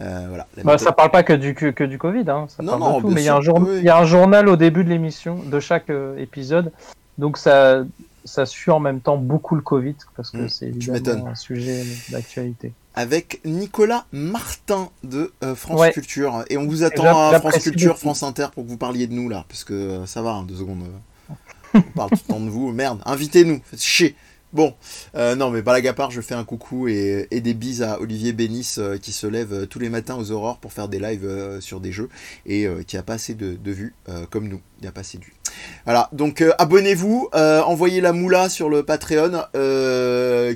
euh, voilà. Bah, ça parle pas que du, que, que du Covid, hein. ça Non, parle non, de tout, bien mais il y, a un sûr, jour- oui. il y a un journal au début de l'émission, de chaque euh, épisode, donc ça, ça suit en même temps beaucoup le Covid, parce que Mm, c'est évidemment un sujet d'actualité. Avec Nicolas Martin de euh, France Ouais. Culture. Et on vous attend à France Culture, beaucoup. France Inter pour que vous parliez de nous là, parce que euh, ça va, hein, deux secondes. euh, on parle tout le temps de vous, merde, invitez-nous, faites chier. Bon, euh, non mais blague à part, je fais un coucou et, des bises à Olivier Bénis euh, qui se lève euh, tous les matins aux aurores pour faire des lives sur des jeux et qui a pas assez de, vues comme nous. Il n'y a pas assez de vues. Voilà, donc abonnez-vous, envoyez la moula sur le Patreon,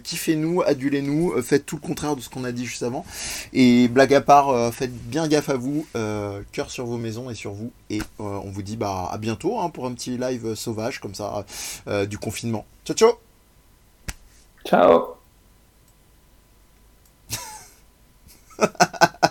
kiffez-nous, adulez-nous, faites tout le contraire de ce qu'on a dit juste avant. Et blague à part, faites bien gaffe à vous, cœur sur vos maisons et sur vous. Et on vous dit bah à bientôt hein, pour un petit live sauvage comme ça du confinement. Ciao ciao Ciao.